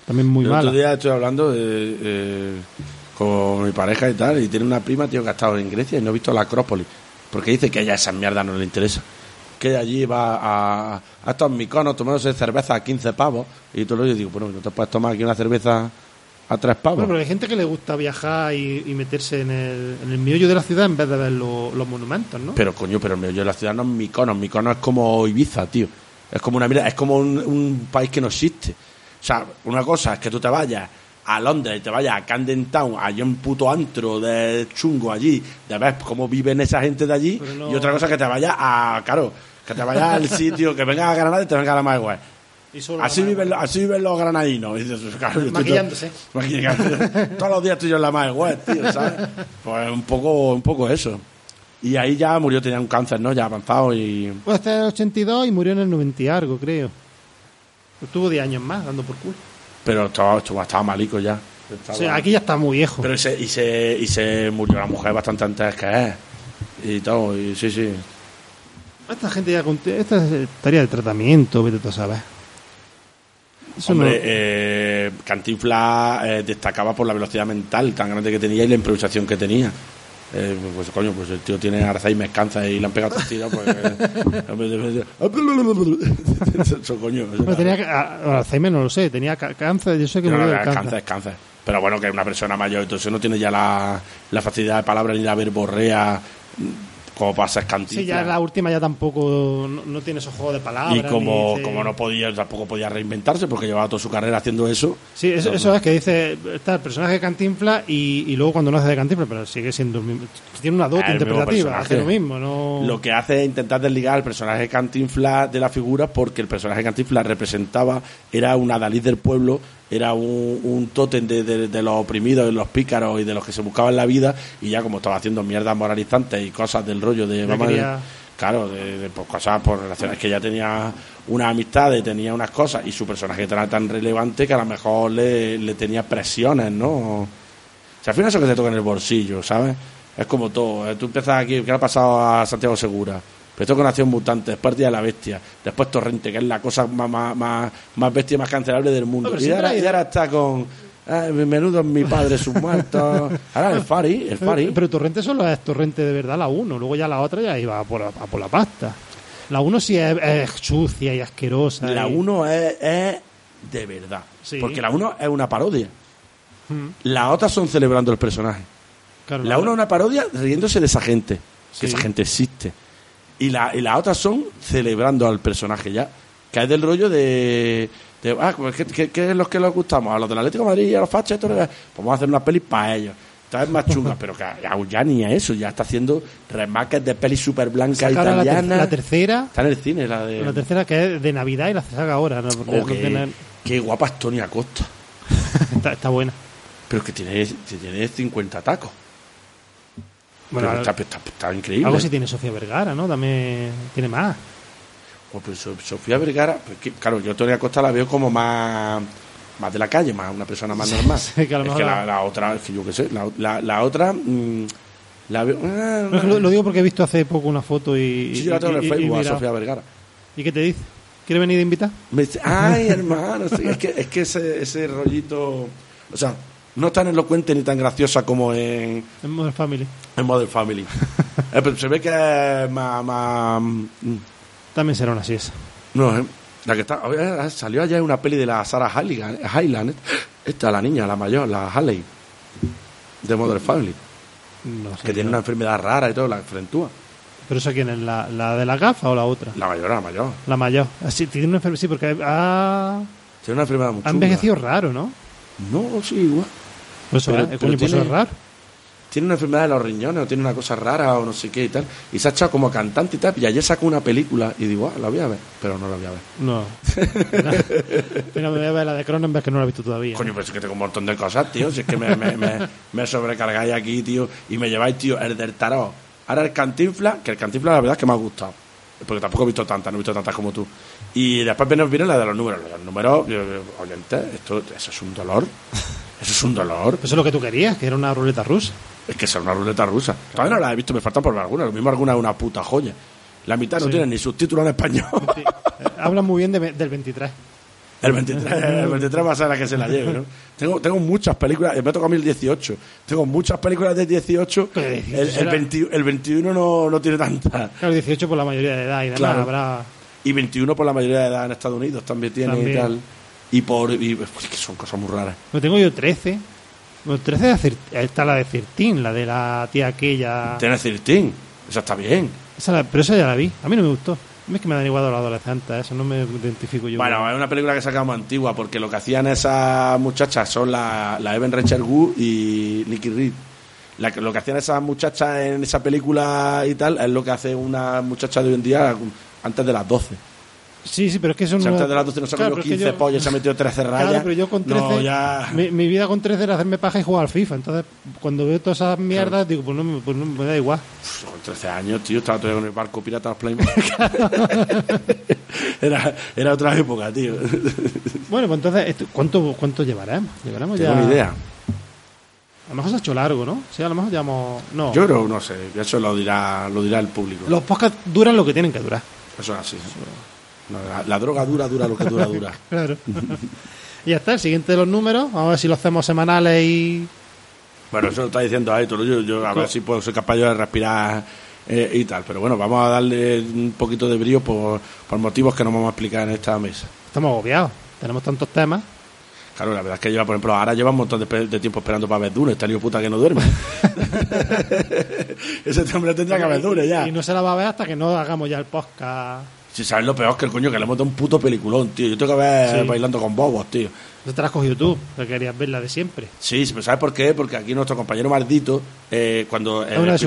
también muy el mala. otro día estoy hablando de, eh, con mi pareja y tal, y tiene una prima, tío, que ha estado en Grecia y no ha visto la Acrópolis. Porque dice que a ella esa mierda no le interesa. Que ella allí va a, a estos miconos tomándose cerveza a 15 pavos. Y todo lo yo digo, bueno, ¿no te puedes tomar aquí una cerveza a 3 pavos? Bueno, pero hay gente que le gusta viajar y, y meterse en el, en el meollo de la ciudad en vez de ver lo- los monumentos, ¿no? Pero coño, pero el medio de la ciudad no es Mykonos. Mykonos es como Ibiza, tío. Es como una mira, es como un, un país que no existe. O sea, una cosa es que tú te vayas a Londres y te vayas a Camden Town, allí un puto antro de chungo allí, de ver cómo viven esa gente de allí, no- y otra cosa es que te vayas a, claro, que te vayas al sitio, que vengas a Granada y te vengas a la Maigüez. Y solo Así viven, los- así viven los granadinos. Y dices, claro, todo- Maquillándose. maquillándose. Todos los días estoy yo en la Maigüez, tío, ¿sabes? Pues un poco, un poco eso. Y ahí ya murió, tenía un cáncer, ¿no? Ya avanzado y... Pues este es el 82 y murió en el 90 y algo, creo. Estuvo 10 años más dando por culo. Pero estaba, estaba, estaba malico ya. Estaba- sea, aquí ya está muy viejo. Pero y se, y, se, y se murió la mujer bastante antes que él. Y todo, y sí, sí. Esta gente ya. Esta es tarea de tratamiento, vete tú a saber. Eso Hombre, no- eh, Cantinflas eh, destacaba por la velocidad mental tan grande que tenía y la improvisación que tenía. Eh, pues coño, pues el tío tiene Alzheimer, cáncer y le han pegado tres tiros, pues... eh, eso, coño. eso tenía, a- Alzheimer no lo sé, tenía cáncer, yo sé que No, no, del es cáncer. cáncer, es cáncer. Pero bueno, que es una persona mayor, entonces no tiene ya la, la facilidad de palabra ni la verborrea como pasa Cantinflas. Sí, ya la última ya tampoco no, no tiene esos juegos de palabras. y como, dice- como no podía, tampoco podía reinventarse porque llevaba toda su carrera haciendo eso. Sí, eso, eso es que dice, está el personaje de Cantinflas y, y luego cuando no hace de Cantinflas, pero sigue siendo el mismo. Tiene una dote Ah, interpretativa, hace lo mismo, no... Lo que hace es intentar desligar al personaje de Cantinflas de la figura porque el personaje de Cantinflas representaba, era un adalid del pueblo, era un, un tótem de, de- de los oprimidos, de los pícaros y de los que se buscaban la vida y ya como estaba haciendo mierdas moralizantes y cosas del rollo de... Quería- Claro, de, de, pues, cosas por relaciones que ya tenía unas amistades, tenía unas cosas y su personaje era tan relevante que a lo mejor le, le tenía presiones, ¿no? Si al final eso que te toca en el bolsillo, ¿sabes? Es como todo. eh, Tú empiezas aquí, ¿qué le ha pasado a Santiago Segura? Empezó con Acción Mutante, después Día de la Bestia, después Torrente, que es la cosa más, más, más, más bestia y más cancelable del mundo. No, pero y, ahora, y ahora está con eh, menudo mi padre, sus muertos. Ahora el Fari, el Fari. Pero, pero Torrente solo es Torrente de verdad la 1, luego ya la otra ya iba a por, a por la pasta. La 1 sí es, es sucia y asquerosa. La y- 1 es, es de verdad. Sí. Porque la 1 es una parodia. Mm, Las otras son celebrando el personaje. claro, La 1 es una parodia riéndose de esa gente. Que Sí. esa gente existe. Y la, y las otras son celebrando al personaje ya. Que es del rollo de. de, ah, pues, ¿qué, qué, qué es lo que les gustamos? A los del Atlético de Madrid y a los fachas. esto, Pues vamos a hacer una peli para ellos. Esta es más chunga, pero que ya, ni a eso. Ya está haciendo remakes de pelis super blancas Saca ahora la, ter- la tercera, Está en el cine, la de. la tercera que es de Navidad y la saca ahora. ¿no? Porque Oh, no qué, tiene- qué guapa es Tony Acosta. está, está buena. Pero que tiene, tiene 50 tacos. Bueno, Pero está, está- está increíble. algo sí tiene Sofía Vergara, ¿no? También tiene más. Pues So- Sofía Vergara, pues que, claro, yo a Tony Acosta la veo como más, más de la calle, más una persona más normal. sí, que a es que la, otra, es que yo qué sé, la, la, la otra mm, la veo. ah, No, lo, lo digo porque he visto hace poco una foto y. sí, yo la tengo en el Facebook a. Sofía Vergara. ¿Y qué te dice? ¿Quiere venir de invitar? Me dice, ay, hermano, sí, es que, es que ese, ese rollito. O sea, no tan elocuente ni tan graciosa como en, En Modern Family. en Modern Family. Eh, pero se ve que es más. más mm, También será una así esa. No, eh, la que está. oye, Salió ayer una peli de la Sarah Halligan, Highland. Esta, la niña, la mayor, la Halley. De Modern Family. No sé. Que tiene una enfermedad rara y todo, la frentúa. ¿Pero esa quién es? ¿La, la de la gafa o la otra? La mayor, la mayor. La mayor. Ah, sí, tiene una enfermedad. Sí, porque ha, Tiene una enfermedad muy ha envejecido raro, ¿no? No, sí, igual. Por eso, Pero- eh, pero pues tiene- raro. Tiene una enfermedad de los riñones o tiene una cosa rara o no sé qué y tal. Y se ha echado como cantante y tal. Y ayer sacó una película y digo, ah, la voy a ver. Pero no la voy a ver. No. Mira, me voy a ver la de Cronenberg que no la he visto todavía. Coño, pues es que tengo un montón de cosas, tío. Si es que me, me, me, me sobrecargáis aquí, tío. Y me lleváis, tío, el del tarot. Ahora el cantinfla, que el cantinfla la verdad es que me ha gustado. Porque tampoco he visto tantas, no he visto tantas como tú. Y después viene, viene la de los números. Los números, yo- yo, oyente, esto, eso es un dolor. Eso es un dolor. Pues eso es lo que tú querías, que era una ruleta rusa. Es que es una ruleta rusa. Todavía no la he visto, me faltan por alguna. Lo mismo alguna es una puta joya. La mitad no Sí. tiene ni subtítulos en español. Sí. Eh, Hablan muy bien de, del 23. El 23, el 23 va a ser la que se la lleve, ¿no? Tengo, tengo muchas películas, me toca a mí el 18. Tengo muchas películas de 18. ¿Qué El, el, Era- 20 el 21 no, no tiene tantas. Claro, 18 por la mayoría de edad y demás. Claro. Habrá... Y 21 por la mayoría de edad en Estados Unidos también tiene También. y tal. Y por. Y, pues, que son cosas muy raras. No tengo yo 13. Bueno, 13 de está la de Cirtín, la de la tía aquella. Tiene 13. Esa está bien. Esa la- pero esa ya la vi. A mí no me gustó. A mí es que me dan igual a los adolescentes, eso no me identifico yo. Bueno, es una película que sacamos antigua porque lo que hacían esas muchachas son la, la Evan Rachel Wood y Nicky Reed. La lo que hacían esas muchachas en esa película y tal es lo que hace una muchacha de hoy en día antes de las 12. Sí, sí, pero es que eso O sea, no. antes de las 12 no se ha Claro, comido pero es que 15 yo- pollos, se ha metido 13 rayas. Claro, pero yo con 13. No, ya. mi, mi vida con 13 era hacerme paja y jugar al FIFA. Entonces, cuando veo todas esas mierdas, digo, pues no, me- pues no me da igual. Pff, Con 13 años, tío, estaba todavía con el barco pirata de los Playmobil. era, era otra época, tío. Bueno, pues entonces, ¿cuánto, cuánto llevaremos? Llevaremos Tengo ya. ni idea. A lo mejor se ha hecho largo, ¿no? Sí, a lo mejor llevamos. No. Yo creo, no sé, eso lo dirá, lo dirá el público. Los podcasts duran lo que tienen que durar. Eso es así. No, la, la droga dura, dura lo que dura, dura. Claro. y ya está, el siguiente de los números. Vamos a ver si lo hacemos semanales y. Bueno, eso lo está diciendo Aitor. Yo, yo a ver si puedo ser capaz yo de respirar eh, y tal. Pero bueno, vamos a darle un poquito de brío por, por motivos que no vamos a explicar en esta mesa. Estamos agobiados. Tenemos tantos temas. Claro, la verdad es que lleva, por ejemplo, ahora lleva un montón de tiempo esperando para ver Dune. Está lío puta que no duerme. Ese hombre tendrá que ver Dune ya. Y no se la va a ver hasta que no hagamos ya el podcast. Si sabes lo peor que el coño, que le hemos dado un puto peliculón, tío. Yo tengo que ver Sí. bailando con bobos, tío. No te la has cogido tú, que querías verla de siempre. Sí, pero ¿sabes por qué? Porque aquí nuestro compañero Maldito, eh, cuando en.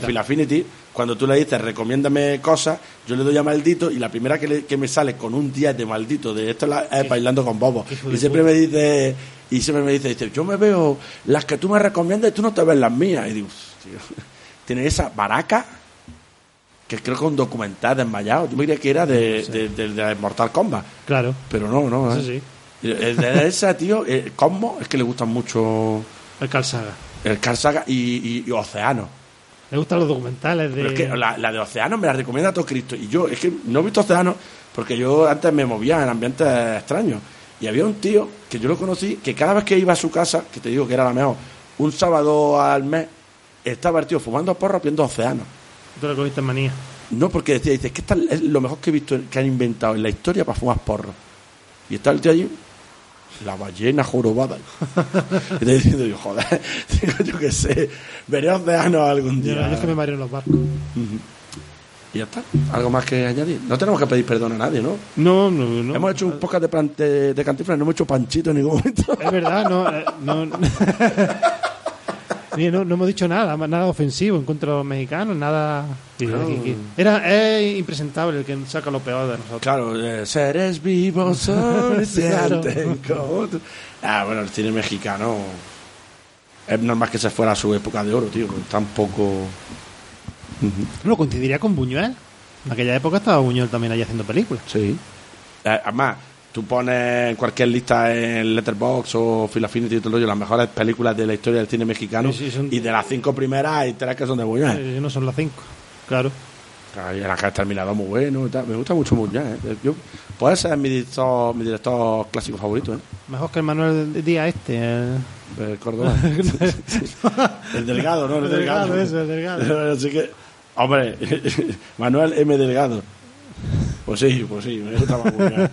Filafinity, cuando tú le dices recomiéndame cosas, yo le doy a Maldito y la primera que, le- que me sale con un 10 de Maldito de esto la- es bailando con bobos. Y siempre puta. me dice, y siempre me dice, dice, yo me veo las que tú me recomiendas y tú no te ves las mías. Y digo, tío, tiene esa baraca que creo que un documental desmayado. Yo me creía que era de, de, de- de Mortal Kombat. Claro. Pero no, no. Eso ¿eh? sí. El de esa, tío, eh, Cosmo, es que le gustan mucho El Carl Saga. El Carl Sagan y, y- y Océano. Me gustan los documentales de. Pero es que la, la de Océano me la recomienda todo Cristo. Y yo, es que no he visto Océano porque yo antes me movía en ambientes extraños. Y había un tío que yo lo conocí que cada vez que iba a su casa, que te digo que era la mejor, un sábado al mes, estaba el tío fumando porros viendo Océano. Tú lo cogiste manía. No, porque decía, dice, que esta es lo mejor que he visto que han inventado en la historia para fumar porros. Y está el tío allí, la ballena jorobada. y te diciendo, yo, joder, digo, yo qué sé, veré Océano algún día. yo es que me mareo en los barcos. Y ya está. ¿Algo más que añadir? No tenemos que pedir perdón a nadie, ¿no? No, no, no. Hemos hecho un podcast de, de, de cantinflas, no hemos hecho panchito en ningún momento. Es verdad, no. eh, no, No, no hemos dicho nada, nada ofensivo en contra de los mexicanos, nada. Era, es impresentable el que saca lo peor de nosotros. Claro, eh, seres vivos son Claro. Ah, bueno, el cine mexicano es normal que se fuera a su época de oro, tío. porque Tampoco. No, coincidiría con Buñuel. En aquella época estaba Buñuel también allí haciendo películas. Sí. Eh, además, tú pones en cualquier lista en Letterboxd o Film Affinity y todo el rollo las mejores películas de la historia del cine mexicano. Sí, sí, son- Y de las cinco primeras hay tres que son de Buñuel. Eh, no son las cinco. Claro. Ay, el Ángel Terminado muy bueno y tal. Me gusta mucho Buñuel. ¿eh? Yo, puede ser mi director, mi director clásico favorito, ¿eh? Mejor que el Manuel Díaz este. el- El Córdoba. el delgado, ¿no? El, El delgado. delgado, eso, el delgado. Así que, hombre, Manuel M. Delgado. Pues sí, pues sí, me gusta más Buñuel.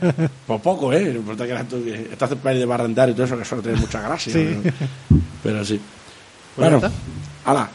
Pues poco, ¿eh? Importa que, tú, que estás en peli de barrendar y todo eso, que suele tener mucha gracia. Sí. ¿no? Pero sí. Pues bueno, hala.